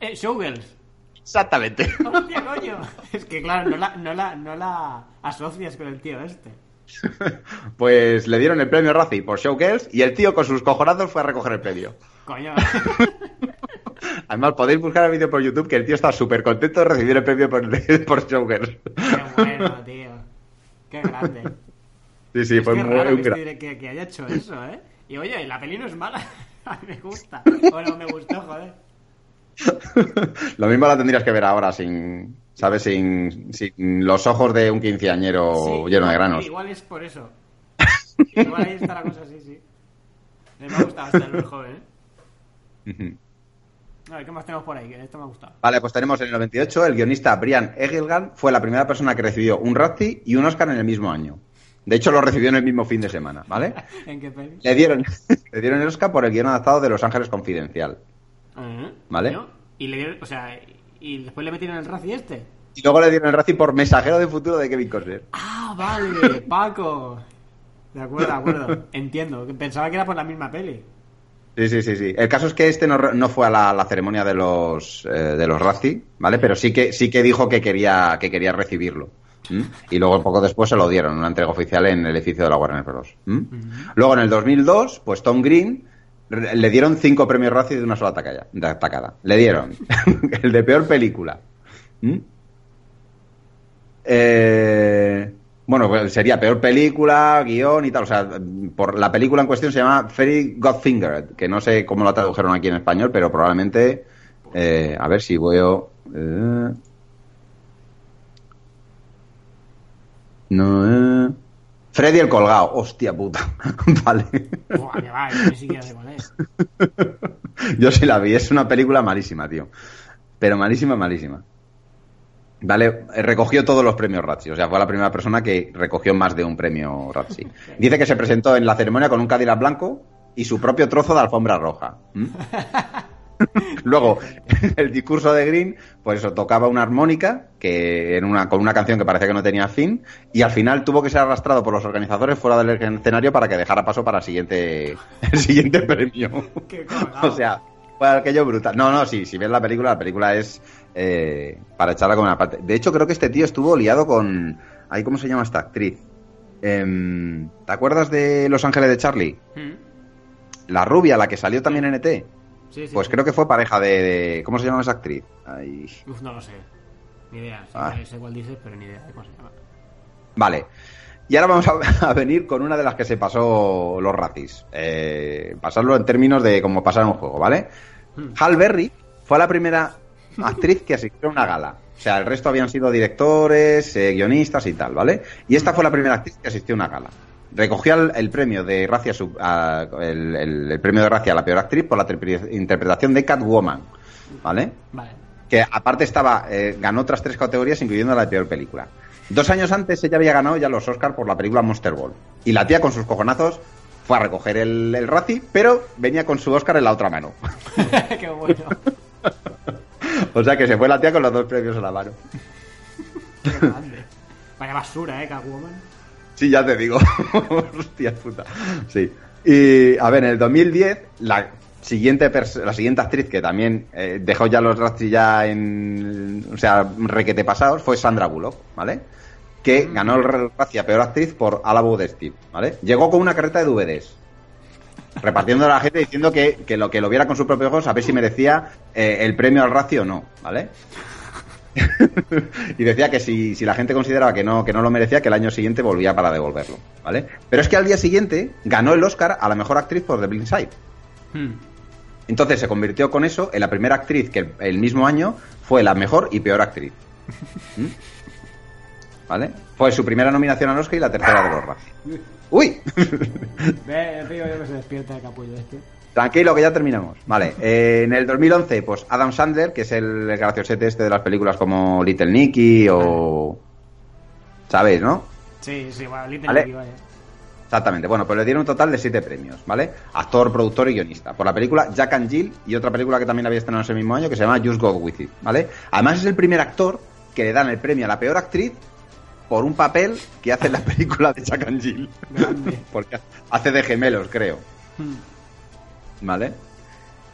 Eh, Showgirls. Exactamente. Hostia, coño. Es que claro, no la, no, la, no la asocias con el tío este. Pues le dieron el premio Razzie por Showgirls y el tío con sus cojonazos fue a recoger el premio. Coño. Además, podéis buscar el vídeo por YouTube que el tío está súper contento de recibir el premio por, por Showgirls. Qué bueno, tío. Qué grande. Sí, sí, Es fue que muy raro que, este- que- que haya hecho eso, ¿eh? Y oye, la peli no es mala. Me gusta. Bueno, me gustó, joder. Lo mismo la tendrías que ver ahora sin, ¿sabes? Sin, sin los ojos de un quinceañero Sí, lleno de granos. Igual es por eso. Igual ahí está la cosa, sí, sí. Me ha gustado hasta el muy joven, ¿eh? A ver, ¿qué más tenemos por ahí? Esto me ha gustado. Vale, pues tenemos en el 98 el guionista Brian Egelgan fue la primera persona que recibió un Razzie y un Oscar en el mismo año. De hecho, lo recibió en el mismo fin de semana, ¿vale? ¿En qué peli? Le dieron, le dieron el Oscar por el guion adaptado de Los Ángeles Confidencial. Vale. Y le dieron, o sea, y después le metieron el Razzie este. Y luego le dieron el Razzie por Mensajero de Futuro de Kevin Costner. Ah, vale, Paco. De acuerdo, de acuerdo. Entiendo. Pensaba que era por la misma peli. Sí, sí, sí, sí. El caso es que este no, no fue a la, la ceremonia de los eh, de los Razzie, ¿vale? Pero sí que sí que dijo que quería que quería recibirlo. Y luego poco después se lo dieron, una entrega oficial en el edificio de la Warner Bros. Luego en el 2002, pues Tom Green re- le dieron cinco premios Razzie de una sola de atacada. Le dieron el de peor película. ¿m? Eh, bueno, pues sería peor película, guion y tal. O sea, por la película en cuestión se llama Fairy Godfinger, que no sé cómo la tradujeron aquí en español, pero probablemente. eh, a ver si voy. eh, no, eh. Freddy el colgado. Hostia puta. vale. Buah, que va, yo ni siquiera sé cuál es. Yo sí la vi, es una película malísima, tío. Pero malísima, malísima. Vale, eh, recogió todos los premios Razzie, o sea, fue la primera persona que recogió más de un premio Razzie. Dice que se presentó en la ceremonia con un Cadillac blanco y su propio trozo de alfombra roja. ¿m? Luego, el discurso de Green, pues eso, tocaba una armónica que en una, con una canción que parecía que no tenía fin, y al final tuvo que ser arrastrado por los organizadores fuera del escenario para que dejara paso para el siguiente, el siguiente premio. Qué. O sea, fue aquello brutal. No, no, sí, si ves la película, la película es eh, para echarla con una parte. De hecho, creo que este tío estuvo liado con. Ay, ¿Cómo se llama esta actriz? Em, ¿Te acuerdas de Los Ángeles de Charlie? Mm. La rubia, la que salió también en ET. Sí, sí. Pues sí. creo que fue pareja de, de- ¿Cómo se llama esa actriz? Ay. Uf, no lo sé. Ni idea. Sí, Ah. sé cuál dices, pero ni idea de cómo se llama. Vale. Y ahora vamos a, a venir con una de las que se pasó los racis. Eh, pasarlo en términos de cómo pasar un juego, ¿vale? Hmm. Hal Berry fue la primera actriz que asistió a una gala. O sea, el resto habían sido directores, eh, guionistas y tal, ¿vale? Y esta fue la primera actriz que asistió a una gala. Recogió el, el premio de Gracia sub- a- el, el- el premio de Gracia a la peor actriz por la interpre- interpretación de Catwoman, ¿vale? Vale. que aparte estaba eh, ganó otras tres categorías incluyendo la de peor película. Dos años antes ella había ganado ya los Oscars por la película Monster Ball. Y la tía con sus cojonazos fue a recoger el, el Razzie, pero venía con su Oscar en la otra mano. Qué bueno. o sea que se fue la tía con los dos premios en la mano. Qué grande. Vaya basura, eh, Catwoman. Sí, ya te digo. Hostia puta. Sí. Y a ver, en el 2010, la siguiente, la siguiente actriz que también eh, dejó ya los Razzie ya en. O sea, requete pasados, fue Sandra Bullock, ¿vale? Que ganó el Razzie a peor actriz por Alabo de Steve, ¿vale? Llegó con una carreta de DVDs. repartiendo a la gente diciendo que, que lo que lo viera con sus propios ojos, a ver si merecía eh, el premio al ratio o no, ¿vale? y decía que si, si, la gente consideraba que no, que no lo merecía, que el año siguiente volvía para devolverlo, ¿vale? Pero es que al día siguiente ganó el Oscar a la mejor actriz por The Blind Side. Hmm. Entonces se convirtió con eso en la primera actriz que el, mismo año fue la mejor y peor actriz. ¿Mm? ¿Vale? Fue su primera nominación al Oscar y la tercera de los ¡Uy! Ve, que se despierta el capullo este. Tranquilo, que ya terminamos. Vale, eh, en el 2011, pues Adam Sandler, que es el graciosete este de las películas como Little Nicky o... ¿Sabéis, no? Sí, sí, bueno, Little Nicky, vaya. Exactamente, bueno, pues le dieron un total de siete premios, ¿vale? Actor, productor y guionista. Por la película Jack and Jill y otra película que también había estrenado ese mismo año que se llama Just Go With It, ¿vale? Además es el primer actor que le dan el premio a la peor actriz por un papel que hace en la película de Jack and Jill. Porque hace de gemelos, creo. Hmm. ¿Vale?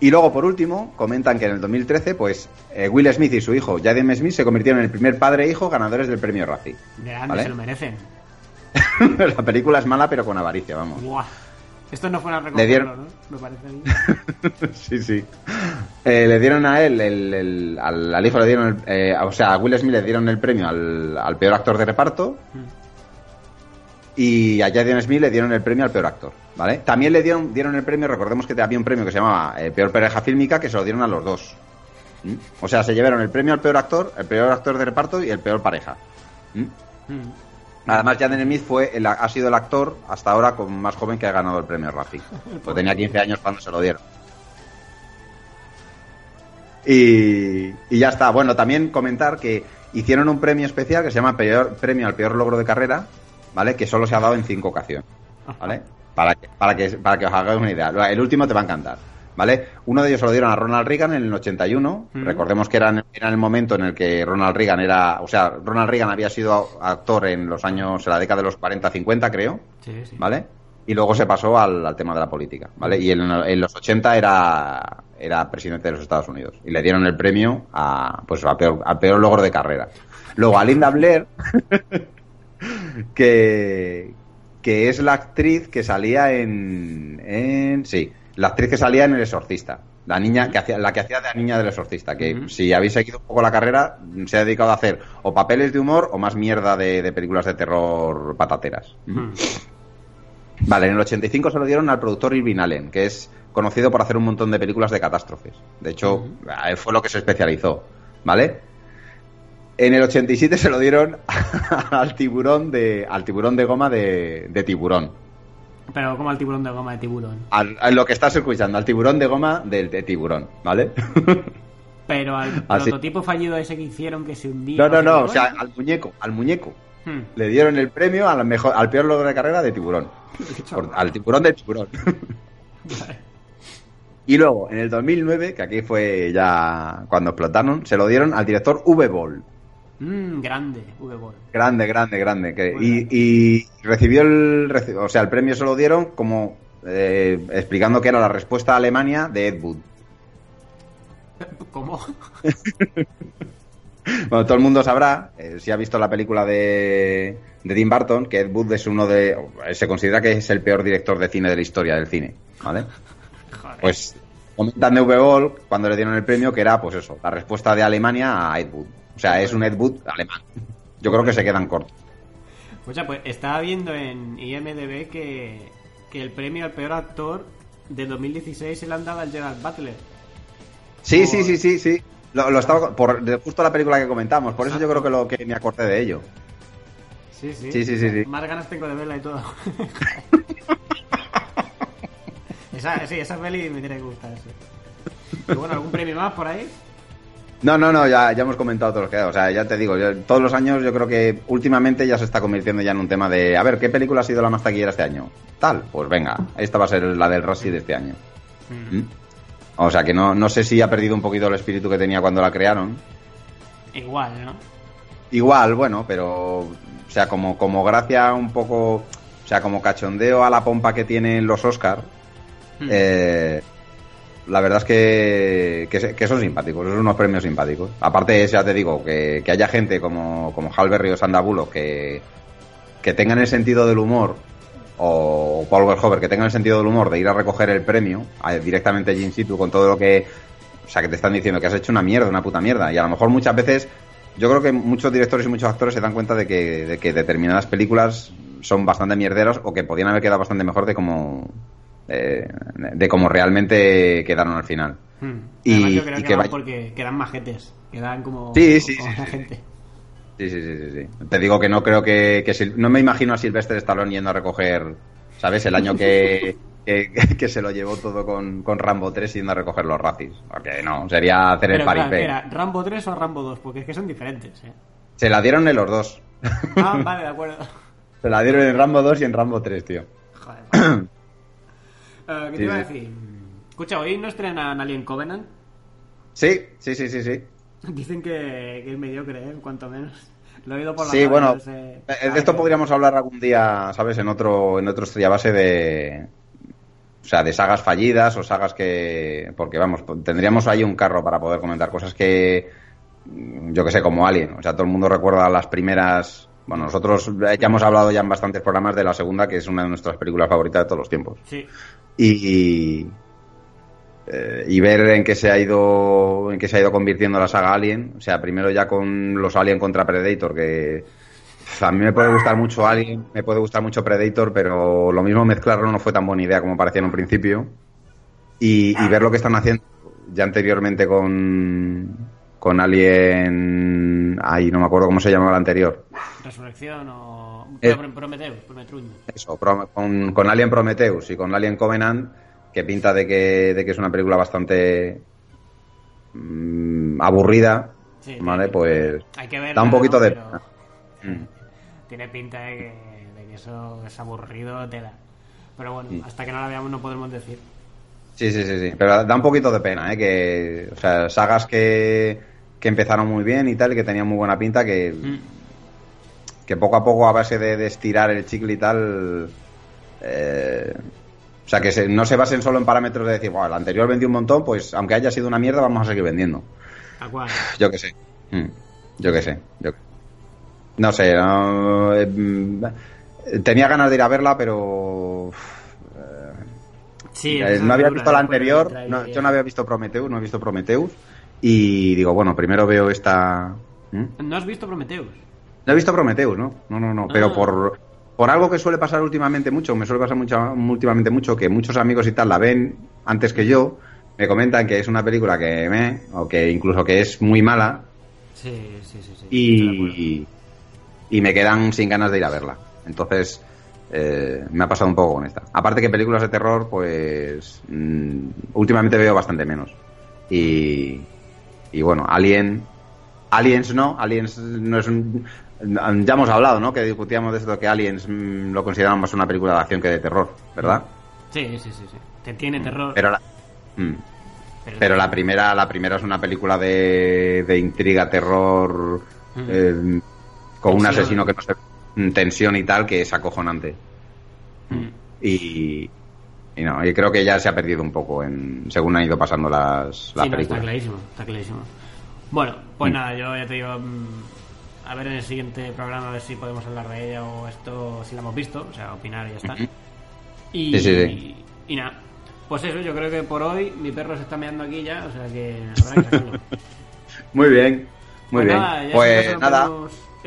Y luego, por último, comentan que en el 2013, pues eh, Will Smith y su hijo Jaden Smith se convirtieron en el primer padre e hijo ganadores del premio Razzie. ¿vale? se lo merecen. la película es mala, pero con avaricia, vamos. Esto no fue una recogerlo, dieron... ¿no? Me parece. sí, sí. Eh, le dieron a él, el, al, hijo le dieron, eh, o sea, a Will Smith le dieron el premio al, peor actor de reparto. Mm. Y a Jaden Smith le dieron el premio al peor actor, ¿vale? También le dieron, dieron el premio, recordemos que había un premio que se llamaba eh, Peor Pareja Fílmica, que se lo dieron a los dos. ¿Mm? O sea, se llevaron el premio al peor actor, el peor actor de reparto y el peor pareja. ¿Mm? Además, Jaden Smith fue el, ha sido el actor hasta ahora con más joven que ha ganado el premio Rafi. Pues tenía 15 años cuando se lo dieron. Y, y, ya está. Bueno, también comentar que hicieron un premio especial que se llama peor, Premio al Peor Logro de Carrera, ¿vale? Que solo se ha dado en cinco ocasiones, ¿vale? Para que, para que, para que os hagáis una idea. El último te va a encantar, ¿vale? Uno de ellos se lo dieron a Ronald Reagan en el 81. Recordemos que era en, el momento en el que Ronald Reagan era, o sea, Ronald Reagan había sido actor en los años, en la década de los 40-50, creo, sí, sí. ¿vale? Y luego se pasó al, tema de la política, ¿vale? Y en, los 80 era, era presidente de los Estados Unidos. Y le dieron el premio a, pues, a peor, a peor logro de carrera. Luego a Linda Blair que, que es la actriz que salía en, en, Sí, la actriz que salía en El Exorcista. La niña que hacía, la que hacía de la niña del exorcista, que si habéis seguido un poco la carrera, se ha dedicado a hacer o papeles de humor o más mierda de, películas de terror patateras. Vale, en el 85 se lo dieron al productor Irving Allen, que es conocido por hacer un montón de películas de catástrofes. De hecho, fue lo que se especializó. ¿Vale? En el 87 se lo dieron al tiburón de, al tiburón de goma de, tiburón. Pero como al tiburón de goma de tiburón. Al, lo que estás escuchando, al tiburón de goma del de tiburón, ¿vale? Pero al prototipo fallido ese que hicieron que se hundió. No, no, no, o sea, al muñeco, al muñeco. Hmm. Le dieron el premio al mejor, al peor logro de carrera de tiburón. al tiburón de tiburón. Y luego, en el 2009, que aquí fue ya cuando explotaron, se lo dieron al director V-Ball. Mm, grande, V-Ball. Grande, grande, grande. Que, y, recibió el. O sea, el premio se lo dieron como eh, explicando que era la respuesta a Alemania de Ed Wood. ¿Cómo? bueno, todo el mundo sabrá, eh, si ha visto la película de, de Tim Burton, que Ed Wood es uno de. Se considera que es el peor director de cine de la historia del cine. ¿Vale? Pues comentan de V-Ball cuando le dieron el premio que era, pues eso, la respuesta de Alemania a Ed Wood. O sea, es un Ed Wood alemán. Yo creo que se quedan cortos. Pues pues estaba viendo en IMDB que, que el premio al peor actor de 2016 se le han dado al Gerald Butler. Sí, sí, sí, sí, sí. Lo, estaba por justo la película que comentamos, por eso yo creo que lo que me acordé de ello. Sí, sí. Sí, sí, sí, Más ganas tengo de verla y todo. esa, sí, esa peli me tiene que gustar. Sí. bueno, ¿algún premio más por ahí? No, no, no, ya, ya hemos comentado todos los que O sea, ya te digo, todos los años yo creo que últimamente ya se está convirtiendo ya en un tema de, a ver, ¿qué película ha sido la más taquillera este año? Tal, pues venga, esta va a ser la del Rossi de este año. Mm. ¿Mm? O sea, que no, no sé si ha perdido un poquito el espíritu que tenía cuando la crearon. Igual, ¿no? Igual, bueno, pero, o sea, como, como gracia un poco, o sea, como cachondeo a la pompa que tienen los Oscar, mm. eh la verdad es que, que, son simpáticos, son unos premios simpáticos. Aparte, ya te digo, que, haya gente como, como Halberry o Sandabulo que, que tengan el sentido del humor o Paul Verhoeven que tengan el sentido del humor de ir a recoger el premio directamente allí in situ con todo lo que o sea que te están diciendo que has hecho una mierda una puta mierda y a lo mejor muchas veces yo creo que muchos directores y muchos actores se dan cuenta de que, de que determinadas películas son bastante mierderos o que podían haber quedado bastante mejor de como eh, de como realmente quedaron al final Hmm. Y- yo creo y que, que van porque quedan majetes. Quedan como, Sí, sí, como sí, gente. Sí, sí, sí, sí. Te digo que no creo que, que Sil- no me imagino a Sylvester Stallone yendo a recoger, ¿sabes? El año que, que, que se lo llevó todo con, con Rambo 3 yendo a recoger los racis. Porque no, sería hacer el Pero, claro, paripé. era ¿Rambo 3 o Rambo 2? Porque es que son diferentes, ¿eh? Se la dieron en los dos. Ah, vale, de acuerdo. Se la dieron en Rambo 2 y en Rambo 3, tío. Joder. Eh, ¿Qué te iba a decir? Escucha, hoy no estrenan Alien Covenant. Sí, sí, sí, sí, sí. Dicen que, que es mediocre, ¿eh? Cuanto menos. Lo he oído por la Sí, bueno, no sé. eh, de esto podríamos hablar algún día, ¿sabes? En otro, en otro estrella base de. O sea, de sagas fallidas o sagas que. Porque vamos, tendríamos ahí un carro para poder comentar cosas que. mm, Yo que sé, como Alien. O sea, todo el mundo recuerda las primeras. Bueno, nosotros ya hemos hablado ya en bastantes programas de la segunda, que es una de nuestras películas favoritas de todos los tiempos. Sí. Y. eh, y ver en qué se ha ido en qué se ha ido convirtiendo la saga Alien o sea primero ya con los Alien contra Predator que a mí me puede gustar mucho Alien me puede gustar mucho Predator pero lo mismo mezclarlo no fue tan buena idea como parecía en un principio y ver lo que están haciendo ya anteriormente con con Alien ay no me acuerdo cómo se llamaba el anterior Resurrección o. Eh. Pro- Prometheus, Prometruño. eso, con, con Alien Prometheus y con Alien Covenant, que pinta de que, de que es una película bastante mm, aburrida, Sí, ¿vale? sí. Pues Hay que ver. da un poquito de... Pero... Mm. Tiene pinta de que, de que eso es aburrido, tela. Pero bueno, Mm. hasta que no la veamos no podemos decir. Sí, sí, sí, sí, pero da un poquito de pena, ¿eh? Que, o sea, sagas que, que empezaron muy bien y tal, y que tenían muy buena pinta, que, Mm. que poco a poco a base de, de estirar el chicle y tal... eh, o sea, que se- no se basen solo en parámetros de decir, bueno, el anterior vendió un montón, pues aunque haya sido una mierda, vamos a seguir vendiendo. ¿A cuál? Yo qué sé. Mm, Yo qué sé. Yo... No sé. no, eh, mm, tenía ganas de ir a verla, pero. Sí, eh, no había visto la anterior. no, yo no había visto Prometheus, no he visto Prometheus. Y digo, bueno, primero veo esta. ¿Mm? ¿No has visto Prometheus? No he visto Prometheus, ¿no? No, no, no. Pero Ah. por, por algo que suele pasar últimamente mucho, me suele pasar mucho, últimamente mucho, que muchos amigos y tal la ven antes que yo, me comentan que es una película que me, o que incluso que es muy mala, Sí, sí, sí. sí. Y, y me quedan sin ganas de ir a verla. Entonces, eh, me ha pasado un poco con esta. Aparte que películas de terror, pues mm, últimamente veo bastante menos. Y, y bueno, Alien, Aliens no, Aliens no es un... Ya hemos hablado, ¿no? Que discutíamos de esto, que Aliens mm, lo consideramos más una película de acción que de terror, ¿verdad? Sí, sí, sí, sí. Te tiene terror. Pero la, mm, pero la primera, la primera es una película de, de intriga, terror, Mm. eh, con un asesino que no se mm, tensión y tal, que es acojonante. Mm. Y, y no, y creo que ya se ha perdido un poco en según han ido pasando las, las Sí, no, está clarísimo, está clarísimo. Bueno, pues Mm. nada, yo ya te digo, mm, a ver en el siguiente programa a ver si podemos hablar de ella o esto, si la hemos visto, o sea, opinar y ya está. Y, Sí, sí, sí. y nada, pues eso, yo creo que por hoy mi perro se está meando aquí ya, o sea que habrá que sacarlo. Muy bien, muy Pues bien. nada, pues nada,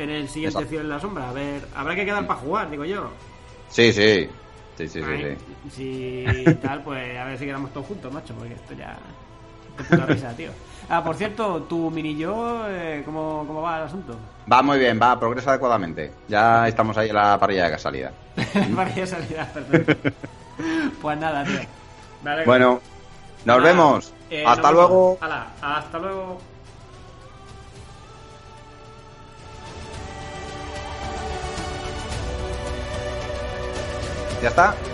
En el siguiente Exacto. Cielo en la Sombra, a ver, habrá que quedar para jugar, digo yo. sí, sí, sí, sí, sí, Ay, sí. Si tal, pues a ver si quedamos todos juntos, macho, porque esto ya. Qué puta risa, tío. Ah, por cierto, tu mini yo, eh, ¿cómo, ¿cómo va el asunto? Va muy bien, va, progresa adecuadamente. Ya estamos ahí en la parrilla de salida. Para que salida, perfecto. Pues nada, tío. Vale, Bueno, nos nada, vemos. eh, Hasta nos luego. vemos. Hasta luego. ¿Ya está?